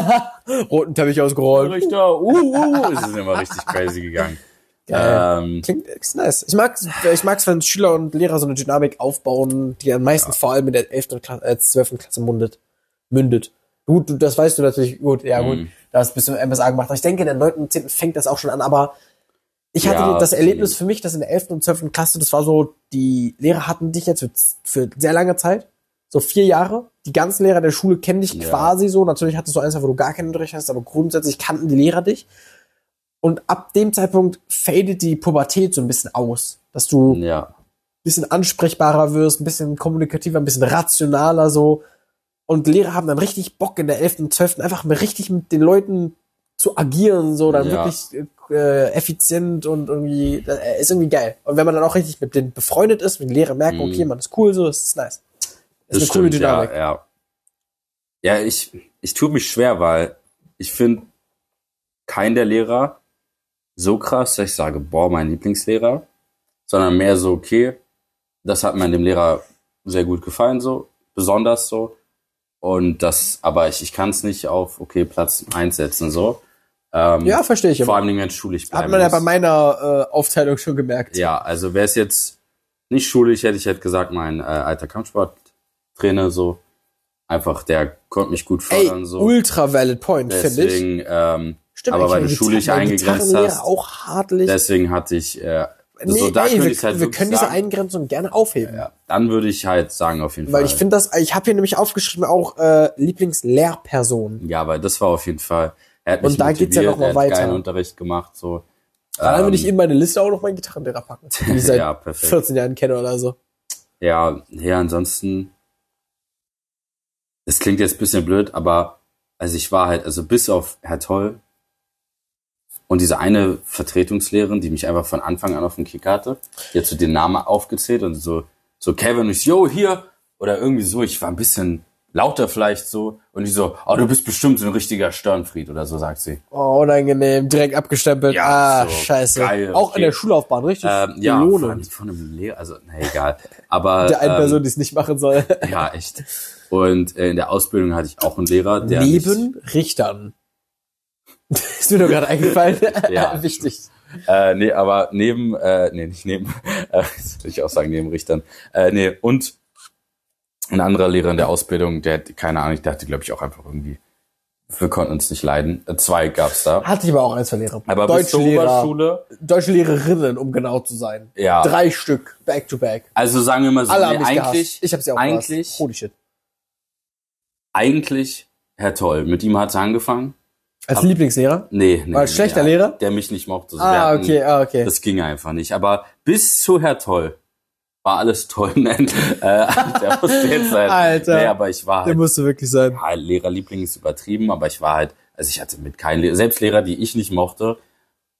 ist. *laughs*
Roten Teppich ausgerollt.
Richter, uh, uh, es ist immer richtig crazy gegangen.
Geil.
Ähm,
Klingt ist nice. Ich mag's, ich mag's, wenn Schüler und Lehrer so eine Dynamik aufbauen, die dann meistens vor allem in der 11. Klasse, äh, 12. Klasse mundet, mündet. Gut, das weißt du natürlich gut, ja gut,
Mhm.
da hast du bis zum MSA gemacht. Ich denke, in der 9. und 10. fängt das auch schon an, aber ich hatte
Ja,
das Erlebnis für mich, dass in der 11. und 12. Klasse, das war so, die Lehrer hatten dich jetzt für, für sehr lange Zeit, so vier Jahre. Die ganzen Lehrer der Schule kennen dich
Ja.
quasi so. Natürlich hattest du eins, wo du gar keinen Unterricht hast, aber grundsätzlich kannten die Lehrer dich. Und ab dem Zeitpunkt fadet die Pubertät so ein bisschen aus. Dass du ein
ja,
bisschen ansprechbarer wirst, ein bisschen kommunikativer, ein bisschen rationaler so. Und Lehrer haben dann richtig Bock in der 11. und 12. einfach mal richtig mit den Leuten zu agieren, so dann
Ja.
wirklich äh, effizient und irgendwie, äh, ist irgendwie geil. Und wenn man dann auch richtig mit denen befreundet ist, wenn die Lehrer merken,
Mhm.
okay, man ist cool, so, ist es nice. Ist
das
eine coole
stimmt,
Dynamik.
Ja, ja. ja ich, ich tue mich schwer, weil ich finde kein der Lehrer so krass, dass ich sage, boah, mein Lieblingslehrer, sondern mehr so, okay, das hat mir an dem Lehrer sehr gut gefallen, so, besonders so. Und das, aber ich, ich kann es nicht auf, okay, Platz eins setzen, so. Ähm,
Ja, verstehe ich.
vor allem, wenn es schulisch bleiben
Hat man ja bei meiner äh, Aufteilung schon gemerkt.
Ja, also wäre es jetzt nicht schulisch, hätte ich halt gesagt, mein äh, alter Kampfsporttrainer so. Einfach, der konnte mich gut
Ey,
fördern, so.
ultra valid point, finde ich.
Deswegen, ähm,
Stimmt,
aber weil du schulisch eingegrenzt hast,
auch hartlich.
deswegen hatte ich, äh,
nee,
so da
ey, wir,
halt
wir können diese
sagen,
Eingrenzung gerne aufheben.
ja, dann würde ich halt sagen, auf jeden
Weil
Fall.
ich finde das, ich habe hier nämlich aufgeschrieben auch äh, Lieblingslehrperson.
ja, weil das war auf jeden Fall, er hat
Und da geht's ja
motiviert,
noch mal
er
weiter.
geilen Unterricht gemacht, so.
Dann
Ähm,
würde ich in meine Liste auch noch meinen Gitarrenlehrer packen, den ich *laughs* seit
Ja, perfekt.
14 Jahren kenne oder so.
Ja, ja, ansonsten, es klingt jetzt ein bisschen blöd, aber also ich war halt, also bis auf Herr Toll und diese eine Vertretungslehrerin, die mich einfach von Anfang an auf den Kick hatte, die hat so den Namen aufgezählt und so, so Kevin ich, yo, hier, oder irgendwie so, ich war ein bisschen lauter vielleicht so und die so, oh, du bist bestimmt so ein richtiger Störenfried oder so, sagt sie.
Oh, unangenehm, direkt abgestempelt.
Ja,
ah,
so,
scheiße.
geil,
auch
okay.
in der Schullaufbahn, richtig?
Ähm, ja,
belohnend.
von einem Lehrer, also, na egal, aber *laughs*
Der einen
ähm,
Person, die es nicht machen soll. *laughs*
Ja, echt. Und äh, in der Ausbildung hatte ich auch einen Lehrer, der
Neben Richtern. *laughs* ist mir nur gerade eingefallen.
Ja.
Wichtig.
Äh, nee, aber neben, äh, nee, nicht neben, äh, will ich auch sagen, neben Richtern. Äh, nee, und ein anderer Lehrer in der Ausbildung, der, hat- keine Ahnung, der hatte, glaube ich, auch einfach irgendwie Wir konnten uns nicht leiden. Zwei gab's da.
Hatte ich aber auch als Verlehrer.
Aber bis zur Oberschule,
Deutschlehrerinnen, um genau zu sein.
ja.
Drei Stück, back to back.
Also sagen wir mal so,
Alle
nee, eigentlich,
gehasst. Ich habe sie auch
eigentlich,
gehasst. Holy shit.
eigentlich Herr Toll. Mit ihm hat's angefangen.
Als Lieblingslehrer?
Nee, nee.
Als
nee,
schlechter
ja,
Lehrer?
Der mich nicht mochte. Wir
Ah, okay, ah, okay.
Das ging einfach nicht. Aber bis zu Herr Toll war alles toll. *laughs* Nein, äh, der musste jetzt sein.
Alter.
Nee, aber ich war
Der
halt,
musste wirklich sein.
ja, Lehrerliebling ist übertrieben, aber ich war halt, also ich hatte mit keinem Lehrer, selbst Lehrer, die ich nicht mochte,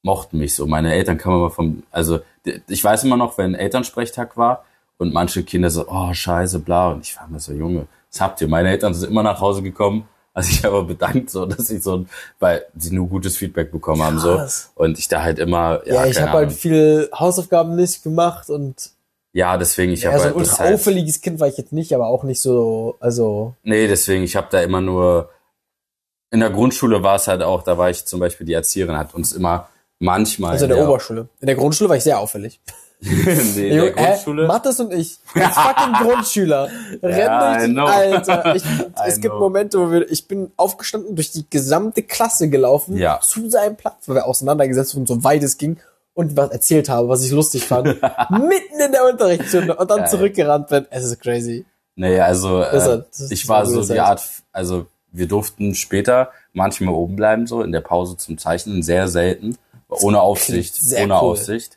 mochten mich so. Meine Eltern kamen immer vom, also ich weiß immer noch, wenn Elternsprechtag war und manche Kinder so, oh scheiße, bla, und ich war mir so, Junge, was habt ihr? Meine Eltern sind immer nach Hause gekommen, also ich habe bedankt, so, *laughs* dass ich so, weil sie nur gutes Feedback bekommen haben, so. Und ich da halt immer, ja,
Ja, ich habe halt viel Hausaufgaben nicht gemacht und
Ja, deswegen, ich
ja,
habe
so ein
halt,
ultra
halt,
auffälliges Kind war ich jetzt nicht, aber auch nicht so, also
nee, deswegen, ich habe da immer nur, in der Grundschule war es halt auch, da war ich zum Beispiel, die Erzieherin hat uns immer manchmal.
also in der Oberschule. In der Grundschule war ich sehr auffällig. *laughs*
nee, in der
Junge,
Grundschule.
Äh, Mathis und ich, als fucking *laughs* Grundschüler,
Ja,
rennen die, Alter. Ich, *laughs* es
I
gibt
know.
Momente, wo wir, ich bin aufgestanden, durch die gesamte Klasse gelaufen,
Ja.
zu seinem Platz, weil wir auseinandergesetzt wurden, so weit es ging, und was erzählt habe, was ich lustig fand, *laughs* mitten in der Unterrichtsstunde und dann
Geil.
zurückgerannt bin. Es ist crazy.
Nee, also
Das ist-
äh,
das ist
ich war
so
die
Zeit.
Art, also wir durften später manchmal oben bleiben, so in der Pause zum Zeichnen, sehr selten, ohne Aufsicht,
sehr
ohne
cool.
Aufsicht.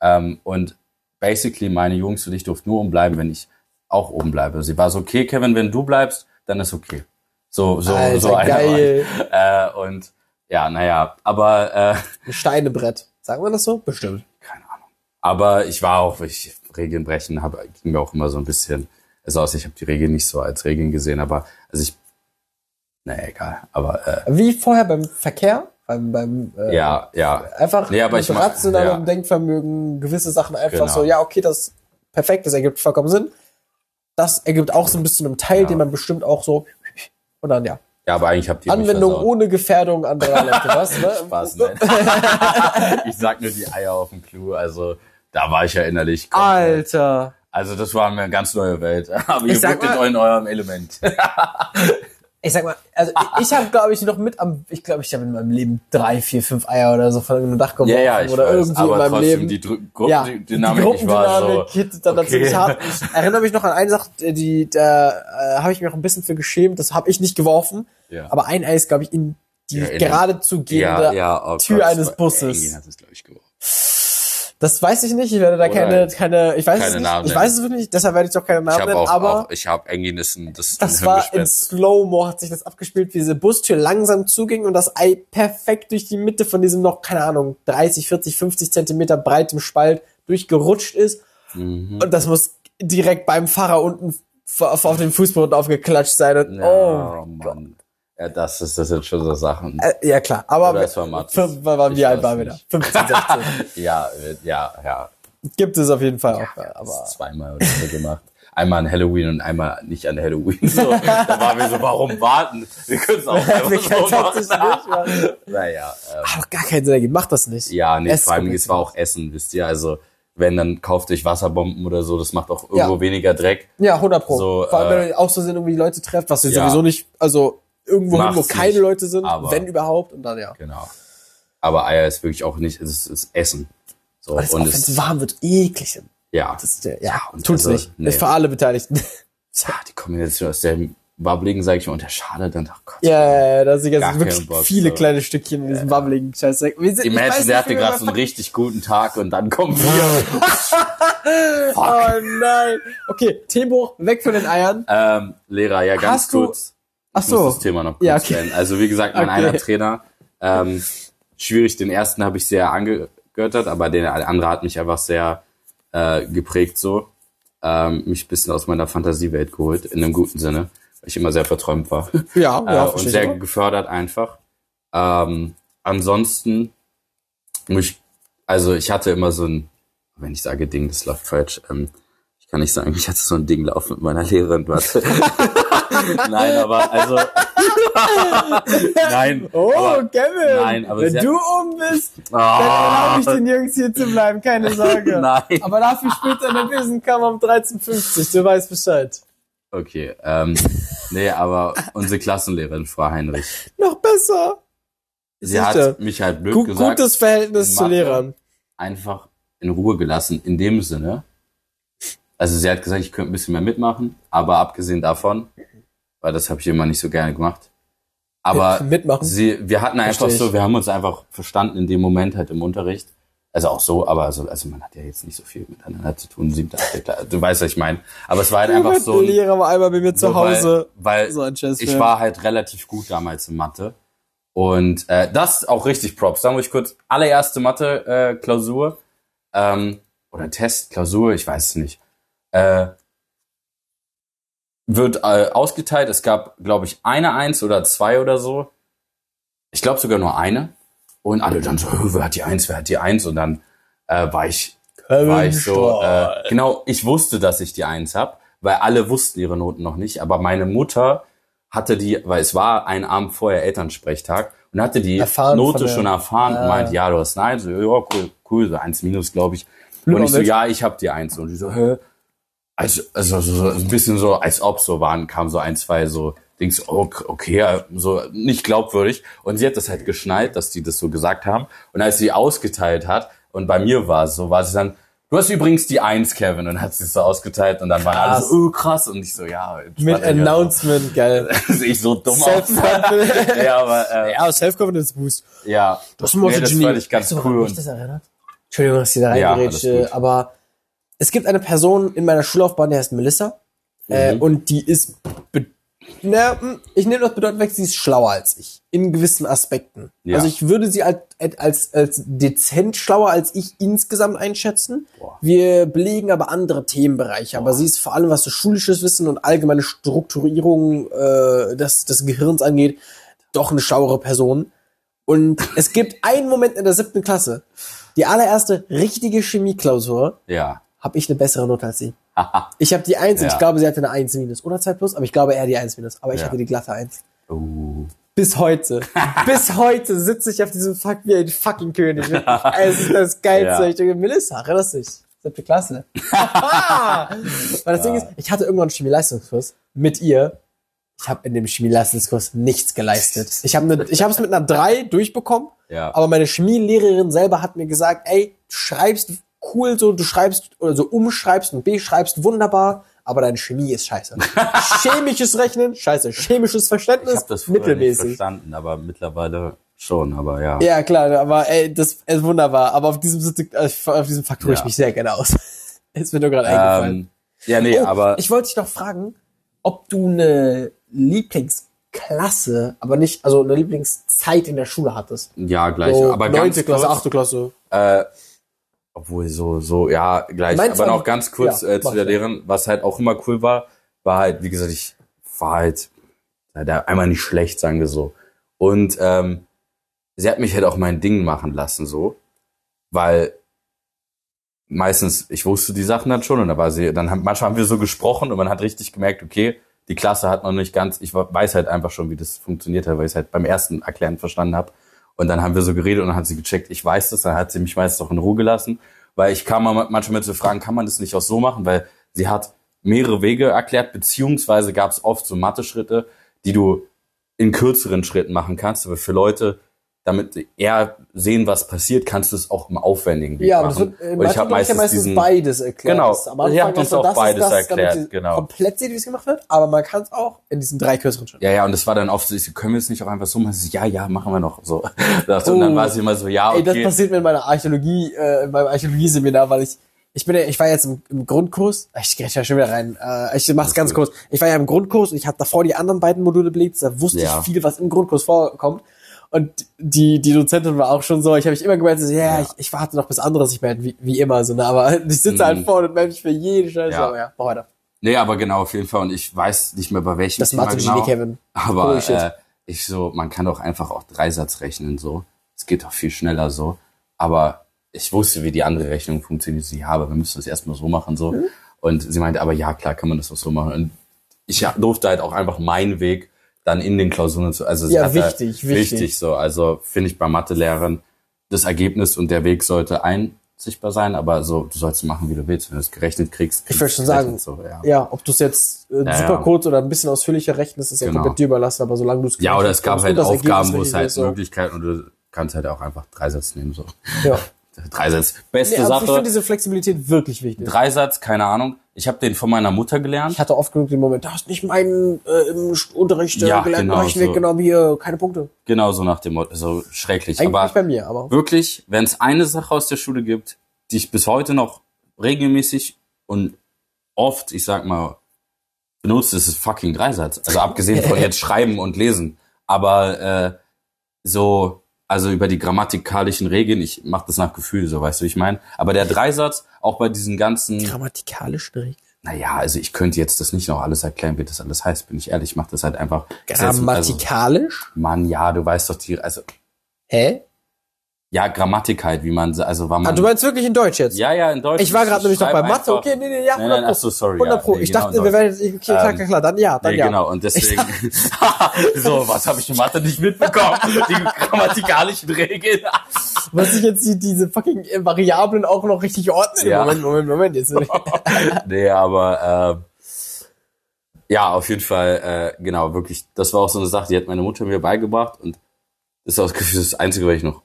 Ähm, und basically meine Jungs und ich durften nur oben bleiben, wenn ich auch oben bleibe. Sie war so, okay, Kevin, wenn du bleibst, dann ist okay. So, so,
Alter,
so ich.
geil.
Äh, und ja, naja, aber äh,
Ein Steinebrett. Sagen wir das so? Bestimmt.
keine Ahnung. Aber ich war auch, ich Regeln brechen, hab, ging mir auch immer so ein bisschen, also aus, ich habe die Regeln nicht so als Regeln gesehen, aber also ich, naja, egal. Aber äh,
Wie vorher beim Verkehr? Beim, beim äh,
ja, ja,
einfach
Nee, aber
mit
ich
rationalem
ja.
Denkvermögen gewisse Sachen einfach
Genau.
so, ja, okay, das ist perfekt, das ergibt vollkommen Sinn. Das ergibt auch so ein bisschen einem Teil,
Ja.
den man bestimmt auch so und dann ja.
Ja, aber eigentlich habt ihr
Anwendung ohne Gefährdung anderer Leute, was? Ne? *laughs*
Spaß, nein. *laughs* ich sag nur die Eier auf dem Clou, also da war ich ja innerlich. komplett-
Alter.
Also das war mir eine ganz neue Welt. *laughs* Aber ihr
sag
wirktet
mal-
in eurem Element.
Ich sag mal, also *laughs* ich, habe, glaube ich, noch mit am, ich glaube, ich habe in meinem Leben drei, vier, fünf Eier oder so von einem Dach geworfen
ja, ja,
oder
weiß.
irgendwie in meinem Leben.
die Dr
ja,
Gruppendynamik,
die
war so.
Gruppendynamik hittet dann dazu
okay.
nicht hart. Ich erinnere mich noch an eine Sache, die da äh, habe ich mich noch ein bisschen für geschämt. Das habe ich nicht geworfen,
Ja.
aber ein Ei ist, glaube ich, in die
Ja, in
geradezu gehende
ja, ja, oh
Tür
Gott,
eines Busses.
Engin hat es, glaube ich, geworfen.
Das weiß ich nicht. Ich werde da
Oder
keine, keine, ich weiß
keine
es nicht.
Namen
ich weiß es wirklich nicht. Deshalb werde ich doch keine
Ich
Namen
habe
nennen.
auch,
aber
auch, ich habe Engin ist ein, das,
das war in. Slow-Mo hat sich das abgespielt, wie diese Bustür langsam zuging und das Ei perfekt durch die Mitte von diesem noch, keine Ahnung, 30, 40, 50 Zentimeter breitem Spalt durchgerutscht ist.
Mhm.
Und das muss direkt beim Fahrer unten auf, auf den Fußboden aufgeklatscht sein. Und,
Ja,
oh,
oh Mann. Ja, das ist, das sind schon so Sachen.
äh, ja klar. Aber
Oder es war Mathis.
fünf, war,
Ich
wie alt waren wir da?
nicht.
15, 16. *laughs*
Ja, ja, ja.
Gibt es auf jeden Fall auch.
Das
Aber
zweimal oder so gemacht. Einmal an Halloween und einmal nicht an Halloween. *laughs* So, da waren wir so, warum warten? Wir können es auch *laughs* einfach
wir
so machen.
nicht machen.
Naja, ähm,
Hat gar keinen Sinn ergeben. Macht das nicht.
ja, nee, vor allem, es war auch Essen, wisst ihr. Also, wenn, dann kauft euch Wasserbomben oder so, das macht auch irgendwo
Ja.
weniger Dreck.
Ja, 100 Pro.
So,
Vor allem,
äh,
wenn ihr auch so sind, irgendwie Leute trefft, was ihr
ja.
sowieso nicht, also irgendwo hin, wo keine
nicht,
Leute sind, wenn überhaupt, und dann ja.
Genau. Aber Eier ist wirklich auch nicht, es ist, es ist Essen. So,
das
und
auch,
es,
warm wird, eklig.
ja.
Das ist der, ja,
und
tut's
also,
nicht.
nee.
Ist für alle Beteiligten. *laughs*
ja, die Kombination aus dem Wabbligen, sag ich mal, und der Schale dann, oh Gott.
ja, ja, ja, da sind jetzt wirklich
Bock,
viele
so.
kleine Stückchen in diesem Scheiß. Sind, ich weiß
Imagine, der hatte gerade so einen richtig guten Tag und dann kommen *laughs* wir.
Oh nein. Okay, Themenbruch, weg von den Eiern.
ähm, Lehrer, ja, ganz
Hast
kurz.
Ach
Ich muss
so.
das Thema noch kurz
Ja, okay.
nennen. Also wie gesagt, mein
Okay.
einer Trainer, ähm, schwierig, den ersten habe ich sehr angegöttert, aber der andere hat mich einfach sehr äh, geprägt so. Ähm, mich ein bisschen aus meiner Fantasiewelt geholt, in einem guten Sinne, weil ich immer sehr verträumt war. *laughs*
Ja, ja,
äh, und sehr gefördert einfach. Ähm, ansonsten muss ich, also ich hatte immer so ein, wenn ich sage Ding, das läuft falsch, ähm, kann nicht sagen, ich hatte so ein Ding laufen mit meiner Lehrerin, warte. *laughs* Nein, aber also *laughs* Nein.
Oh,
aber,
Kevin.
Nein, aber
wenn
hat-
du um bist, dann
Ah.
erlaube ich den Jungs hier zu bleiben, keine Sorge. *laughs*
Nein.
Aber dafür später in der Besenkammer um 13.50 du weißt Bescheid.
Okay, ähm, Nee, aber unsere Klassenlehrerin, Frau Heinrich,
Noch besser.
sie hat
Sicher.
mich halt blöd
Gu
gesagt,
gutes Verhältnis zu. Lehrern.
einfach in Ruhe gelassen, in dem Sinne. Also sie hat gesagt, ich könnte ein bisschen mehr mitmachen, aber abgesehen davon, weil das habe ich immer nicht so gerne gemacht. Aber
Mitmachen.
sie, wir hatten einfach so, wir haben uns einfach verstanden in dem Moment halt im Unterricht. Also auch so, aber also, also man hat ja jetzt nicht so viel miteinander zu tun. Siebte, achte Klasse, du weißt, was ich meine. Aber es war halt *laughs* einfach so.
Der Lehrer war einmal bei mir zu
so, weil-
Hause.
Weil,
So ein Scheiß
ich war halt relativ gut damals in Mathe. Und äh, das auch richtig Props. Sagen wir ich kurz, allererste Mathe-Klausur ähm, oder Test, Klausur, ich weiß es nicht. Äh, wird äh, ausgeteilt. Es gab, glaube ich, eine Eins oder zwei oder so. Ich glaube sogar nur eine. Und alle dann so, "Hö, wer hat die Eins, wer hat die Eins? Und dann äh, war ich war ich so, äh, genau, ich wusste, dass ich die Eins hab, weil alle wussten ihre Noten noch nicht, aber meine Mutter hatte die, weil es war ein Abend vorher Elternsprechtag und hatte die
Erfahren
Note schon erfahren und
Ah.
meinte, ja, du hast eine Eins, so, ja, cool, cool, so eins minus, glaube ich. Und ich so, ja, ich hab die Eins. Und die so, hä? Also, also so, so ein bisschen so, als ob so waren, kam so ein, zwei so Dings, oh, okay, so nicht glaubwürdig. Und sie hat das halt geschnallt, dass die das so gesagt haben. Und als sie ausgeteilt hat, und bei mir war es so, war sie dann, du hast übrigens die Eins, Kevin, und hat sie es so ausgeteilt und dann waren alle
Krass.
so, oh krass, und ich so, ja.
Mit Announcement, geil. *laughs*
auch. Sehe ich so dumm aus. *laughs* Ja, aber, äh,
ja, Self-Confidence Boost.
ja.
Das ist
nee, das fand ich ganz
woran
cool.
mich das erinnert? Entschuldigung, dass ich da
Ja,
reingerätsche,
alles gut.
aber es gibt eine Person in meiner Schullaufbahn, die heißt Melissa. Äh,
Mhm.
und die ist, na, hm, ich nehme das bedeutend weg, sie ist schlauer als ich. In gewissen Aspekten.
Ja.
Also ich würde sie als, als, als dezent schlauer als ich insgesamt einschätzen.
Boah.
Wir belegen aber andere Themenbereiche. Aber sie ist vor allem, was so schulisches Wissen und allgemeine Strukturierung äh, des, des Gehirns angeht, doch eine schlauere Person. Und es gibt einen Moment in der siebten Klasse, die allererste richtige Chemieklausur,
ja.
Habe ich eine bessere Note als sie. Ich habe die Eins und
Ja.
ich glaube, sie hatte eine Eins minus oder zwei plus, aber ich glaube eher die Eins minus. Aber ich
Ja.
hatte die glatte Eins.
Uh.
Bis heute. *laughs* Bis heute sitze ich auf diesem Fuck wie ein fucking König. *laughs* es ist das Geilste.
Ja.
Ich denke, Melissa, erinnerst du dich? Siebte Klasse. *laughs* Weil das Ding ist, ich hatte irgendwann einen Chemieleistungskurs mit ihr. Ich habe in dem Chemieleistungskurs nichts geleistet. Ich habe ne, ich es mit einer drei durchbekommen,
Ja.
aber meine Chemielehrerin selber hat mir gesagt, ey, du schreibst cool so, du schreibst oder so umschreibst und beschreibst wunderbar, aber deine Chemie ist scheiße. *laughs* Chemisches Rechnen, scheiße. Chemisches
Ich
Verständnis,
habe das früher nicht
mittelmäßig.
verstanden, aber mittlerweile schon, aber ja.
Ja, klar, aber ey, das ist wunderbar. Aber auf diesem, äh, auf diesem Fakt ruhe ich
Ja.
mich sehr gerne aus. *laughs* ist mir nur gerade eingefallen.
Ähm, ja, nee,
Oh,
aber
ich wollte dich noch fragen, ob du eine Lieblingsklasse, aber nicht, also eine Lieblingszeit in der Schule hattest.
ja, gleich.
So
aber
neunte
ganz
Klasse,
kurz,
achte Klasse.
Äh, obwohl so, so, ja, gleich.
Meinst
aber noch ganz kurz
Ja,
äh, zu der. Lehrerin, was halt auch immer cool war, war halt, wie gesagt, ich war halt da einmal nicht schlecht, sagen wir so. Und ähm, sie hat mich halt auch mein Ding machen lassen, so, weil meistens, ich wusste die Sachen dann schon und da war sie, dann haben, manchmal haben wir so gesprochen und man hat richtig gemerkt, okay, die Klasse hat noch nicht ganz, ich weiß halt einfach schon, wie das funktioniert hat, weil ich es halt beim ersten Erklären verstanden habe. Und dann haben wir so geredet und dann hat sie gecheckt, ich weiß das, dann hat sie mich meistens auch in Ruhe gelassen, weil ich kam mal manchmal mit so Fragen, kann man das nicht auch so machen, weil sie hat mehrere Wege erklärt, beziehungsweise gab es oft so Mathe-Schritte, die du in kürzeren Schritten machen kannst, aber für Leute, damit eher sehen, was passiert, kannst du es auch im aufwendigen Weg
Ja, aber das
machen.
wird äh,
und ich habe
ja
meistens
meistens
diesen,
beides erklärt.
Genau.
Das- Am Anfang macht
uns
man
auch
das,
beides
das, damit
erklärt,
sie
genau.
komplett sieht, wie es gemacht wird, aber man kann es auch in diesen drei kürzeren Schritten.
Ja, ja, und es war dann oft so, ich können wir es nicht auch einfach so machen? So, ja, ja, machen wir noch. So. *laughs* Das, und dann
Oh.
war sie immer so, ja,
Ey, das
okay.
passiert mir in meiner Archäologie, äh, in meinem Archäologieseminar, weil ich, ich bin ja, ich war jetzt im, im Grundkurs, ich gehe ja schon wieder rein, äh, ich mach's ganz kurz. Ich war ja im Grundkurs und ich habe davor die anderen beiden Module belegt, da wusste
Ja.
ich viel, was im Grundkurs vorkommt. Und die, die Dozentin war auch schon so, ich habe mich immer gemeint, so, ja,
Ja.
Ich, ich warte noch bis andere sich melden, wie, wie immer, so, ne, aber *laughs* ich sitze halt
Mhm.
vorne und melde mich für jede Scheiße,
Ja.
aber ja, mach weiter.
Nee, aber genau, auf jeden Fall. Und ich weiß nicht mehr bei welchem
Das
Thema genau.
Kevin.
Aber äh, ich so, man kann doch einfach auch Dreisatz rechnen so. Es geht doch viel schneller so. Aber ich wusste, wie die andere Rechnung funktioniert. Sie, ja, aber wir müssen das erstmal so machen so.
Mhm.
Und sie meinte, aber ja, klar kann man das auch so machen. Und ich durfte halt auch einfach meinen Weg dann in den Klausuren zu, also
Ja, wichtig, wichtig.
wichtig so. Also finde ich bei Mathelehrern das Ergebnis und der Weg sollte ein verzichtbar sein, aber so, du sollst machen, wie du willst. Wenn du es gerechnet kriegst,
Ich wollte schon sagen,
So, ja.
Ja, ob du es jetzt äh,
Ja,
super kurz oder ein bisschen ausführlicher rechnest, ist ja
Genau.
komplett dir überlassen, aber solange du es
ja, oder es gab halt Aufgaben, wo es halt. Möglichkeiten und du kannst halt auch einfach Dreisatz nehmen. So.
Ja. *laughs*
Dreisatz, beste
Nee, aber ich
Sache.
finde diese Flexibilität wirklich wichtig.
Dreisatz, keine Ahnung. Ich habe den von meiner Mutter gelernt.
Ich hatte oft genug den Moment, du hast nicht meinen äh, im Unterricht äh,
Ja,
gelernt,
genau,
ich
so.
weggenommen, hier, keine Punkte.
Genau so nach dem Motto, so schrecklich.
Eigentlich
aber
nicht bei mir, aber
wirklich, wenn es eine Sache aus der Schule gibt, die ich bis heute noch regelmäßig und oft, ich sag mal, benutze, ist es fucking Dreisatz. Also abgesehen von *laughs* jetzt Schreiben und Lesen. Aber äh, so, also über die grammatikalischen Regeln, ich mache das nach Gefühl, so weißt du, wie ich meine. Aber der Dreisatz, auch bei diesen ganzen,
grammatikalisch direkt.
naja, also ich könnte jetzt das nicht noch alles erklären, wie das alles heißt, bin ich ehrlich. Ich mache das halt einfach. Also,
Grammatikalisch?
Mann, ja, du weißt doch die, also
Hä?
Ja, Grammatik halt, wie man, also war man.
Ah, du meinst wirklich in Deutsch jetzt?
ja, ja, in Deutsch.
Ich war gerade nämlich noch bei Mathe.
einfach-
Okay, nee, nee, ja,
Nein,
100
nein, ach so, sorry.
100
ja,
Pro.
nee,
ich
genau,
dachte, wir werden jetzt, okay, klar,
Ähm,
klar, klar, dann ja, dann
Nee,
ja.
genau, und deswegen, *laughs* so, was habe ich in Mathe nicht mitbekommen? Die grammatikalischen Regeln. *laughs*
Was ich jetzt die, diese fucking äh, Variablen auch noch richtig ordnen.
Ja.
Moment, Moment, Moment. Jetzt. *laughs*
nee, aber, äh, ja, auf jeden Fall, äh, genau, wirklich, das war auch so eine Sache, die hat meine Mutter mir beigebracht und das ist auch das Einzige, was ich noch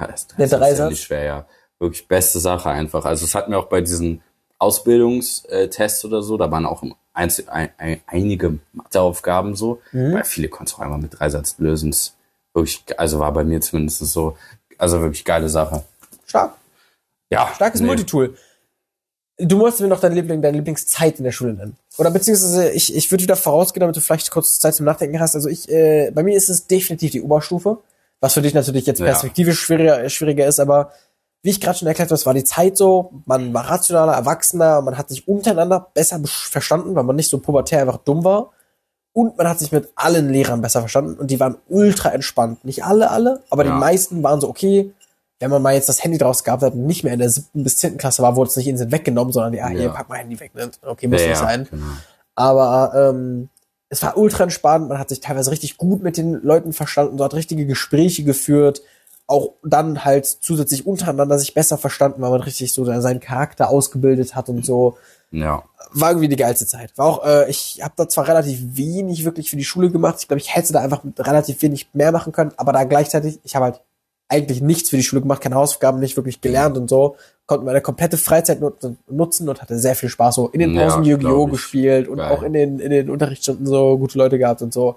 kann. Das
Der
ist ja
Dreisatz?
schwer, ja. Wirklich beste Sache einfach. Also es hat mir auch bei diesen Ausbildungstests oder so, da waren auch einzel, ein, ein, einige Matheaufgaben so,
Mhm.
weil viele konntest du auch einmal mit Dreisatz lösen. Wirklich, also war bei mir zumindest so, also wirklich geile Sache.
Stark.
Ja.
Starkes
nee.
Multitool. Du musst mir noch deine, Liebling, deine Lieblingszeit in der Schule nennen. Oder beziehungsweise ich, ich würde wieder vorausgehen, damit du vielleicht kurz Zeit zum Nachdenken hast. Also ich, äh, bei mir ist es definitiv die Oberstufe, was für dich natürlich jetzt
Ja.
perspektivisch schwieriger, schwieriger ist, aber wie ich gerade schon erklärt habe, es war die Zeit so, man war rationaler, erwachsener, man hat sich untereinander besser verstanden, weil man nicht so pubertär einfach dumm war. Und man hat sich mit allen Lehrern besser verstanden und die waren ultra entspannt. Nicht alle, alle, aber
Ja.
die meisten waren so, okay, wenn man mal jetzt das Handy draus gehabt hat und nicht mehr in der siebten bis zehnten Klasse war, wurde es nicht instant weggenommen, sondern ja, hier,
Ja.
pack mal Handy weg. Ne? Okay, muss
Ja,
nicht
ja,
sein.
Genau.
Aber ähm, es war ultra entspannt, man hat sich teilweise richtig gut mit den Leuten verstanden, so hat richtige Gespräche geführt, auch dann halt zusätzlich untereinander sich besser verstanden, weil man richtig so seinen Charakter ausgebildet hat und so.
Ja.
War irgendwie die geilste Zeit. War auch, äh, ich habe da zwar relativ wenig wirklich für die Schule gemacht, ich glaube, ich hätte da einfach relativ wenig mehr machen können, aber da gleichzeitig, ich habe halt eigentlich nichts für die Schule gemacht, keine Hausaufgaben, nicht wirklich gelernt und so, konnte meine komplette Freizeit nut- nutzen und hatte sehr viel Spaß so in den
Ja,
Pausen Yu-Gi-Oh!
glaub ich.
gespielt und
Geil.
auch in den, in den Unterrichtsstunden so gute Leute gehabt und so.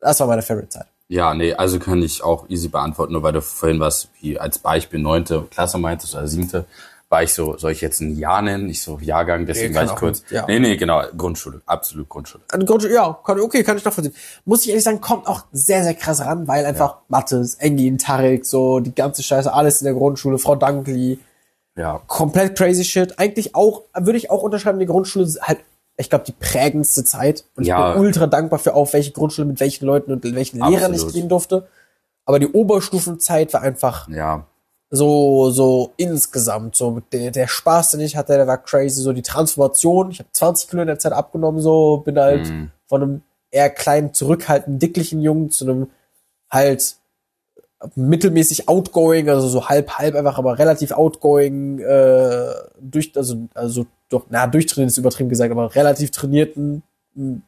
Das war meine Favorite-Zeit.
Ja, nee, also kann ich auch easy beantworten, nur weil du vorhin was wie als Beispiel neunte Klasse meintest oder siebte, war ich so, soll ich jetzt ein Jahr nennen? Ich so Jahrgang, deswegen
Nee,
war ich
auch
kurz.
ja.
Nee, nee, genau, Grundschule, absolut Grundschule.
An Grundschule, ja, kann, okay, kann ich nachvollziehen. Muss ich ehrlich sagen, kommt auch sehr, sehr krass ran, weil einfach Mathe, Engin, Tarek, so die ganze Scheiße, alles in der Grundschule, Frau Dankli,
Ja,
komplett crazy shit. Eigentlich auch, würde ich auch unterschreiben, die Grundschule ist halt, ich glaube, die prägendste Zeit. Und ich
Ja.
bin ultra dankbar für auf welche Grundschule, mit welchen Leuten und welchen Lehrern ich
Absolut.
gehen durfte. Aber die Oberstufenzeit war einfach
ja,
so, so insgesamt, so mit der, der Spaß, den ich hatte, der war crazy, so die Transformation. Ich habe 20 Kilo in der Zeit abgenommen, so, bin halt
Mhm.
von einem eher kleinen, zurückhaltenden, dicklichen Jungen zu einem halt mittelmäßig outgoing, also so halb, halb einfach, aber relativ outgoing, äh, durch, also, also doch, na, durchtrainiert ist übertrieben gesagt, aber relativ trainierten m,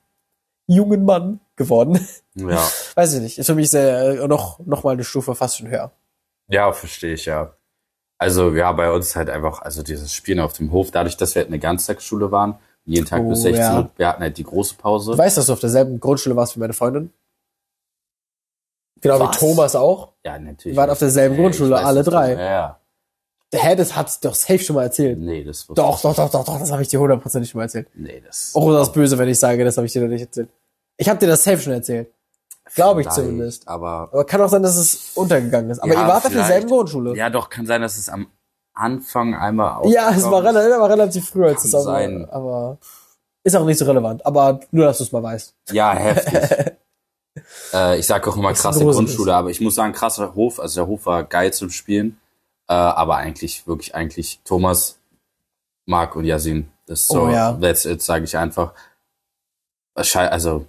jungen Mann geworden.
ja. *laughs*
Weiß ich nicht, ist für mich sehr, äh, noch, noch mal eine Stufe fast schon höher.
Ja, verstehe ich, ja. Also ja, bei uns halt einfach, also dieses Spielen auf dem Hof, dadurch, dass wir halt eine Ganztagsschule waren, jeden Tag
Oh,
bis 16
ja.
Uhr, wir hatten halt die große Pause.
Du weißt, dass du auf derselben Grundschule warst wie meine Freundin? Genau
Was?
wie Thomas auch.
ja, natürlich.
Wir waren auf derselben
Ey,
Grundschule,
weiß
alle drei.
Ja, ja.
Hä, das hat doch safe schon mal erzählt.
Nee, das wusste
Doch,
ich
doch, doch, doch, doch, das habe ich dir hundertprozentig schon mal erzählt.
Nee, das.
Oh, das ist böse, wenn ich sage, das habe ich dir noch nicht erzählt. Ich habe dir das safe schon erzählt. Glaube ich zumindest.
Aber
Aber kann auch sein, dass es untergegangen ist. Aber
Ja,
ihr wart auf derselben Grundschule.
ja, doch, kann sein, dass es am Anfang einmal
Ja, es war,
ist.
relativ, war relativ früh, als es auch
sein.
aber ist auch nicht so relevant. Aber nur, dass du es mal weißt.
Ja, heftig. *laughs* äh, ich sag auch immer
Das ist
krasse. Grundschule, aber ich muss sagen, krasser Hof. Also der Hof war geil zum Spielen. Äh, aber eigentlich, wirklich, eigentlich Thomas, Marc und Yasin. Das ist so,
Oh ja.
that's it, sage ich einfach. Also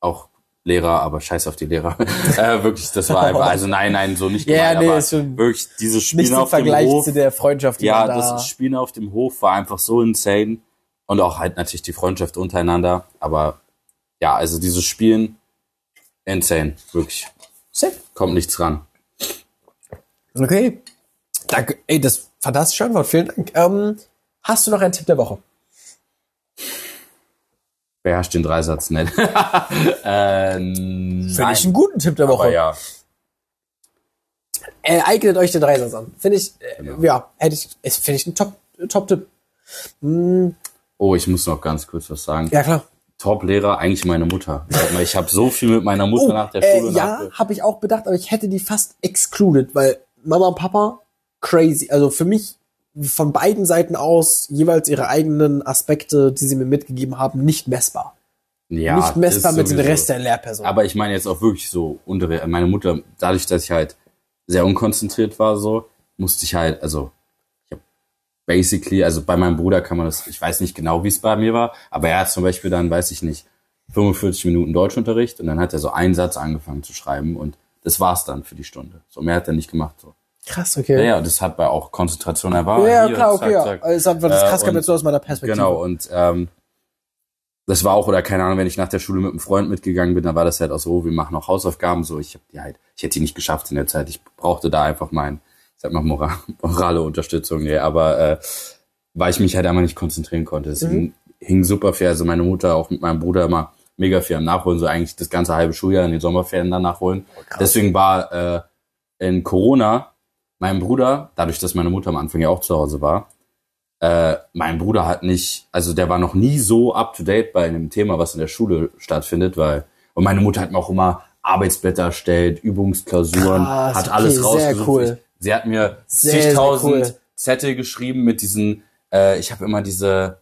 auch Lehrer, aber scheiß auf die Lehrer. *laughs* äh, wirklich, das war einfach, also nein, nein, so nicht
Ja,
gemeint,
nee,
aber
ist schon
wirklich dieses Spielen auf dem
Vergleich
Hof.
zu der Freundschaft, die
Ja,
da...
das Spielen auf dem Hof war einfach so insane. Und auch halt natürlich die Freundschaft untereinander. Aber ja, also dieses Spielen, insane. Wirklich.
Sick.
Kommt nichts ran.
Okay. Danke. Ey, das ist fantastische Antwort. Vielen Dank. Ähm, hast du noch einen Tipp der Woche?
Beherrscht den Dreisatz nicht. *laughs* ähm,
Finde ich einen guten Tipp der Woche.
aber ja.
Äh, eignet euch den Dreisatz an. Finde ich, äh,
Genau.
ja, hätte ich, finde ich ein Top, Top-Tipp. Hm,
Oh, ich muss noch ganz kurz was sagen.
ja, klar.
Top-Lehrer, eigentlich meine Mutter. Ich habe so viel mit meiner Mutter
Oh,
nach der
äh,
Schule
ja,
nachge-
habe ich auch bedacht, aber ich hätte die fast excluded, weil Mama und Papa crazy. Also für mich von beiden Seiten aus jeweils ihre eigenen Aspekte, die sie mir mitgegeben haben, nicht messbar.
ja,
nicht messbar mit dem. Rest der Lehrperson.
Aber ich meine jetzt auch wirklich so meine Mutter, dadurch, dass ich halt sehr unkonzentriert war, so, musste ich halt, also, ich hab basically, also bei meinem Bruder kann man das, ich weiß nicht genau, wie es bei mir war, aber er hat zum Beispiel dann, weiß ich nicht, 45 Minuten Deutschunterricht und dann hat er so einen Satz angefangen zu schreiben und das war's dann für die Stunde. So mehr hat er nicht gemacht, so.
Krass,
Ja,
okay.
ja, das hat bei auch Konzentration, er war
Ja,
hier,
klar,
zack,
okay, ja.
zack.
Also einfach das
Äh,
krass kam jetzt so aus meiner Perspektive.
Genau, und ähm, das war auch, oder keine Ahnung, wenn ich nach der Schule mit einem Freund mitgegangen bin, dann war das halt auch so, wir machen noch Hausaufgaben, so, ich hab die halt, ich hätte die nicht geschafft in der Zeit, ich brauchte da einfach mein, ich sag mal, Moral, *laughs* morale Unterstützung, nee, aber äh, weil ich mich halt einfach nicht konzentrieren konnte. Es hing, hing super fair, also meine Mutter auch mit meinem Bruder immer mega viel am Nachholen, so eigentlich das ganze halbe Schuljahr in den Sommerferien dann nachholen.
krass.
Deswegen war äh, in Corona mein Bruder, dadurch, dass meine Mutter am Anfang ja auch zu Hause war, äh, mein Bruder hat nicht, also der war noch nie so up to date bei einem Thema, was in der Schule stattfindet, weil und meine Mutter hat mir auch immer Arbeitsblätter erstellt, Übungsklausuren,
Krass,
hat alles
okay, sehr
rausgesucht.
cool.
Sie hat mir
Sehr, sehr
zigtausend
cool.
Zettel geschrieben mit diesen, äh, ich habe immer diese,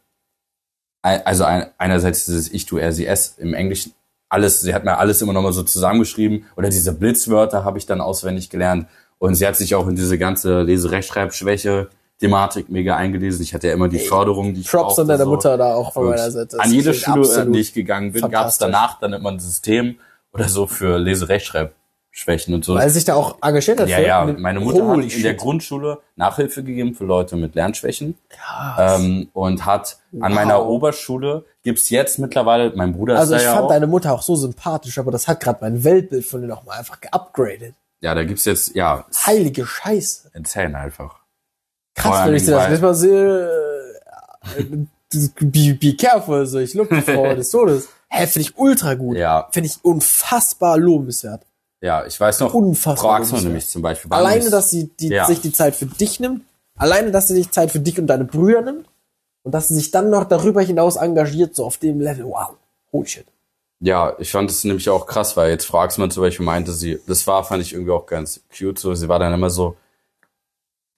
also ein, einerseits dieses Ich, du, er, sie, es im Englischen, alles, sie hat mir alles immer nochmal so zusammengeschrieben oder diese Blitzwörter habe ich dann auswendig gelernt und sie hat sich auch in diese ganze Lese-Rechtschreibschwäche Thematik mega eingelesen. Ich hatte ja immer die Förderung, die ich
Props
brauchte,
an deiner
so.
Mutter da auch von meiner Seite.
An jede Schule, an
absolut
die ich gegangen bin, gab es danach dann immer ein System oder so für Lese-Rechtschreibschwächen und so.
Weil sich da auch engagiert hat.
Ja, ja, meine Mutter
Holy
hat in der
shit.
Grundschule Nachhilfe gegeben für Leute mit Lernschwächen
Krass.
ähm, und hat an
Wow.
meiner Oberschule gibt's jetzt mittlerweile, mein Bruder ist
Also ich fand
auch,
deine Mutter auch so sympathisch, aber das hat gerade mein Weltbild von dir nochmal einfach geupgradet.
Ja, da gibt's jetzt, ja,
Heilige Scheiße.
erzählen einfach.
Krass, wenn ich das nächste Mal sehe. äh, das- *laughs* Be, be careful, so ich lobe die Frau *laughs* des Todes. Hä, finde ich ultra gut.
Ja.
Finde ich unfassbar lobenswert.
Ja, ich weiß noch,
Unfassbar
Frau Axel nämlich zum Beispiel.
Alleine, dass sie die,
Ja.
sich die Zeit für dich nimmt, alleine, dass sie sich Zeit für dich und deine Brüder nimmt und dass sie sich dann noch darüber hinaus engagiert, so auf dem Level. Wow. Holy shit.
Ja, ich fand es nämlich auch krass, weil jetzt Frau Axmann zum Beispiel meinte, sie, das war, fand ich irgendwie auch ganz cute, so, sie war dann immer so,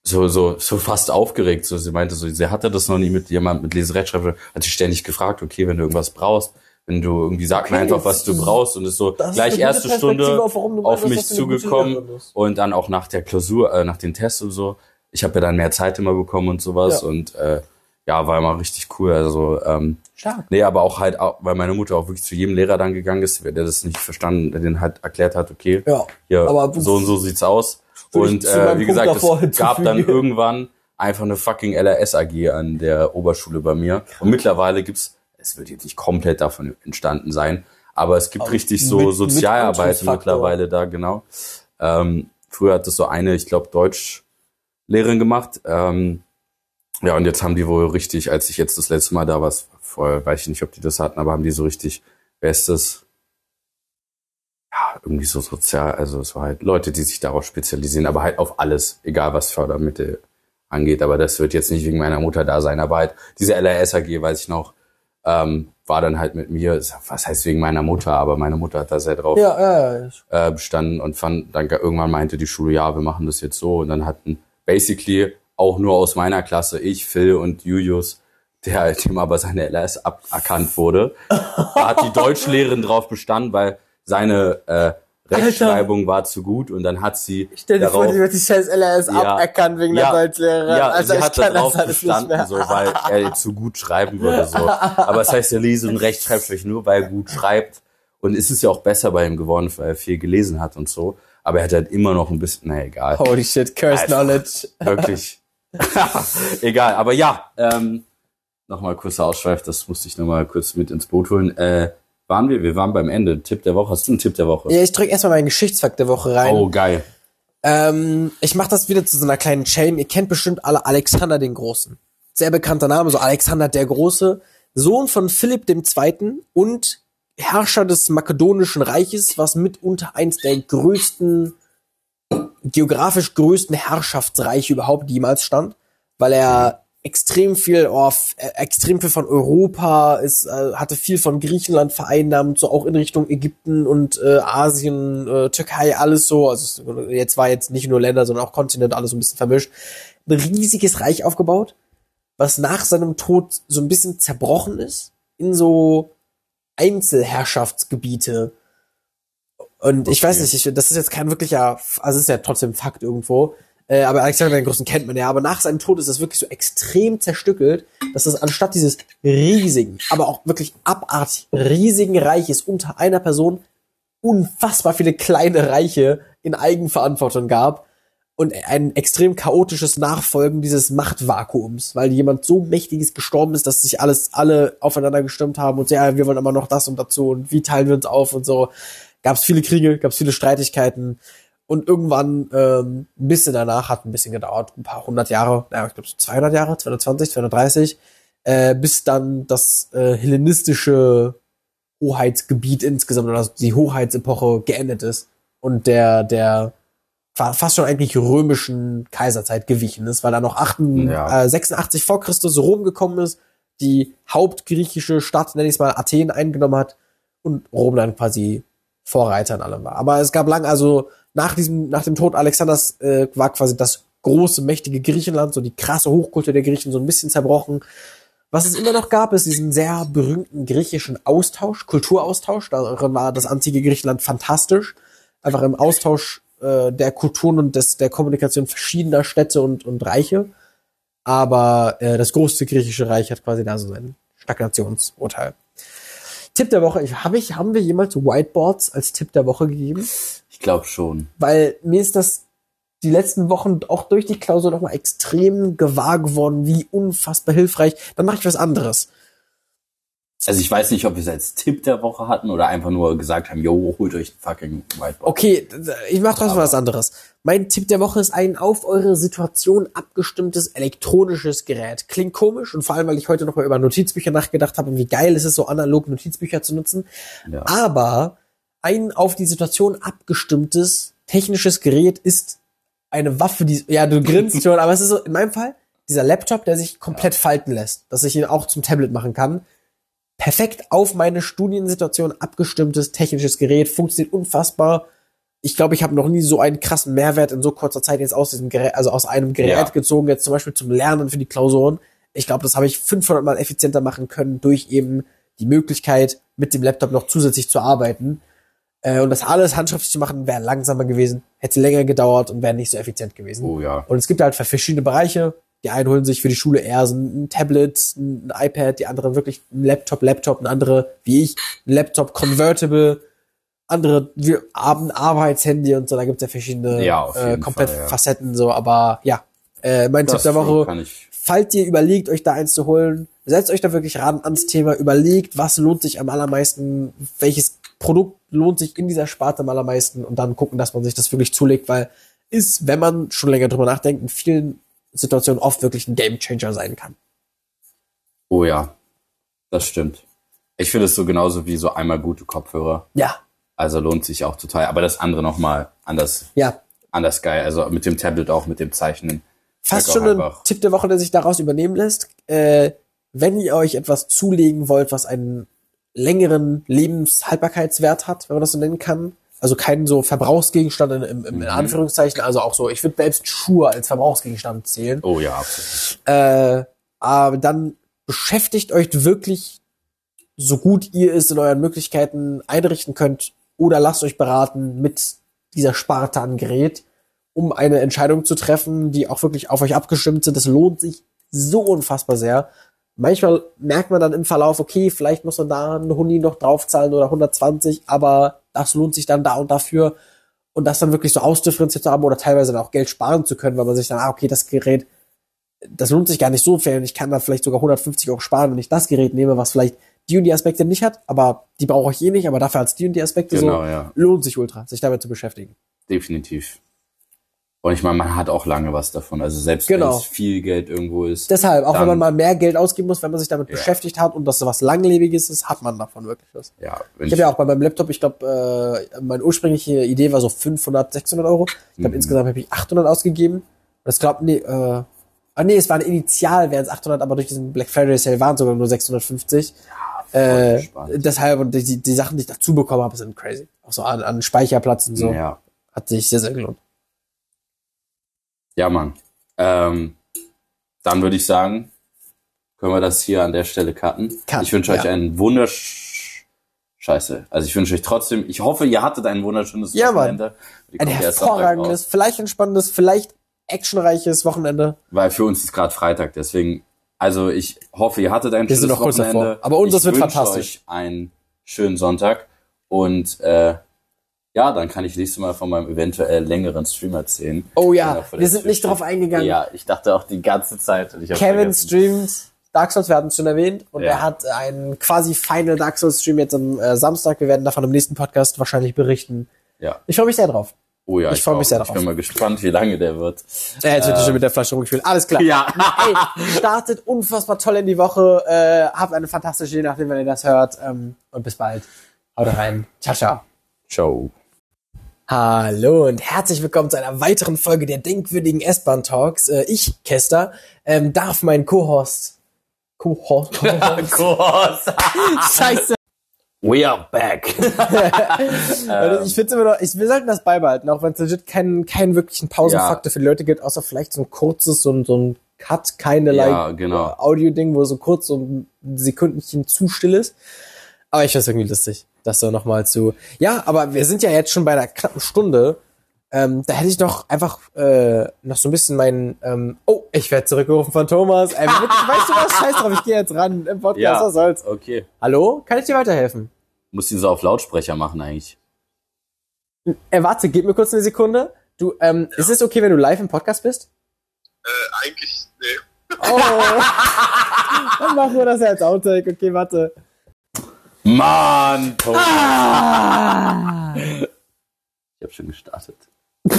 so, so, so fast aufgeregt, so, sie meinte so, sie hatte das noch nie mit jemand mit Leserechtschreibung, hat sie ständig gefragt, okay, wenn du irgendwas brauchst, wenn du irgendwie sag mir
Okay,
einfach, was du brauchst und ist so
ist
gleich
eine
erste Stunde
auf
auf mich zugekommen und dann auch nach der Klausur, äh, nach den Tests und so. Ich habe ja dann mehr Zeit immer bekommen und sowas
Ja.
und äh, ja, war immer richtig cool. Also ähm,
Stark.
Nee, aber auch halt, auch, weil meine Mutter auch wirklich zu jedem Lehrer dann gegangen ist, der das nicht verstanden, der den halt erklärt hat, okay,
Ja.
hier,
Aber
so und so sieht's aus. Und äh, wie
Punkt
gesagt, es *laughs* gab dann irgendwann einfach eine fucking LRS AG an der Oberschule bei mir. Und mittlerweile gibt's, es wird jetzt nicht komplett davon entstanden sein, aber es gibt
Aber
richtig so
mit- mit
Sozialarbeit
Anschlussfaktor.
mittlerweile da, genau. Ähm, früher hat das so eine, ich glaube, Deutschlehrerin gemacht. Ähm, ja, und jetzt haben die wohl richtig, als ich jetzt das letzte Mal da war, vorher weiß ich nicht, ob die das hatten, aber haben die so richtig Bestes, ja, irgendwie so sozial, also es war halt Leute, die sich darauf spezialisieren, aber halt auf alles, egal was Fördermittel angeht. Aber das wird jetzt nicht wegen meiner Mutter da sein. Aber halt diese LRS AG, weiß ich noch, ähm, war dann halt mit mir, was heißt wegen meiner Mutter, aber meine Mutter hat da sehr drauf
Ja, ja, ja.
äh, bestanden und fand, dann irgendwann meinte die Schule, ja, wir machen das jetzt so. Und dann hatten basically auch nur aus meiner Klasse, ich, Phil und Julius, der halt dem aber seine LS aberkannt wurde, da hat die Deutschlehrerin drauf bestanden, weil seine äh, Rechtschreibung war zu gut und dann hat sie
Stell dir vor, die wird die scheiß LRS
Ja.
aberkannt wegen
Ja.
der Deutschlehrerin.
ja,
also
sie
ich
hat darauf bestanden, so, weil er zu gut schreiben würde. So. Aber es heißt ja Lese- und Rechtschreibschwäche nur, weil er gut schreibt. Und es ist ja auch besser bei ihm geworden, weil er viel gelesen hat und so. Aber er hat halt immer noch ein bisschen, na egal.
Holy shit, Cursed
Alter.
Knowledge.
Wirklich. *laughs* egal, aber ja, ähm, nochmal kurzer Ausschweif, das musste ich nochmal kurz mit ins Boot holen. Äh, waren wir? Wir waren beim Ende. Tipp der Woche. Hast du einen Tipp der Woche?
Ja, ich drück erstmal meinen Geschichtsfakt der Woche rein.
Oh, geil.
Ähm, ich mache das wieder zu so einer kleinen Chain. Ihr kennt bestimmt alle Alexander den Großen. Sehr bekannter Name, so Alexander der Große. Sohn von Philipp II. und Herrscher des Makedonischen Reiches, was mitunter eins der größten, geografisch größten Herrschaftsreiche überhaupt jemals stand, weil er extrem viel, oh, extrem viel von Europa, ist, äh, hatte viel von Griechenland vereinnahmt, so auch in Richtung Ägypten und äh, Asien, äh, Türkei, alles so. Also jetzt war jetzt nicht nur Länder, sondern auch Kontinent, alles so ein bisschen vermischt. Ein riesiges Reich aufgebaut, was nach seinem Tod so ein bisschen zerbrochen ist in so Einzelherrschaftsgebiete. Und ich
Okay.
weiß nicht, ich, das ist jetzt kein wirklicher, also es ist ja trotzdem Fakt irgendwo. Äh, aber Alexander den Großen kennt man ja. Aber nach seinem Tod ist das wirklich so extrem zerstückelt, dass es anstatt dieses riesigen, aber auch wirklich abartig riesigen Reiches unter einer Person unfassbar viele kleine Reiche in Eigenverantwortung gab und ein extrem chaotisches Nachfolgen dieses Machtvakuums, weil jemand so mächtiges gestorben ist, dass sich alles alle aufeinander gestimmt haben und ja, wir wollen aber noch das und dazu und wie teilen wir uns auf und so. Gab es viele Kriege, gab es viele Streitigkeiten und irgendwann ähm, ein bisschen danach hat ein bisschen gedauert, ein paar hundert Jahre, ja, ich glaube so 200 Jahre, 220, 230, äh, bis dann das äh, hellenistische Hoheitsgebiet insgesamt oder die Hoheitsepoche geendet ist und der der fa- fast schon eigentlich römischen Kaiserzeit gewichen ist, weil da noch 8,
Ja.
äh, 86 vor Christus Rom gekommen ist, die hauptgriechische Stadt, nenne ich es mal, Athen eingenommen hat und Rom dann quasi Vorreiter in allem war. Aber es gab lang, also nach diesem, nach dem Tod Alexanders äh, war quasi das große, mächtige Griechenland, so die krasse Hochkultur der Griechen, so ein bisschen zerbrochen. Was es immer noch gab, ist diesen sehr berühmten griechischen Austausch, Kulturaustausch. Darin war das antike Griechenland fantastisch. Einfach im Austausch äh, der Kulturen und des, der Kommunikation verschiedener Städte und, und Reiche. Aber äh, das große griechische Reich hat quasi da so sein Stagnationsurteil. Tipp der Woche, ich, hab ich, haben wir jemals Whiteboards als Tipp der Woche gegeben?
Ich glaube schon.
Weil mir ist das die letzten Wochen auch durch die Klausur nochmal extrem gewahr geworden, wie unfassbar hilfreich. Dann mache ich was anderes.
Also ich weiß nicht, ob wir es als Tipp der Woche hatten oder einfach nur gesagt haben, yo, holt euch ein fucking Whiteboard.
Okay, ich mache trotzdem was anderes. Mein Tipp der Woche ist ein auf eure Situation abgestimmtes elektronisches Gerät. Klingt komisch und vor allem, weil ich heute nochmal über Notizbücher nachgedacht habe und wie geil ist es so analog Notizbücher zu nutzen.
Ja.
Aber ein auf die Situation abgestimmtes technisches Gerät ist eine Waffe, die, ja, du grinst schon, aber es ist so, in meinem Fall, dieser Laptop, der sich komplett falten lässt, dass ich ihn auch zum Tablet machen kann. Perfekt auf meine Studiensituation abgestimmtes technisches Gerät, funktioniert unfassbar. Ich glaube, ich habe noch nie so einen krassen Mehrwert in so kurzer Zeit jetzt aus diesem Gerät, also aus einem Gerät
Ja.
gezogen, jetzt zum Beispiel zum Lernen für die Klausuren. Ich glaube, das habe ich 500 Mal effizienter machen können durch eben die Möglichkeit, mit dem Laptop noch zusätzlich zu arbeiten. Äh, und das alles handschriftlich zu machen, wäre langsamer gewesen, hätte länger gedauert und wäre nicht so effizient gewesen.
Oh ja.
Und es gibt halt für verschiedene Bereiche. Die einen holen sich für die Schule eher so ein Tablet, ein iPad, die anderen wirklich ein Laptop, Laptop, ein andere, wie ich, ein Laptop Convertible, andere wir haben Arbeitshandy und so, da gibt's ja verschiedene
Ja,
äh, komplett
Fall, ja.
Facetten so, aber ja. Äh, mein
Das
Tipp der Woche, falls ihr überlegt, euch da eins zu holen, setzt euch da wirklich ran ans Thema, überlegt, was lohnt sich am allermeisten, welches Produkt lohnt sich in dieser Sparte am allermeisten und dann gucken, dass man sich das wirklich zulegt, weil ist, wenn man schon länger drüber nachdenkt, in vielen Situationen oft wirklich ein Gamechanger sein kann.
Oh ja. Das stimmt. Ich finde es so genauso wie so einmal gute Kopfhörer.
Ja,
Also lohnt sich auch total. Aber das andere nochmal anders,
ja.
anders geil. Also mit dem Tablet auch, mit dem Zeichnen.
Fast schon ein. Tipp der Woche, der sich daraus übernehmen lässt. Äh, wenn ihr euch etwas zulegen wollt, was einen längeren Lebenshaltbarkeitswert hat, wenn man das so nennen kann, also keinen so Verbrauchsgegenstand in, im, im, in Anführungszeichen, also auch so, ich würde selbst Schuhe als Verbrauchsgegenstand zählen,
Oh ja, absolut.
äh, aber dann beschäftigt euch wirklich so gut ihr es in euren Möglichkeiten einrichten könnt oder lasst euch beraten mit dieser Sparte an Gerät, um eine Entscheidung zu treffen, die auch wirklich auf euch abgestimmt sind. Das lohnt sich so unfassbar sehr, manchmal merkt man dann im Verlauf, okay, vielleicht muss man da einen Huni noch draufzahlen oder 120, aber das lohnt sich dann da und dafür. Und das dann wirklich so ausdifferenziert zu haben oder teilweise dann auch Geld sparen zu können, weil man sich dann, ah, okay, das Gerät, das lohnt sich gar nicht so viel und ich kann dann vielleicht sogar 150 Euro sparen, wenn ich das Gerät nehme, was vielleicht die und die Aspekte nicht hat, aber die brauche ich eh nicht, aber dafür als die und die Aspekte
Genau,
so,
ja.
lohnt sich ultra, sich damit zu beschäftigen.
Definitiv. Und ich meine, man hat auch lange was davon. Also selbst
Genau.
wenn es viel Geld irgendwo ist.
Deshalb, auch wenn man mal mehr Geld ausgeben muss, wenn man sich damit
Ja.
beschäftigt hat und das so was Langlebiges ist, hat man davon wirklich was.
ja,
Ich habe ja auch bei meinem Laptop, ich glaube, äh, meine ursprüngliche Idee war so 500, 600 Euro. Ich glaube,
Mhm.
insgesamt habe ich 800 ausgegeben. Das glaubt, nee, äh, ah nee, es waren initial, wären es 800, aber durch diesen Black Friday Sale waren es sogar nur 650. äh,
entspannt.
deshalb, und die, die Sachen, die ich dazu bekommen habe, sind crazy. Auch so an, an Speicherplatz und so.
Ja.
Hat sich sehr, sehr gelohnt.
Ja, Mann. Ähm, dann würde ich sagen, können wir das hier an der Stelle cutten.
Cut,
ich wünsche euch
ja.
einen wundersch... Scheiße. Also ich wünsche euch trotzdem, ich hoffe, ihr hattet ein wunderschönes
Ja.
Wochenende.
Ein hervorragendes, vielleicht entspannendes, vielleicht actionreiches Wochenende.
Weil für uns ist gerade Freitag, deswegen, also ich hoffe, ihr hattet ein
Wir sind
schönes
noch kurz
Wochenende.
davor. Aber unseres
ich
wird
wünsche
fantastisch.
euch einen schönen Sonntag und äh, ja, dann kann ich nächstes Mal von meinem eventuell längeren Stream erzählen.
Oh
Ja, von
wir sind nicht drauf eingegangen.
Ja, ich dachte auch die ganze Zeit. ich
Kevin
vergessen.
streamt Dark Souls, wir hatten es schon erwähnt, und
Ja.
er hat einen quasi Final Dark Souls Stream jetzt am äh, Samstag. Wir werden davon im nächsten Podcast wahrscheinlich berichten.
Ja.
Ich freue mich sehr drauf.
Oh ja,
Ich freu mich
auch.
sehr
Ich
drauf.
bin mal gespannt, wie lange der wird.
Äh, jetzt wird er schon mit der Flasche rumgespielt. Alles klar.
Ja.
Ey, startet unfassbar toll in die Woche. Äh, habt eine fantastische, je nachdem, wenn ihr das hört. Ähm, und bis bald. Haut rein. Ciao, ciao.
Ciao.
Hallo und herzlich willkommen zu einer weiteren Folge der denkwürdigen S-Bahn Talks. Äh, ich, Kester, ähm, darf meinen Co-Host Co-Host. *laughs*
Kurs. *laughs*
Scheiße.
We are back. *laughs*
Also ich finde immer noch, ich, wir sollten das beibehalten, auch wenn es legit keinen keinen wirklichen Pausenfaktor
Ja.
für die Leute gibt, außer vielleicht so ein kurzes, so ein, so ein Cut, keine
Ja,
like
genau.
Audio-Ding, wo so kurz so ein Sekündchen zu still ist. Aber ich finde es irgendwie lustig, das so nochmal zu. Ja, aber wir sind ja jetzt schon bei einer knappen Stunde. Ähm, da hätte ich doch einfach äh, noch so ein bisschen meinen. Ähm, oh, ich werde zurückgerufen von Thomas. Ähm, *laughs* weißt du was? Scheiß drauf, ich gehe jetzt ran im Podcast.
Ja,
Was soll's?
okay.
Hallo, kann ich dir weiterhelfen?
Muss ihn so auf Lautsprecher machen eigentlich.
Äh, warte, gib mir kurz eine Sekunde. Du, ähm, ist es okay, wenn du live im Podcast bist?
Äh, eigentlich, nee.
Oh. *laughs* Dann machen wir das ja als Outtake. Okay, warte.
Mann, Thomas.
Ah.
Ich habe schon gestartet. *laughs*